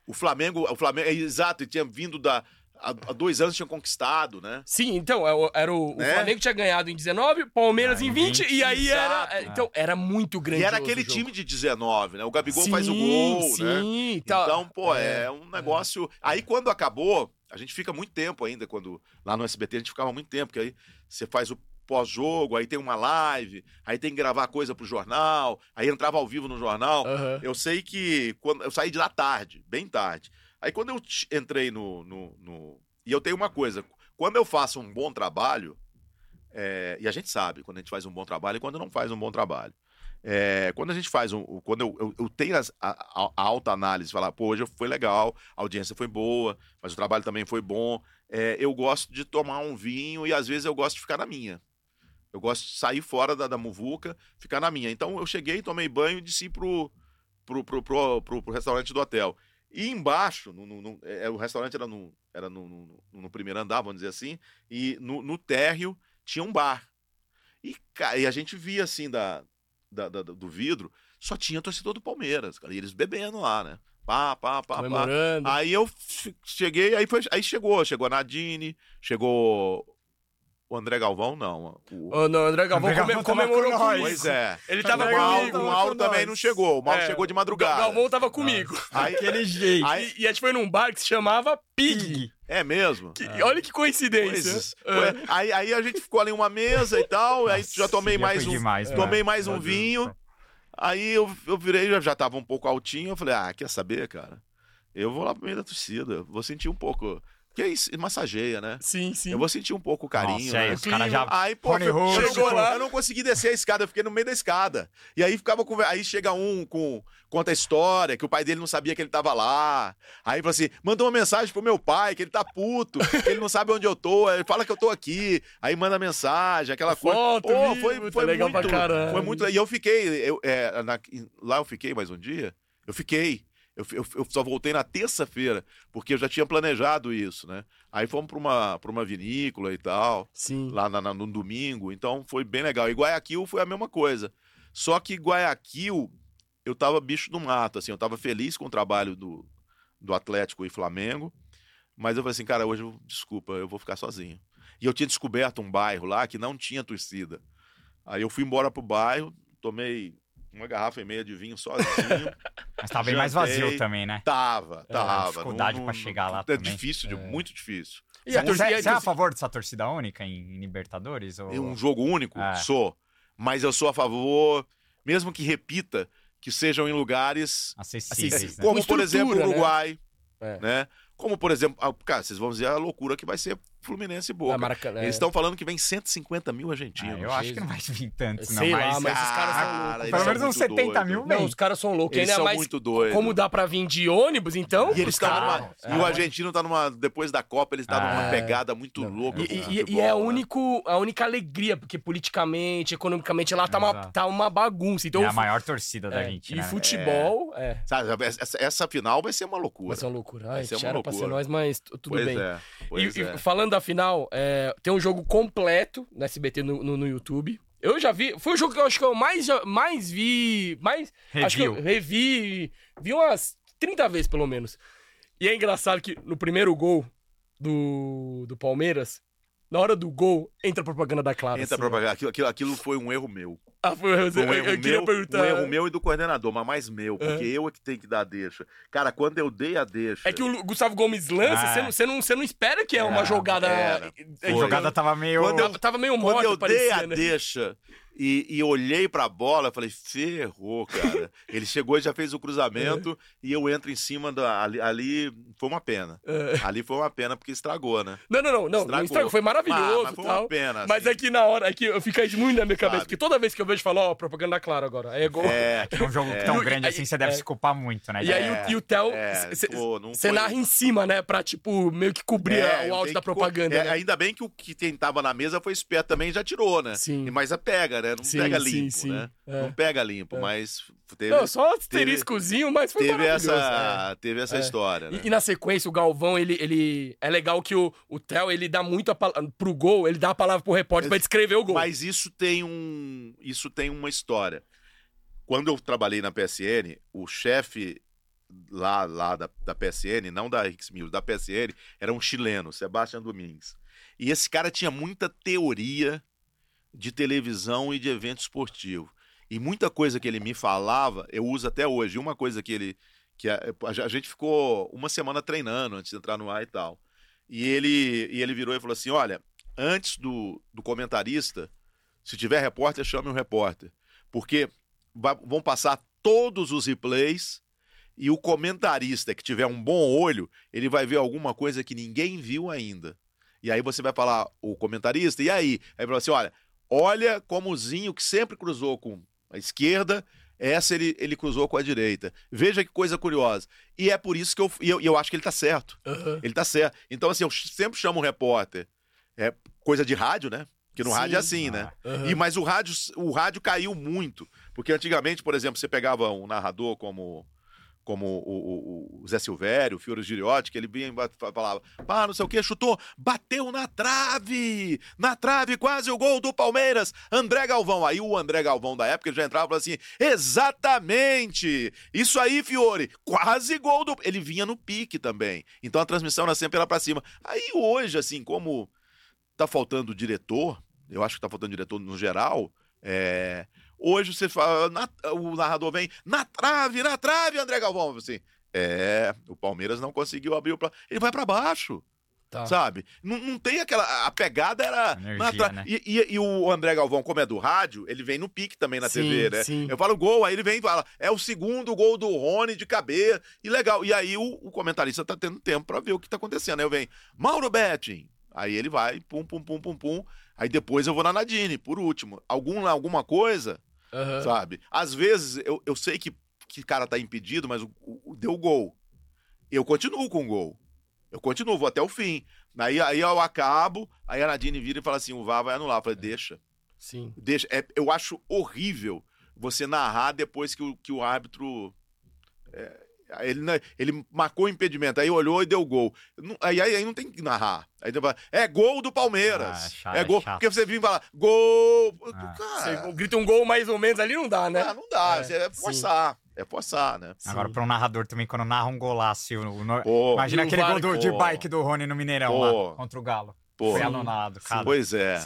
O Flamengo, o Flamengo, é, exato, ele tinha vindo da. Há, dois anos tinha conquistado, né? Sim, então, é o- era o, o Né? Flamengo tinha ganhado em 19, Palmeiras Ah, em em 20, 20, e aí era... exato. é, Então, era muito grande E era aquele time de 19, né? O Gabigol sim, faz o gol, sim, né? Então, Então, pô, é, é, um negócio. Aí quando acabou, a gente fica muito tempo ainda, quando lá no SBT a gente ficava muito tempo, porque aí você faz o pós-jogo, aí tem uma live, aí tem que gravar coisa pro jornal, aí entrava ao vivo no jornal. aham. Eu sei que quando eu saí de lá tarde, bem tarde. Aí quando eu entrei no, no, no- E eu tenho uma coisa: quando eu faço um bom trabalho, é, e a gente sabe quando a gente faz um bom trabalho e quando não faz um bom trabalho. É, quando a gente faz um. Quando eu, eu, eu tenho as- a, a- a alta análise, falar, pô, hoje foi legal, a audiência foi boa, mas o trabalho também foi bom. é, eu gosto de tomar um vinho e às vezes eu gosto de ficar na minha. Eu gosto de sair fora da, da muvuca, ficar na minha. Então eu cheguei, tomei banho e desci pro, pro, pro, pro, pro- pro restaurante do hotel. E embaixo, no, no- no- é, o restaurante era, no, era no, no- primeiro andar, vamos dizer assim, e no, no térreo tinha um bar. E, e a gente via assim da, da- da- do vidro, só tinha torcedor do Palmeiras, cara, e eles bebendo lá, né? Pá, pá, pá, pá. Aí eu cheguei, aí, foi, aí chegou, chegou a Nadine, chegou o André Galvão, não. O, Oh, não, André Galvão André Galvão comemorou com comigo. nós. Pois é. Ele tava o Mauro, comigo. o Mauro também não chegou. O Mauro É, chegou de O madrugada. Galvão tava comigo. Aí- <laughs> Aquele jeito. Aí- E, e a gente foi num bar que se chamava Pig. é mesmo? Que- Olha que coincidência. É. Aí, aí a gente ficou ali em uma mesa e tal, aí já tomei Nossa, mais um, demais, tomei né? mais um vinho. Aí eu, eu virei, já, já tava um pouco altinho, eu falei, ah, quer saber, cara? Eu vou lá pro meio da torcida, vou sentir um pouco. Que é isso, massageia, né? Sim, sim. Eu vou sentir um pouco o carinho, Nossa, aí né? os caras já... Aí, pô, Russo. chegou lá. lá, eu não consegui descer a escada, eu fiquei no meio da escada. E aí ficava com. Aí chega um com. Conta a história, que o pai dele não sabia que ele tava lá. Aí fala assim: manda uma mensagem pro meu pai, que ele tá puto, que ele não sabe onde eu tô. Ele fala que eu tô aqui. Aí manda mensagem, aquela coisa. Foto, Pô, vídeo, foi, tá foi legal muito. pra caralho. Foi muito. E eu fiquei. Eu, é, na- lá eu fiquei mais um dia. Eu fiquei. Eu, eu, eu só voltei na terça-feira, porque eu já tinha planejado isso, né? Aí fomos pra uma, pra uma vinícola e tal Sim. lá na- na- no domingo, então foi bem legal. E Guayaquil foi a mesma coisa. Só que Guayaquil, eu tava bicho do mato, assim, eu tava feliz com o trabalho do, do Atlético e Flamengo, mas eu falei assim, cara, hoje, eu, desculpa, eu vou ficar sozinho. E eu tinha descoberto um bairro lá que não tinha torcida. Aí eu fui embora pro bairro, tomei uma garrafa e meia de vinho sozinho. <laughs> Mas tava bem mais vazio também, né? Tava, tava. dificuldade Não- pra não- chegar lá É também. difícil, de- muito difícil. E a Você, torcida- você é a favor dessa torcida única em, em Libertadores? Ou... Um jogo único? É. Sou. Mas eu sou a favor, mesmo que repita, que sejam em lugares Acessíveis, Acessíveis. né? como, Com por exemplo, o né? Uruguai, É. né? Como, por exemplo, ah, cara, vocês vão dizer a loucura que vai ser Fluminense e Boca. Ah, Maracanã, é. Eles estão falando que vem 150 mil Ah, argentinos. eu acho que não vai vir tantos, não. Sei lá, mas, mas esses caras são Cara, loucos. eles Pelo menos uns muito 70 doidos. mil Não, os caras são loucos. Eles são mais muito doidos. Como dá pra vir de ônibus, então? E eles estão caras- numa. E o argentino tá numa. Depois da Copa, eles estão numa É. pegada muito louca. E, e- e é a, né? único, a única alegria, porque politicamente, economicamente, lá tá uma, tá uma bagunça. Então, é a maior torcida da é, gente, e né? futebol, é. Sabe, essa, essa final vai ser uma loucura. Vai ser uma loucura. Vai Ai, ser uma era pra ser loucura. nós, mas tudo bem. Pois E, é. falando da final, é, tem um jogo completo no SBT no, no, no YouTube. Eu já vi. Foi o jogo que eu acho que eu mais, mais vi. Mais. Acho que eu Review. revi. Vi umas 30 vezes, pelo menos. E é engraçado que no primeiro gol do, do Palmeiras, na hora do gol, entra a propaganda da Clara. Entra assim, pra pagar. Aquilo, aquilo, aquilo foi um erro meu. Ah, foi, eu, Foi um eu- erro eu queria meu, perguntar. um erro meu e do coordenador, mas mais meu, porque eu é que tenho que dar a deixa. Cara, quando eu dei a deixa. É que o Gustavo Gomes lança, Ah, você é. não, você não, você não espera que é uma Era, jogada. era. é, A jogada tava meio... Quando eu- Tava- meio Quando morta, eu dei a né? deixa e, e olhei pra bola, eu falei, ferrou, cara. <laughs> Ele chegou e já fez o cruzamento e eu entro em cima da. Ali, ali foi uma pena. É. Ali foi uma pena porque estragou, né? Não, não, não, não, não Estragou. estragou, foi maravilhoso Ah, mas foi tal. uma pena. Mas assim. é que na hora, é que eu fica isso muito na minha cabeça, Sabe. porque toda vez que eu vejo, eu falo, ó, propaganda clara agora. É gol. É, Num jogo É. tão E o- grande assim, você deve é. se culpar muito, né? E aí É, o, e o Theo, é, você narra em cima, né? Pra, tipo, meio que cobrir É, o áudio da que co- propaganda. é, né? Ainda bem que o que quem tava na mesa foi esperto também e já tirou, né? Sim. Mas a pega, né? Não Sim, pega limpo, sim. né? É. Não pega limpo, mas teve, Não, só asteriscozinho, mas foi teve essa, teve essa É. história, é. né? E, e na sequência, o Galvão, ele, ele. É legal que o, o Theo, ele dá muito a pala- pro gol, ele dá a palavra pro repórter pra descrever o gol. Mas isso tem um, isso tem uma história. Quando eu trabalhei na PSN, o chefe lá, lá da, da PSN, não da X Mil, da PSN, era um chileno, Sebastião Domingues. E esse cara tinha muita teoria de televisão e de evento esportivo. E muita coisa que ele me falava, eu uso até hoje. Uma coisa que ele. que a, a gente ficou uma semana treinando antes de entrar no ar e tal. E ele, e ele virou e falou assim: olha, antes do, do comentarista, se tiver repórter, chame o repórter. Porque vão passar todos os replays e o comentarista que tiver um bom olho, ele vai ver alguma coisa que ninguém viu ainda. E aí você vai falar, o comentarista, e aí? Aí vai falar assim: olha, olha como o Zinho, que sempre cruzou com a esquerda, essa ele, ele cruzou com a direita. Veja que coisa curiosa. E é por isso que eu, e eu, eu acho que ele tá certo. Aham. Ele tá certo. Então, assim, eu sempre chamo o repórter. É coisa de rádio, né? Porque no Sim. rádio é assim, né? Aham. E, mas o rádio, o rádio caiu muito. Porque antigamente, por exemplo, você pegava um narrador como, como o, o- o Zé Silvério, o Fiore Giriotti, que ele vinha falava, pá, não sei o que, chutou, bateu na trave! Na trave, quase o gol do Palmeiras! André Galvão. Aí o André Galvão da época ele já entrava e falava assim: exatamente! Isso aí, Fiore, quase gol do. Ele vinha no pique também. Então a transmissão era sempre era pra cima. Aí hoje, assim, como tá faltando diretor, eu acho que tá faltando diretor no geral. É, hoje você fala, na- o narrador vem na trave, na trave, André Galvão, assim. É, o Palmeiras não conseguiu abrir o. Ele vai pra baixo, Tá. sabe? Não, não tem aquela. A pegada era. Energia, né? e, e- e o André Galvão, como é do rádio, ele vem no pique também na Sim, TV, né? sim. Eu falo gol, aí ele vem e fala: é o segundo gol do Rony de cabeça. E legal. E aí o, o comentarista tá tendo tempo pra ver o que tá acontecendo. Aí eu venho, Mauro Betting. Aí ele vai, pum, pum, pum, pum, pum. Aí depois eu vou na Nadine, por último. Algum, alguma coisa, Aham. sabe? Às vezes eu, eu sei que, que cara tá impedido, mas o, o- deu gol. Eu continuo com o gol. Eu continuo, vou até o fim. Aí, aí eu acabo, aí a Nadine vira e fala assim: o VAR vai anular. Eu falei, deixa. Sim. Deixa. É, eu acho horrível você narrar depois que o, que o árbitro. é, ele, não- ele marcou o impedimento, aí olhou e deu gol. Não- Aí, aí, aí não tem que narrar. Aí você fala, é gol do Palmeiras. Ah, chato, é gol. é chato. Porque você vem e fala, gol. Ah. Você Cara, grita um gol mais ou menos ali, não dá, né? ah, não dá. É, você é sim. forçar. É forçar, né? Sim. Agora, para um narrador também, quando narra um golaço. o- o- Pô, Imagina aquele gol do, de bike do Rony no Mineirão Pô. lá, contra o Galo. Pô, Foi anulado, cara. pois é.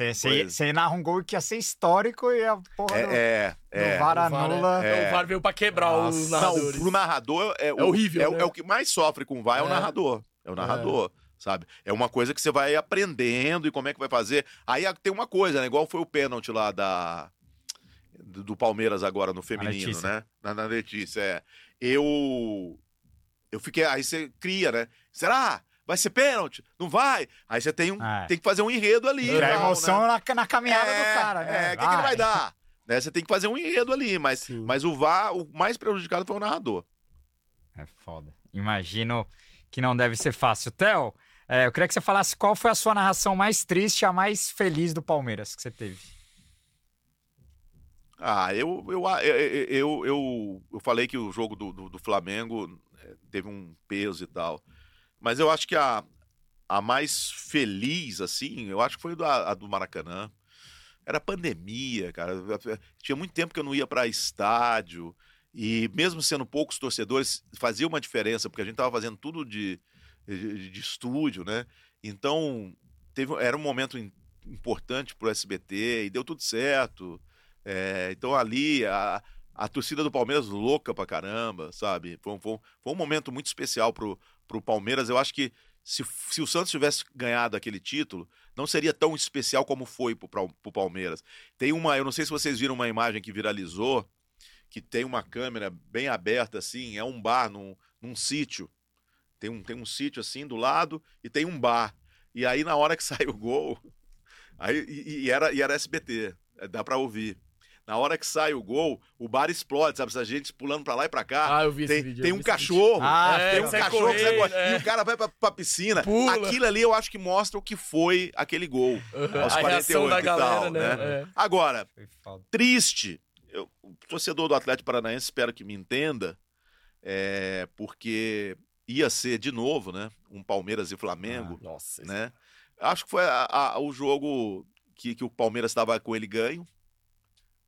Você narra um gol que ia ser histórico e a porra do, É, é, é. do VAR O VAR, anula. é- O VAR veio pra quebrar os Nossa. Não, narradores. pro narrador é, o- horrível, É, o- né? é o que mais sofre com o VAR é, o É. narrador. É o narrador, sabe? É uma coisa que você vai aprendendo e como é que vai fazer. Aí tem uma coisa, né? Igual foi o pênalti lá da do, do Palmeiras agora no feminino, né? Na, na Letícia, é. Eu eu fiquei, aí você cria, né? Será? Vai ser pênalti? Não vai? Aí você tem, um, É. tem que fazer um enredo ali. e tal, emoção né? na, na caminhada é, do cara, né? É, o que, que ele vai dar? Né? Você tem que fazer um enredo ali, mas, Sim. mas o VAR, o mais prejudicado foi o narrador. É foda. Imagino que não deve ser fácil. Theo, é, eu queria que você falasse qual foi a sua narração mais triste a mais feliz do Palmeiras que você teve. Ah, eu, eu, eu, eu, eu, eu falei que o jogo do, do, do Flamengo eh, teve um peso e tal. Mas eu acho que a, a mais feliz, assim, eu acho que foi a, a do Maracanã. Era pandemia, cara. Tinha muito tempo que eu não ia para estádio. E mesmo sendo poucos torcedores, fazia uma diferença, porque a gente tava fazendo tudo de, de, de estúdio, né? Então, teve, era um momento im- importante pro SBT e deu tudo certo. É, então ali a, a torcida do Palmeiras louca pra caramba, sabe? Foi, foi foi um momento muito especial pro, pro Palmeiras. Eu acho que se, se o Santos tivesse ganhado aquele título, não seria tão especial como foi pro, pro Palmeiras. Tem uma, eu não sei se vocês viram uma imagem que viralizou, que tem uma câmera bem aberta assim, é um bar num, num sítio. Tem um, tem um sítio assim do lado e tem um bar. E aí na hora que <laughs> sai o gol, aí, e, e era, e era SBT, é, dá pra ouvir. Na hora que sai o gol, o bar explode, sabe? Essa gente pulando pra lá e pra cá. Ah, eu vi esse tem, vídeo. tem um esse cachorro. Ah, É, tem um cachorro que sai correndo, é. e o cara vai pra, pra piscina. Pula. Aquilo ali eu acho que mostra o que foi aquele gol. Uhum. aos A reação 48 da e galera, tal, né? né? É. Agora, triste. Eu, o torcedor do Atlético Paranaense espero que me entenda, é, porque ia ser de novo, né? Um Palmeiras e Flamengo, Nossa. esse- né? Acho que foi a- a- o jogo que, que o Palmeiras estava com ele ganho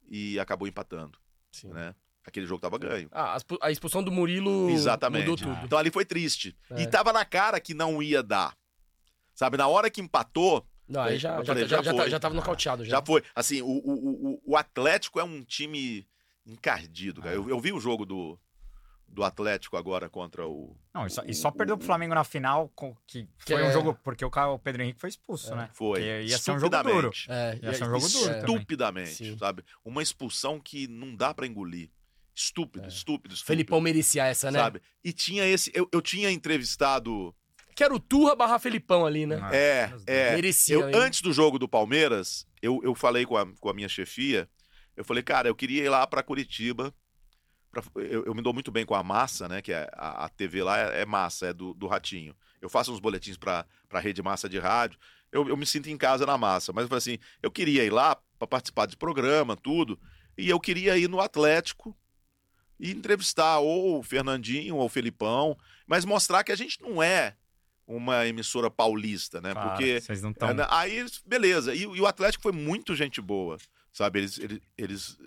e acabou empatando, Sim. né? Aquele jogo estava ganho. Ah, a expu- a expulsão do Murilo Exatamente. mudou tudo. Então ali foi triste. É. E tava na cara que não ia dar. Sabe, na hora que empatou, Não, aí já, Eu já, falei, já, já já, tá- foi. já tava nocauteado. Já. Já foi. Assim, o, o, o, o Atlético é um time encardido, cara. Eu, eu vi o jogo do, do Atlético agora contra o. Não, e só, e só perdeu pro Flamengo na final, com- que foi é- um jogo, porque o, o Pedro Henrique foi expulso, É. né? Foi. Porque ia ser um jogo duro. Estupidamente. É, Ia ser um jogo duro é. Estupidamente, sabe? Uma expulsão que não dá pra engolir. Estúpido, É. estúpido, estúpido. Felipão merecia essa, né? Sabe? E tinha esse. Eu, eu tinha entrevistado. Que era o Turra barra Felipão ali, né? Ah, É, é. Merecia, Eu, antes do jogo do Palmeiras, eu, eu falei com a, com a minha chefia. Eu falei, cara, eu queria ir lá pra Curitiba. Pra- eu, eu me dou muito bem com a Massa, né? Que é, a, a TV lá é, é Massa, é do, do Ratinho. Eu faço uns boletins pra, pra rede Massa de rádio. Eu, eu me sinto em casa na Massa. Mas eu falei assim, eu queria ir lá pra participar desse programa, tudo. E eu queria ir no Atlético e entrevistar ou o Fernandinho ou o Felipão, mas mostrar que a gente não é uma emissora paulista, né? Claro, Porque vocês não estão. é, né? Aí, beleza. E, e o Atlético foi muito gente boa, sabe? Eles, eles, eles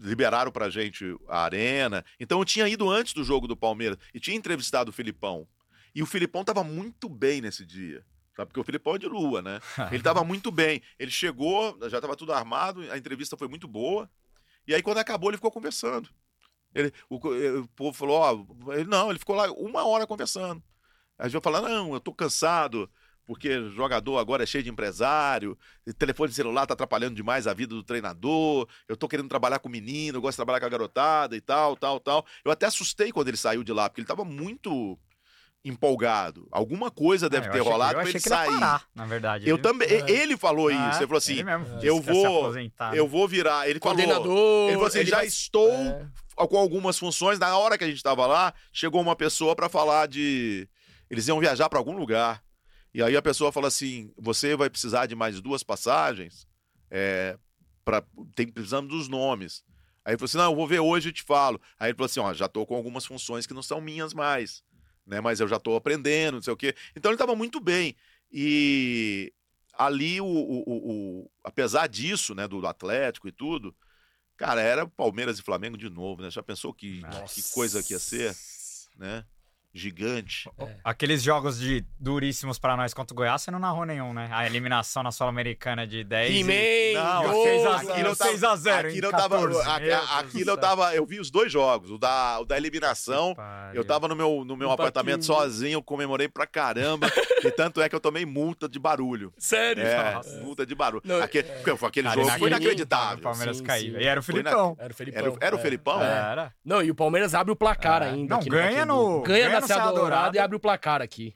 liberaram pra gente a arena. Então eu tinha ido antes do jogo do Palmeiras e tinha entrevistado o Filipão. E o Filipão tava muito bem nesse dia. Sabe? Porque o Filipão é de lua, né? <laughs> Ele tava muito bem. Ele chegou, já tava tudo armado, a entrevista foi muito boa. E aí, quando acabou, ele ficou conversando. Ele, o, eh, o povo falou, ó, ele, não, ele ficou lá uma hora conversando. Aí a gente vai falar, não, eu tô cansado, porque jogador agora é cheio de empresário, telefone celular tá atrapalhando demais a vida do treinador, eu tô querendo trabalhar com menino, eu gosto de trabalhar com a garotada e tal, tal, tal. Eu até assustei quando ele saiu de lá, porque ele tava muito empolgado. Alguma coisa deve Ah, ter achei- rolado achei ele que ele ia sair. parar, na verdade. Eu Ele- também, É. ele falou Ah, isso, ele falou assim, ele eu vou- eu vou virar, ele falou, Coordenador. ele falou assim, já vai- estou É. com algumas funções. Na hora que a gente estava lá, chegou uma pessoa para falar de. Eles iam viajar para algum lugar. E aí a pessoa falou assim: você vai precisar de mais duas passagens? É, pra... Tem, precisamos dos nomes. Aí ele falou assim: não, eu vou ver hoje e te falo. Aí ele falou assim: ó, já tô com algumas funções que não são minhas mais. Né, mas eu já tô aprendendo, não sei o quê. Então ele estava muito bem. E ali, o, o- o- o- apesar disso, né, do Atlético e tudo, Cara, era Palmeiras e Flamengo de novo, né? Já pensou que, Nossa. que coisa que ia ser, né? Gigante. Aqueles jogos de duríssimos pra nós contra o Goiás, você não narrou nenhum, né? A eliminação na Sul-Americana de 10. e- He-Man, Não, Yosa, seis a- aquilo eu tava- 6 a 0 Aquilo eu tava, 14. a- a- Meu Deus aquilo do eu eu vi os dois jogos, o da, o da eliminação. Eu tava no meu, no meu apartamento sozinho, comemorei pra caramba. <laughs> e tanto é que eu tomei multa de barulho. Sério? É, Nossa. multa de barulho. Não, Aquele, é. aquele jogo foi inacreditável. O. Palmeiras Sim, caiu. sim. E era o Foi na-. Era o Felipão. Era, o- era o é. Felipão? Era. Não, e o Palmeiras abre o placar É. ainda. Não, ganha no- ganha na Serra Dourada Dourada. e abre o placar aqui.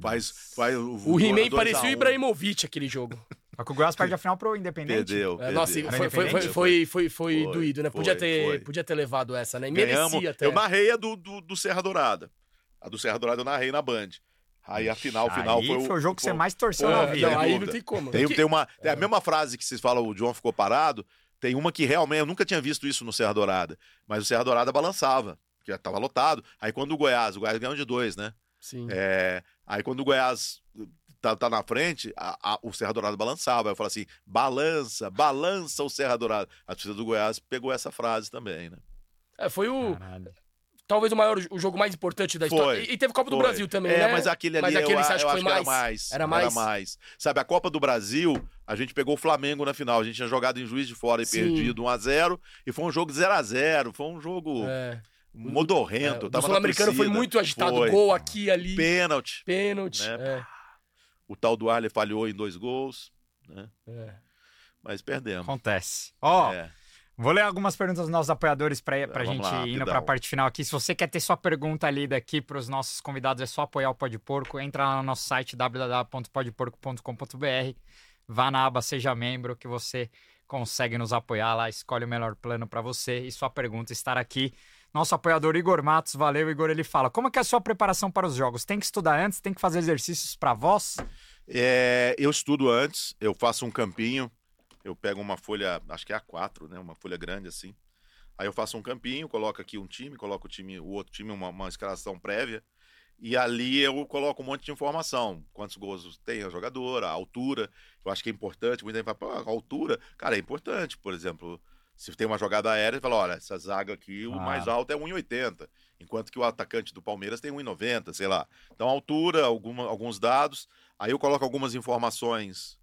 Faz, faz o, O He-Man parecia o. Ibrahimovic aquele jogo. Só que o Goiás perde a final pro Independente. Perdeu. É, perdeu. nossa, foi, foi, foi, foi, foi, foi Foi, doído, né? foi, Podia ter, foi. podia ter levado essa, né? Ganhamos. Merecia até. Eu narrei a do, do, do Serra Dourada. A do Serra Dourada eu narrei na Band. Aí a final, o final Aí foi o. foi o jogo que você mais torceu na É, vida. não, aí não tem como. Tem, Que- tem uma. É a mesma frase que vocês falam, o John ficou parado. Tem uma que realmente. Eu nunca tinha visto isso no Serra Dourada. Mas o Serra Dourada balançava. Que já tava lotado. Aí quando o Goiás, o Goiás ganhou de dois, né? Sim. É, aí quando o Goiás tá, tá na frente, a- a- o Serra Dourada balançava. Aí eu falo assim: balança, balança o Serra Dourada. A torcida do Goiás pegou essa frase também, né? É, foi o. Caralho. Talvez o maior, o jogo mais importante da história. Foi, E, e teve Copa do Foi. Brasil também, é, né? mas aquele ali Mas eu, aquele você eu acha que acho foi que era mais? mais. Era mais? Era mais. Sabe, a Copa do Brasil, a gente pegou o Flamengo na final. A gente tinha jogado em Juiz de Fora e Sim. perdido 1x0. E foi um jogo 0x0. Foi um jogo É. modorrento. É, o Sul-Americano foi muito agitado. Foi. Gol aqui, ali. Pênalti. Pênalti. Né? É, O tal do Arley falhou em dois gols. Né? é. Mas perdemos. Acontece. Ó, É. vou ler algumas perguntas dos nossos apoiadores pra, pra Vamos gente lá, indo rapidão. pra parte final aqui. Se você quer ter sua pergunta lida aqui pros nossos convidados, é só apoiar o Pode Porco. Entra lá no nosso site www.podporco.com.br. Vá na aba Seja Membro que você consegue nos apoiar lá. Escolhe o melhor plano pra você e sua pergunta estará aqui. Nosso apoiador Igor Matos, valeu Igor, ele fala: Como é que é a sua preparação para os jogos? Tem que estudar antes? Tem que fazer exercícios pra voz? É, eu estudo antes, eu faço um campinho, eu pego uma folha, acho que é A4, né? Uma folha grande assim. Aí eu faço um campinho, coloco aqui um time, coloco o time, o outro time, uma, uma escalação prévia. E ali eu coloco um monte de informação. Quantos gols tem a jogadora, a altura. Eu acho que é importante. Muita gente fala, a altura. Cara, é importante. Por exemplo, se tem uma jogada aérea, fala, olha, essa zaga aqui, o Ah. mais alto é 1,80. Enquanto que o atacante do Palmeiras tem 1,90, sei lá. Então, altura, alguma, alguns dados. Aí eu coloco algumas informações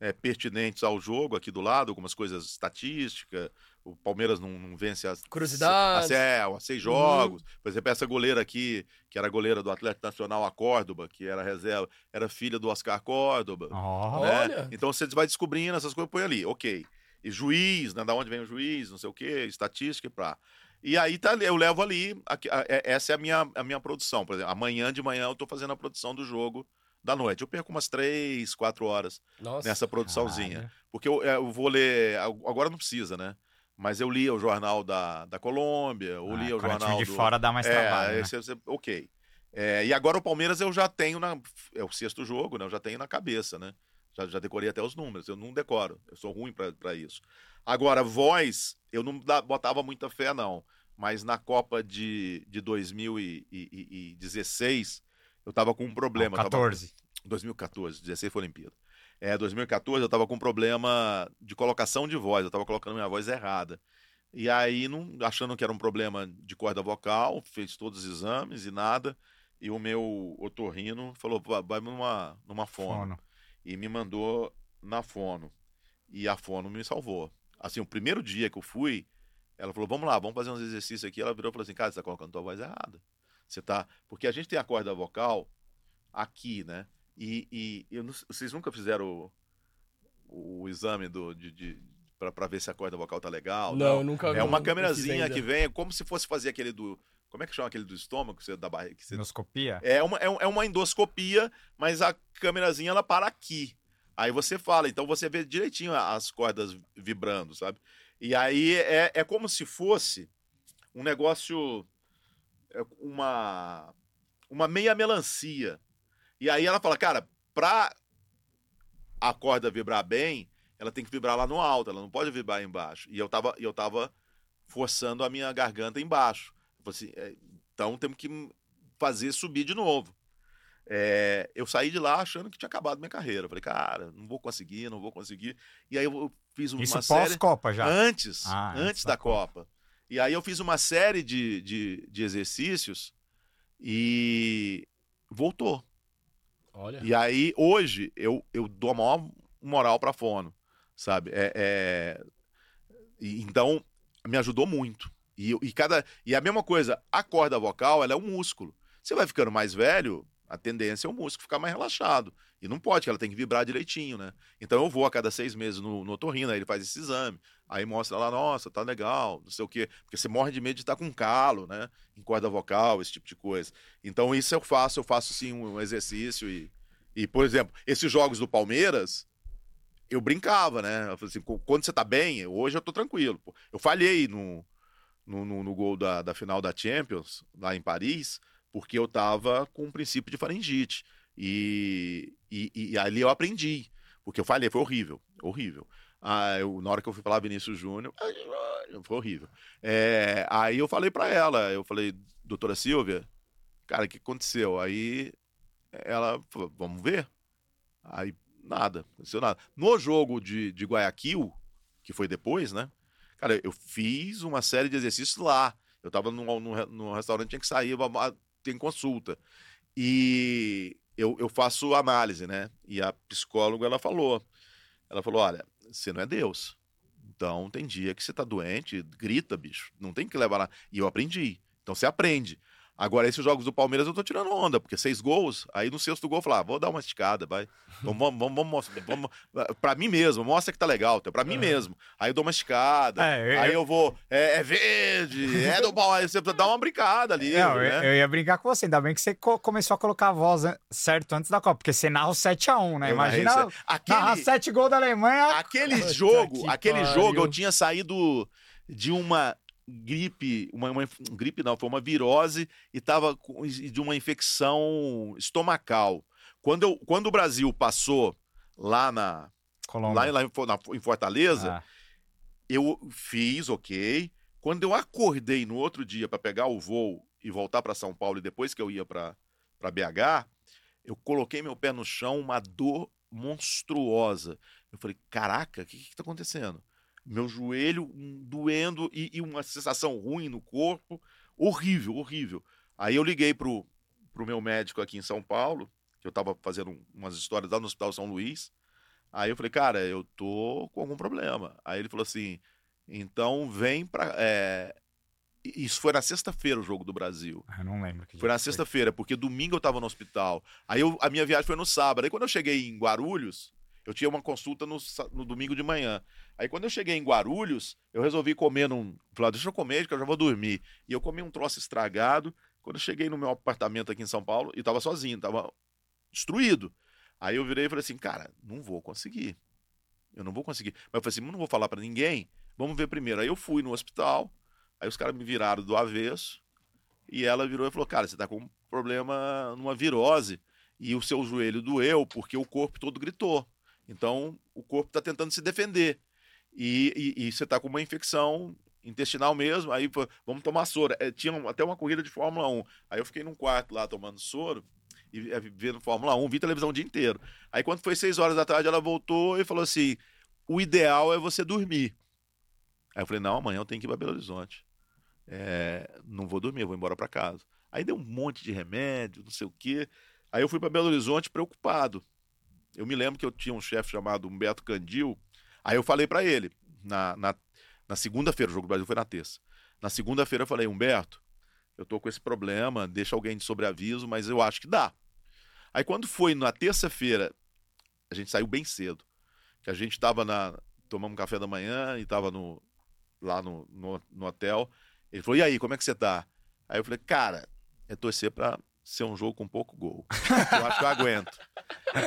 é, pertinentes ao jogo aqui do lado, algumas coisas estatísticas. O Palmeiras não, não vence as, Curiosidades. é, seis jogos. Por exemplo, essa goleira aqui, que era goleira do Atlético Nacional, a Córdoba, que era reserva, era filha do Oscar Córdoba. Ó, né? Olha. Então você vai descobrindo essas coisas, põe ali, ok. E juiz, né? Da onde vem o juiz, não sei o quê, estatística e pá. E aí tá, eu levo ali, aqui, a- é- essa é a minha, a minha produção. Por exemplo, amanhã de manhã eu tô fazendo a produção do jogo da noite. Eu perco umas três, quatro horas Nossa. nessa produçãozinha. Porque eu, é, eu vou ler. Agora não precisa, né? Mas eu li o jornal da, da Colômbia, eu Ah, li o é jornal. de do- fora dá mais é, trabalho. né? esse- ok. É, e agora o Palmeiras eu já tenho na. É o sexto jogo, né? Eu já tenho na cabeça, né? Já, já decorei até os números. Eu não decoro. Eu sou ruim pra isso. Agora, voz, eu não botava muita fé, não. Mas na Copa de, de 2016, eu tava com um problema. Não, eu tava- 14. 2014, 16 foi Olimpíada. É, 2014 eu tava com um problema de colocação de voz, eu tava colocando minha voz errada. E aí, não, achando que era um problema de corda vocal, fez todos os exames e nada. E o meu otorrino falou: "Vai- vai numa, numa fono. Fono. E me mandou na fono. E a fono me salvou. Assim, o primeiro dia que eu fui, ela falou: vamos lá, vamos fazer uns exercícios aqui. Ela virou e falou assim: cara, você tá colocando tua voz errada. Você tá. Porque a gente tem a corda vocal aqui, né? E, e eu não- vocês nunca fizeram o, o exame do, de, de, para ver se a corda vocal tá legal? Não, nunca É não- uma não câmerazinha que vem, é como se fosse fazer aquele do. Como é que chama aquele do estômago? Que você, da barriga, que você Endoscopia? é uma, é é uma endoscopia, mas a câmerazinha ela para aqui. Aí você fala, então você vê direitinho as cordas vibrando, sabe? E aí é, é como se fosse um negócio, é, uma, uma meia melancia. E aí ela fala, cara, pra a corda vibrar bem, ela tem que vibrar lá no alto, ela não pode vibrar embaixo. E eu tava, e eu tava forçando a minha garganta embaixo. Assim, é, então temos que fazer subir de novo. É, eu saí de lá achando que tinha acabado minha carreira. Falei, cara, não vou conseguir, não vou conseguir. E aí eu fiz uma Isso série. pós-Copa já. Antes, Ah, antes antes da da Copa. E aí eu fiz uma série de, de, de exercícios E voltou. Olha. E aí, hoje, eu, eu dou a maior moral pra fono, sabe? É, é- Então, me ajudou muito. E, e, cada... e a mesma coisa, a corda vocal, ela é um músculo. Você vai ficando mais velho, a tendência é o músculo ficar mais relaxado. E não pode, ela tem que vibrar direitinho, né? Então eu vou a cada seis meses no, no otorrino, aí ele faz esse exame. Aí mostra lá, nossa, tá legal, não sei o quê. Porque você morre de medo de estar com calo, né? Em corda vocal, esse tipo de coisa. Então isso eu faço, eu faço sim um exercício e, e por exemplo, esses jogos do Palmeiras, eu brincava, né? Eu assim, "Qu- quando você tá bem, hoje eu tô tranquilo. pô. Eu falhei no, no, no- no gol da, da final da Champions, lá em Paris, porque eu tava com um princípio de faringite. E, e, e ali eu aprendi, porque eu falhei, foi horrível, horrível. Ah, eu- na hora que eu fui falar Vinícius Júnior, foi horrível. É, aí eu falei pra ela, eu falei, doutora Silvia, cara, o que aconteceu? Aí ela falou, vamos ver. Aí nada, aconteceu nada. No jogo de, de Guayaquil, que foi depois, né? Cara, eu fiz uma série de exercícios lá. Eu tava no, no, no restaurante, tinha que sair, tem consulta. E eu, eu faço análise, né? E a psicóloga, ela falou, ela falou, olha, você não é Deus. Então tem dia que você tá doente, grita, bicho. Não tem que levar lá. E eu aprendi. Então você aprende. Agora, esses jogos do Palmeiras eu tô tirando onda, porque seis gols, aí no sexto gol eu falei, ah, vou dar uma esticada, vai. Vamos, vamos, vamos, vamos, mostrar- vamos, pra mim mesmo, mostra que tá legal, tá? pra mim mesmo. Aí eu dou uma esticada, É, eu- aí eu vou, é, é verde, é do pau, aí você dá uma brincada ali, Não, eu, né? eu ia brincar com você, ainda bem que você co- começou a colocar a voz an- certo antes da Copa, porque você narra o 7x1, né? Eu narrei Imagina isso. Aquele- narrar 7 gols da Alemanha. Aquele jogo, que aquele pariu. jogo, eu tinha saído de uma gripe, uma, uma gripe não, foi uma virose e tava com- de uma infecção estomacal. Quando, eu, quando o Brasil passou lá na Colômbia. lá, em- lá em Fortaleza, Ah, eu fiz, ok. Quando eu acordei no outro dia para pegar o voo e voltar para São Paulo e depois que eu ia para BH, eu coloquei meu pé no chão, uma dor monstruosa. Eu falei, caraca, o que está acontecendo? Meu joelho doendo e, e uma sensação ruim no corpo, horrível, horrível. Aí eu liguei pro, pro meu médico aqui em São Paulo, que eu estava fazendo um- umas histórias lá no Hospital São Luís. Aí eu falei, cara, eu tô com algum problema. Aí ele falou assim, então vem pra. é, Isso foi na sexta-feira o jogo do Brasil. eu não lembro. que Foi na sexta-feira, porque domingo eu tava no hospital. Aí eu- a minha viagem foi no sábado. Aí quando eu cheguei em Guarulhos, eu tinha uma consulta no, no domingo de manhã. Aí quando eu cheguei em Guarulhos, eu resolvi comer num. Falei, ah, deixa eu comer, que eu já vou dormir. E eu comi um troço estragado. Quando eu cheguei no meu apartamento aqui em São Paulo, e tava sozinho, tava destruído. Aí eu virei e falei assim, cara, não vou conseguir. Eu não vou conseguir. Mas eu falei assim, não vou falar pra ninguém. Vamos ver primeiro. Aí eu fui no hospital. Aí os caras me viraram do avesso. E ela virou e falou: Cara, você tá com um problema numa virose. E o seu joelho doeu porque o corpo todo gritou. Então o corpo tá tentando se defender. E, e- e você tá com uma infecção intestinal mesmo. Aí vamos tomar soro. É, tinha até uma corrida de Fórmula 1. Aí eu fiquei num quarto lá tomando soro. E é, vendo Fórmula 1, vi televisão o dia inteiro. Aí quando foi seis horas da tarde, ela voltou e falou assim: o ideal é você dormir. Aí eu falei, não, amanhã eu tenho que ir para Belo Horizonte. É, não vou dormir, vou embora para casa. Aí deu um monte de remédio, não sei o quê. Aí eu fui para Belo Horizonte preocupado. Eu me lembro que eu tinha um chefe chamado Humberto Candil. Aí eu falei para ele, na, na, na segunda-feira, o Jogo do Brasil foi na terça. Na segunda-feira eu falei, Humberto, eu tô com esse problema, deixa alguém de sobreaviso, mas eu acho que dá. Aí quando foi na terça-feira, a gente saiu bem cedo. Que a gente tava na. Tomamos café da manhã e tava no, lá no, no, no hotel. Ele falou: E aí, como é que você tá? Aí eu falei: Cara, é torcer pra ser um jogo com pouco gol. <laughs> Eu acho que eu aguento.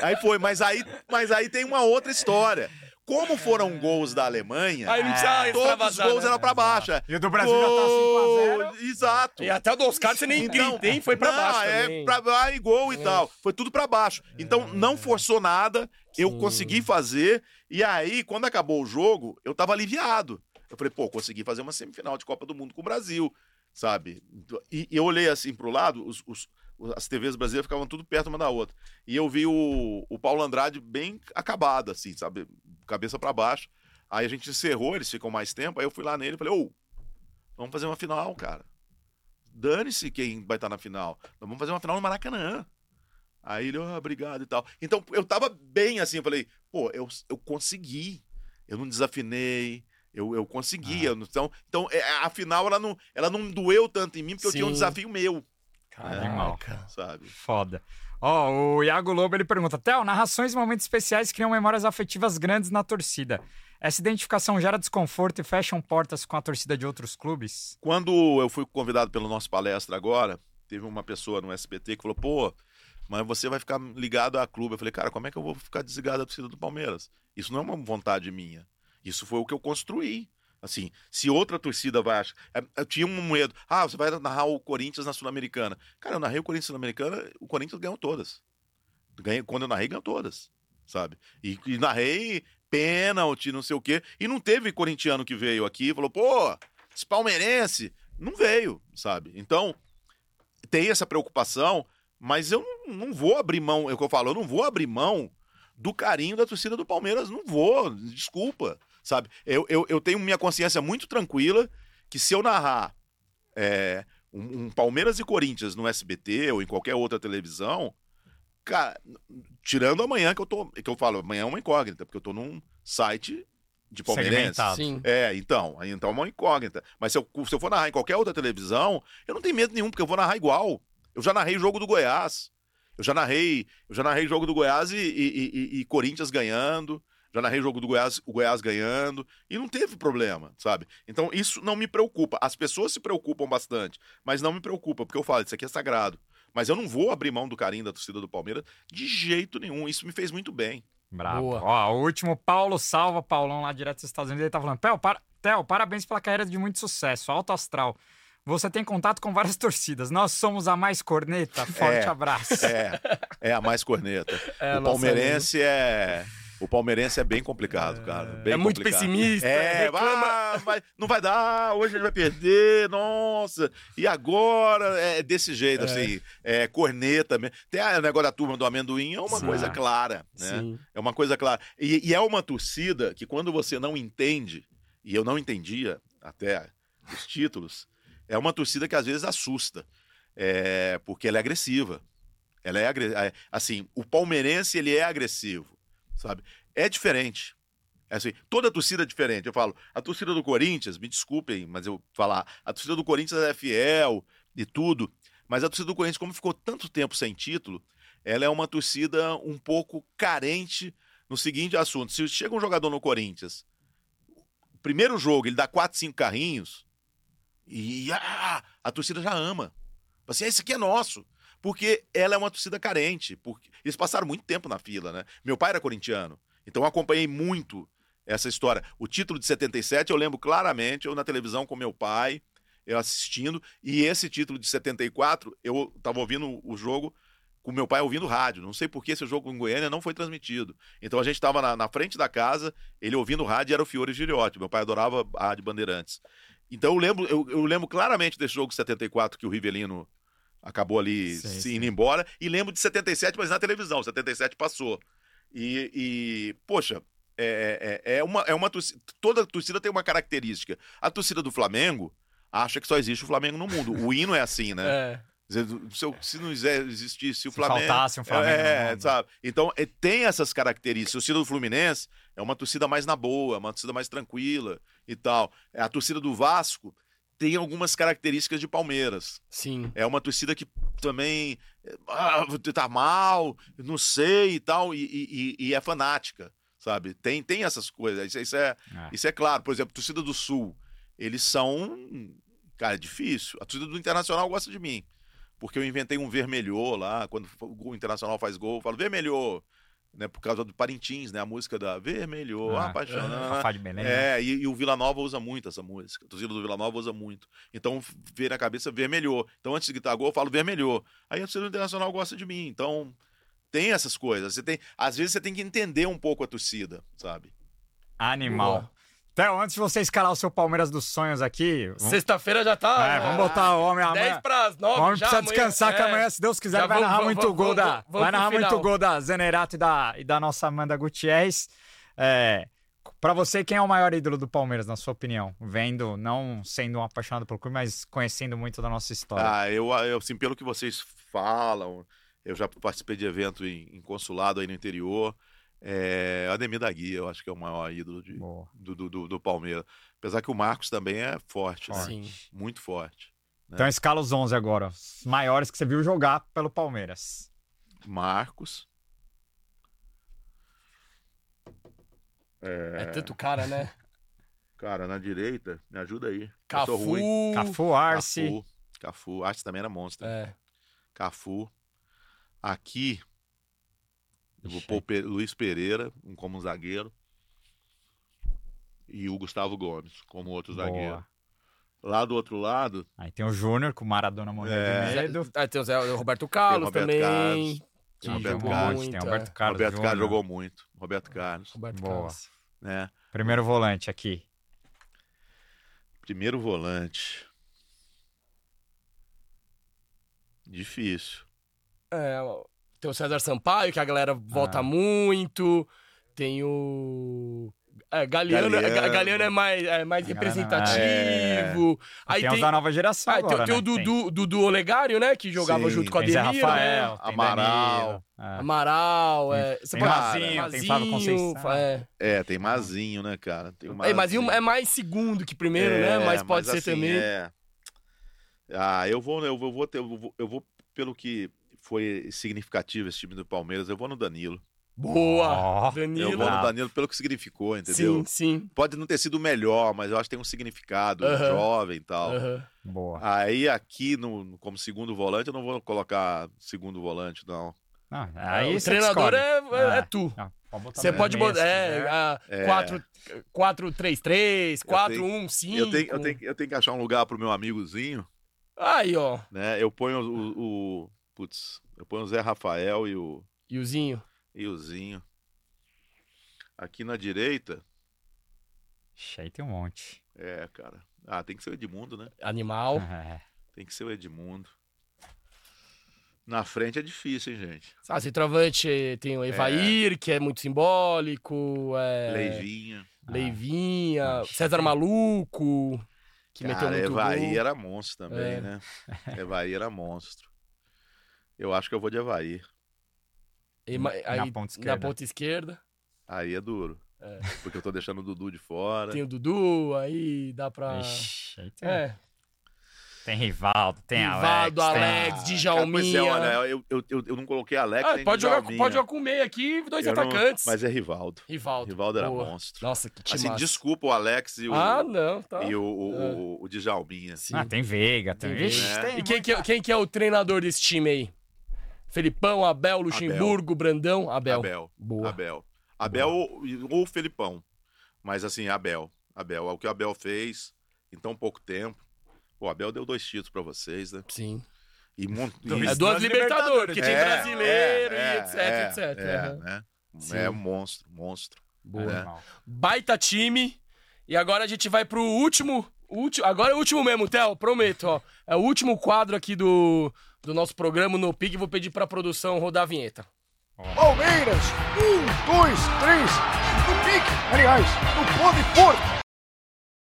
Aí foi, mas aí, mas aí tem uma outra história. Como foram gols da Alemanha, Aí todos os gols né? eram pra baixo. E o do Brasil já tá 5x0. Exato. E até o dos caras você nem Então, grita, hein? Foi pra não, baixo é também. pra e gol e tal. Foi tudo pra baixo. Então não forçou nada, eu Sim. consegui fazer. E aí, quando acabou o jogo, eu tava aliviado. Eu falei, pô, consegui fazer uma semifinal de Copa do Mundo com o Brasil, sabe? E, e eu olhei assim pro lado, os, os- as TVs brasileiras ficavam tudo perto uma da outra. E eu vi o, o Paulo Andrade bem acabado, assim, sabe? Cabeça pra baixo. Aí a gente encerrou, eles ficam mais tempo. Aí eu fui lá nele e falei, ô, vamos fazer uma final, cara. dane-se quem vai estar na final. Nós vamos fazer uma final no Maracanã. Aí ele, oh, obrigado e tal. Então eu tava bem assim, eu falei, pô, eu, eu consegui. Eu não desafinei, eu, eu consegui. Ah. Então, então é, a final ela não, ela não doeu tanto em mim, porque eu tinha um Sim. desafio meu, Caraca. sabe? Foda. Ó, o Iago Lobo ele pergunta: Theo, narrações e momentos especiais criam memórias afetivas grandes na torcida. Essa identificação gera desconforto e fecham portas com a torcida de outros clubes? Quando eu fui convidado pelo nosso palestra agora, teve uma pessoa no SBT que falou, pô, mas você vai ficar ligado à clube. Eu falei, cara, como é que eu vou ficar desligado da torcida do Palmeiras? Isso não é uma vontade minha. Isso foi o que eu construí. Assim, se outra torcida vai achar. é, Eu tinha um medo. Ah, você vai narrar o Corinthians na Sul-Americana. Cara, eu narrei o Corinthians na Sul-Americana, o Corinthians ganhou todas. Ganhei, quando eu narrei, ganhou todas. Sabe? E, e narrei pênalti, não sei o quê. E não teve corintiano que veio aqui e falou, pô, esse palmeirense. Não veio, sabe? Então, tem essa preocupação, mas eu não, não vou abrir mão, é o que eu falo, eu não vou abrir mão do carinho da torcida do Palmeiras, não vou, desculpa, sabe? Eu, eu, eu tenho minha consciência muito tranquila que se eu narrar é, um, um Palmeiras e Corinthians no SBT ou em qualquer outra televisão, cara, tirando amanhã que eu tô, que eu falo, amanhã é uma incógnita, porque eu tô num site de palmeirense. Sim. É, então, aí então é uma incógnita. Mas se eu, se eu for narrar em qualquer outra televisão, eu não tenho medo nenhum, porque eu vou narrar igual. Eu já narrei jogo do Goiás. Eu já narrei, eu já narrei jogo do Goiás e, e- e- e Corinthians ganhando. Já narrei jogo do Goiás, o Goiás ganhando. E não teve problema, sabe? Então isso não me preocupa. As pessoas se preocupam bastante, mas não me preocupa, porque eu falo, isso aqui é sagrado. Mas eu não vou abrir mão do carinho da torcida do Palmeiras de jeito nenhum. Isso me fez muito bem. Bravo. Boa. Ó, o último, Paulo Salva, Paulão lá direto dos Estados Unidos, ele tá falando: Theo, para... Theo, parabéns pela carreira de muito sucesso, alto astral. Você tem contato com várias <laughs> torcidas. Nós somos a mais corneta. Forte É. abraço. É, é a mais corneta. <laughs> É, a o palmeirense é. O palmeirense é bem complicado, cara. bem É muito complicado. pessimista, É, ah, vai- não vai dar, hoje a gente vai perder, nossa. E agora é desse jeito, assim, é corneta mesmo. Tem a- o negócio da turma do amendoim, é uma Sim. coisa clara, né? Sim. É uma coisa clara. E, e é uma torcida que quando você não entende, e eu não entendia até os títulos, é uma torcida que às vezes assusta, é, porque ela é agressiva. Ela é agre- é, assim, o palmeirense ele é agressivo, sabe? É diferente. É assim, toda torcida é diferente. Eu falo, a torcida do Corinthians, me desculpem, mas eu falar, a torcida do Corinthians é fiel e tudo, mas a torcida do Corinthians, como ficou tanto tempo sem título, ela é uma torcida um pouco carente no seguinte assunto: se chega um jogador no Corinthians, o primeiro jogo ele dá quatro, cinco carrinhos e ah, a torcida já ama. Assim, ah, esse aqui é nosso. Porque ela é uma torcida carente. Porque eles passaram muito tempo na fila, né? Meu pai era corintiano, então eu acompanhei muito essa história. O título de 77 eu lembro claramente, eu na televisão com meu pai, eu assistindo, e esse título de 74 eu estava ouvindo o jogo com meu pai ouvindo rádio. Não sei por que esse jogo em Goiânia não foi transmitido. Então a gente estava na, na frente da casa, ele ouvindo rádio era o Fiore Giriotti. Meu pai adorava a Rádio Bandeirantes. Então eu lembro, eu, eu lembro claramente desse jogo de 74 que o Rivelino acabou ali se indo embora. E lembro de 77, mas na televisão. 77 passou. E, e, poxa, é, é, é uma, é uma torcida. Toda torcida tem uma característica. A torcida do Flamengo acha que só existe o Flamengo no mundo. O hino é assim, né? <laughs> É. Se, se não existisse o Se Flamengo. faltasse um Flamengo É, sabe? Então, é, tem essas características. A torcida do Fluminense é uma torcida mais na boa, uma torcida mais tranquila e tal. A torcida do Vasco tem algumas características de Palmeiras. Sim. É uma torcida que também ah, tá mal, não sei e tal, e, e- e- é fanática, sabe? Tem, tem essas coisas. Isso, isso é, É. isso é claro. Por exemplo, torcida do Sul, eles são. Cara, é difícil. A torcida do Internacional gosta de mim. Porque eu inventei um vermelhô lá, quando o Internacional faz gol, eu falo vermelhô. Né, por causa do Parintins, né? A música da Vermelhô, Ah, apaixonante. <laughs> Fafá de Belém. né? É, e, e o Vila Nova usa muito essa música. A torcida do Vila Nova usa muito. Então, ver na cabeça vermelhou. Então, antes de gritar gol, eu falo vermelhou. Aí a torcida do Internacional gosta de mim. Então, tem essas coisas. Você tem, às vezes você tem que entender um pouco a torcida, sabe? Animal. Boa. Theo, antes de você escalar o seu Palmeiras dos sonhos aqui. vamos- Sexta-feira já tá. É, vamos botar o homem amanhã. 10 pras 9 O homem já precisa amanhã, descansar, que é. amanhã, se Deus quiser, Já vai vamos- narrar vamos- muito gol da. vai narrar muito gol da Zenerato e da, e da nossa Amanda Gutierrez. É, Pra você, quem é o maior ídolo do Palmeiras, na sua opinião? Vendo, não sendo um apaixonado pelo clube, mas conhecendo muito da nossa história. Ah, eu, eu assim, pelo que vocês falam, eu já participei de evento em, em consulado aí no interior. É, Ademir da Guia, eu acho que é o maior ídolo de, do, do, do, do Palmeiras. Apesar que o Marcos também é forte, né? Sim. Muito forte. Então escala os 11 agora. Os maiores que você viu jogar pelo Palmeiras. Marcos. É tanto cara, né? <laughs> Cara, na direita, me ajuda aí. Cafu. ruim. Cafu, Arce. Cafu. Cafu. Arce também era monstro. É. Cafu. Aqui, eu vou pôr o Pe- Luiz Pereira um como zagueiro. E o Gustavo Gomes como outro Boa. zagueiro. Lá do outro lado, Aí tem o Júnior, com o Maradona morrendo É. de medo. Ah, tem o, Zé, o Roberto Carlos Roberto também. Carlos. que Tem o Roberto jogou Carlos, muito, tem o é. Roberto Carlos. Roberto Carlos jogou muito. Roberto Carlos, Roberto Boa. Carlos. né? Primeiro volante aqui. Primeiro volante. Difícil. É, tem o César Sampaio, que a galera vota Ah. muito. Tem o. É, Galeano, Galeano. Ga- Galeano é mais, é mais Galeano, representativo. Aí tem, tem, os da nova geração ah, tem- agora, tem né? o Dudu, Dudu Olegário, né? Que jogava Sim, junto com a Tem Zé Ademir. né? Rafael, tem Amaral. É. Amaral, é. Você Tem pode- Mazinho, tem Fábio Conceição. É. É, tem Mazinho, né, cara? Tem o É, Mazinho é mais segundo que primeiro, né? É, Mas pode ser assim, também. é. Ah, eu vou, eu vou, eu vou, ter- eu vou, eu vou pelo que foi significativo esse time do Palmeiras, eu vou no Danilo. Boa! Ó, Eu Danilo. vou no Ah. Danilo pelo que significou, entendeu? Sim, sim. Pode não ter sido o melhor, mas eu acho que tem um significado, jovem e tal. Boa. Aí aqui, no, como segundo volante, eu não vou colocar segundo volante, não. Não, aí o treinador é, é, é Ah. tu. Ah, pode Você pode botar. É, a É. 4 4-3-3, Eu tenho- 4-1-5. Eu tenho, eu, tenho, eu tenho que achar um lugar pro meu amigozinho, Aí, ó. né? Eu ponho o, o- putz, eu ponho o Zé Rafael e o, E o Zinho. e o Zinho. Aqui na direita, Ixi, aí tem um monte. é, cara. Ah, tem que ser o Edmundo, né? Animal. <laughs> É. Tem que ser o Edmundo. Na frente é difícil, hein, gente? Ah, centroavante tem o Evair, que é muito simbólico. É... Leivinha. Leivinha. Ah, César Maluco, que meteu Cara, muito Evaí gol. era monstro também, É. né? Evaí era monstro. Eu acho que eu vou de Evaí. E Na aí, ponta Na esquerda. ponta esquerda. Aí é duro. É. Porque eu tô deixando o Dudu de fora. Tem o Dudu, aí dá pra. Ixi, aí tem, É. tem Rivaldo, tem Rivaldo, Alex. tem- Alex, Cara, pois é, Djalminha. olha, eu, eu, eu, eu não coloquei Alex Ah, pode, jogar, Djalminha. pode jogar com meio aqui, dois Eu não- atacantes. Mas é Rivaldo. Rivaldo. Rivaldo era Boa. monstro. Nossa, que time Assim, desculpa o Alex e o, Ah, não, tá. e o, o, o, o Djalminha. Sim. Ah, tem Veiga, tem. Tem Veiga. tem E quem que, é, quem que é o treinador desse time aí? Felipão, Abel, Luxemburgo, Brandão, Abel. Abel. Boa. Abel. Abel ou, ou Felipão. Mas assim, Abel. Abel. É o que o Abel fez em tão pouco tempo. O Abel deu dois títulos pra vocês, né? Sim. E, mon- <laughs> e- É duas Libertadores, que tem É, brasileiro é, e etc, é, etc. É, né? Sim. É um monstro, monstro. Boa. É. Baita time. E agora a gente vai pro último. último agora é o último mesmo, Theo, prometo, ó. É o último quadro aqui do, do nosso programa no PIC. Vou pedir pra produção rodar a vinheta. Palmeiras, um, dois, três, no pique, aliás, no pode porco.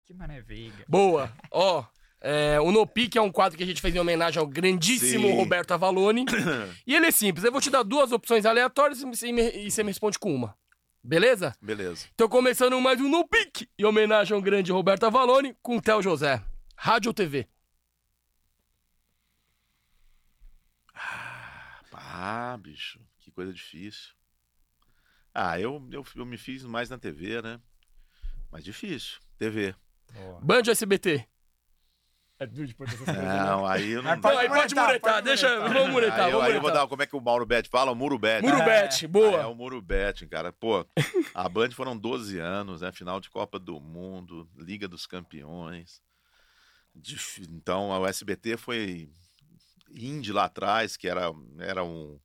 Que Veiga. Boa. Ó, é, o No Pique é um quadro que a gente fez em homenagem ao grandíssimo Sim. Roberto Avalone. <coughs> e ele é simples. Eu vou te dar duas opções aleatórias e você me- e você me responde com uma. Beleza? Beleza. Então começando mais um No Pique, em homenagem ao grande Roberto Avalone, com o Theo José. Rádio ou TV? Ah, bicho, que coisa difícil. Ah, eu, eu, eu me fiz mais na TV, né? Mas difícil. TV. Boa. Band ou SBT? É duro de né? Não, aí eu não. Mas Não, aí Pode pode muretar, muretar, pode deixa. muretar. Vamos muretar, aí, eu, vamos aí eu vou muretar. dar, como é que o Mauro Bet fala? O Muro Bet. Ah, é boa. o Muro Bet, cara. Pô, a Band foram 12 anos, né? Final de Copa do Mundo, Liga dos Campeões. Então, o SBT foi Indy lá atrás, que era, era um.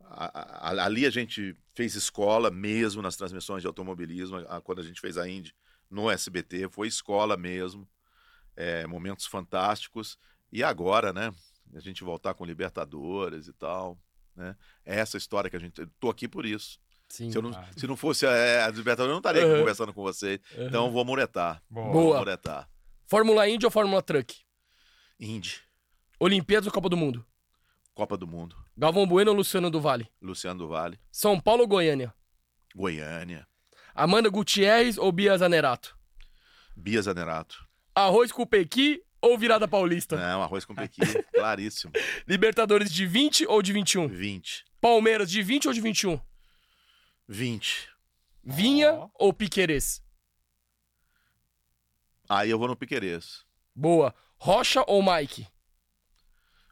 a- a- ali a gente fez escola mesmo nas transmissões de automobilismo, a- quando a gente fez a Indy no SBT, foi escola mesmo. É, momentos fantásticos. E agora, né? A gente voltar com Libertadores e tal, né? É essa história que a gente. Tô aqui por isso. Sim. Se, eu não, se não fosse é, a Libertadores, eu não estaria aqui Uhum. conversando com vocês. Então eu vou muretar. Boa. Boa. Vou muretar. Fórmula Indy ou Fórmula Truck? Indy, Olimpíadas ou Copa do Mundo? Copa do Mundo, Galvão Bueno ou Luciano do Vale? Luciano do Vale, São Paulo ou Goiânia? Goiânia, Amanda Gutierrez ou Bia Zanerato? Bia Zanerato. Arroz com pequi ou virada paulista? Não, arroz com pequi, <laughs> claríssimo. Libertadores de 20 ou de 21? 20, Palmeiras de 20 ou de 21? 20. Vinha Ó. ou Piquerez? Aí eu vou no Piquerez. Boa. Rocha ou Mike?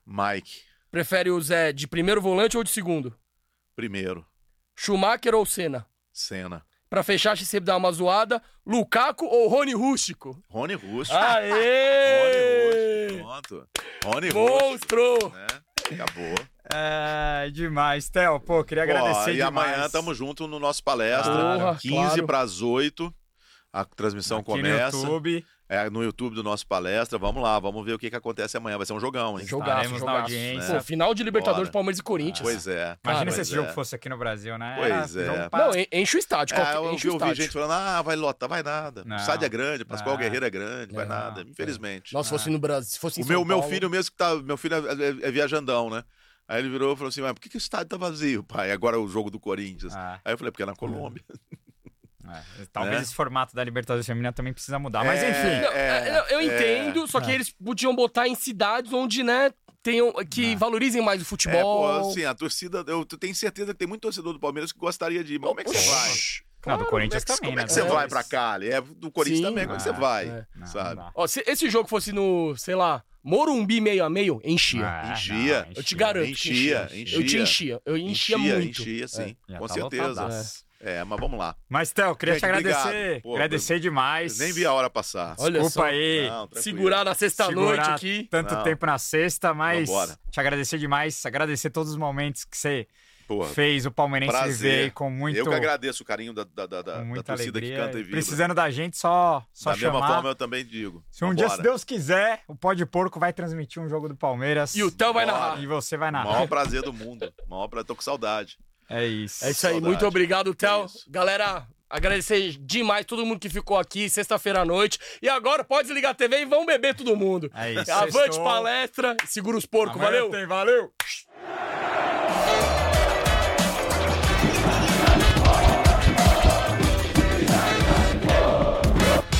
Mike, Prefere o Zé de primeiro volante ou de segundo? primeiro. Schumacher ou Senna? Senna. Pra fechar, acho que sempre dá uma zoada. Lukaku ou Rony Rústico? Rony Russo. Aê! <laughs> Rony Russo, pronto. Rony Monstro! né? Acabou. É, demais. Theo, pô, queria agradecer Ó, e demais. amanhã tamo junto no nosso palestra. Porra, 15 claro. para as 8. A transmissão Aqui no começa. YouTube. É no YouTube do nosso palestra. Vamos lá, vamos ver o que, que acontece amanhã. Vai ser um jogão, hein? Jogaço, Estaremos na jogaço. audiência. Pô, final de Libertadores, Bora. Palmeiras e Corinthians. Pois é. Imagina Cara, se esse pois jogo é. fosse aqui no Brasil, né? Pois Era é. jogo pra- Não, en- enche o estádio. É, qualquer- eu enche o ouvi estádio. gente falando, ah, vai lotar, vai nada. Não. O estádio é grande, Pascoal Não. Guerreiro é grande, vai Não. nada. Infelizmente. Nossa, se fosse no Brasil, se fosse em o meu, São meu Paulo- filho mesmo que tá. Meu filho é, é- é viajandão, né? Aí ele virou e falou assim: Mas por que, que o estádio tá vazio, pai? Agora é o jogo do Corinthians. Ah. Aí eu falei, porque é na Colômbia. É, talvez Né? esse formato da Libertadores Feminina também precisa mudar. Mas É, enfim. Não, É, é, eu é, entendo, só que é. eles podiam botar em cidades onde, né, tenham, que valorizem mais o É, pô, futebol. assim, a torcida. Eu tenho certeza que tem muito torcedor do Palmeiras que gostaria de ir. Mas como é que você vai? Oxi, Não, claro. do Corinthians Como é que, também, como é né? que você É. vai pra Cali? É do Corinthians Sim. também, como é que você Ah, vai? é. Não, sabe? não. Ó, se esse jogo fosse no, sei lá, Morumbi meio a meio, enchia. Ah, Enchia. não, eu te garanto que Enchia, enchia. enchia. Eu te enchia. Eu enchia, muito. enchia, sim. Com tá certeza. É, mas vamos lá. Mas, Theo, queria Gente, te agradecer. Pô, agradecer demais. Nem vi a hora passar. Olha Desculpa só. aí. Não. Segurar na sexta-noite aqui. tanto Não. tempo na sexta, mas Vambora. te agradecer demais, agradecer todos os momentos que você Porra, fez o Palmeirense viver prazer. aí com muito, Eu que agradeço o carinho da, da, da, da- da torcida alegria. que canta e vibra. Precisando da gente, só, só da mesma chamar. forma, eu também digo. Se um dia, Vambora. se Deus quiser, o Pó de Porco vai transmitir um jogo do Palmeiras. E o Theo vai narrar. E você vai O narrar. maior prazer do mundo. O maior prazer. Tô com saudade. É isso. É isso aí, Saudade. muito obrigado. É isso. Galera, agradecer demais todo mundo que ficou aqui sexta-feira à noite. E agora pode desligar a TV e vão beber todo mundo. É isso. Avante Sextou. palestra, segura os porcos, Amanhã valeu? tem, valeu!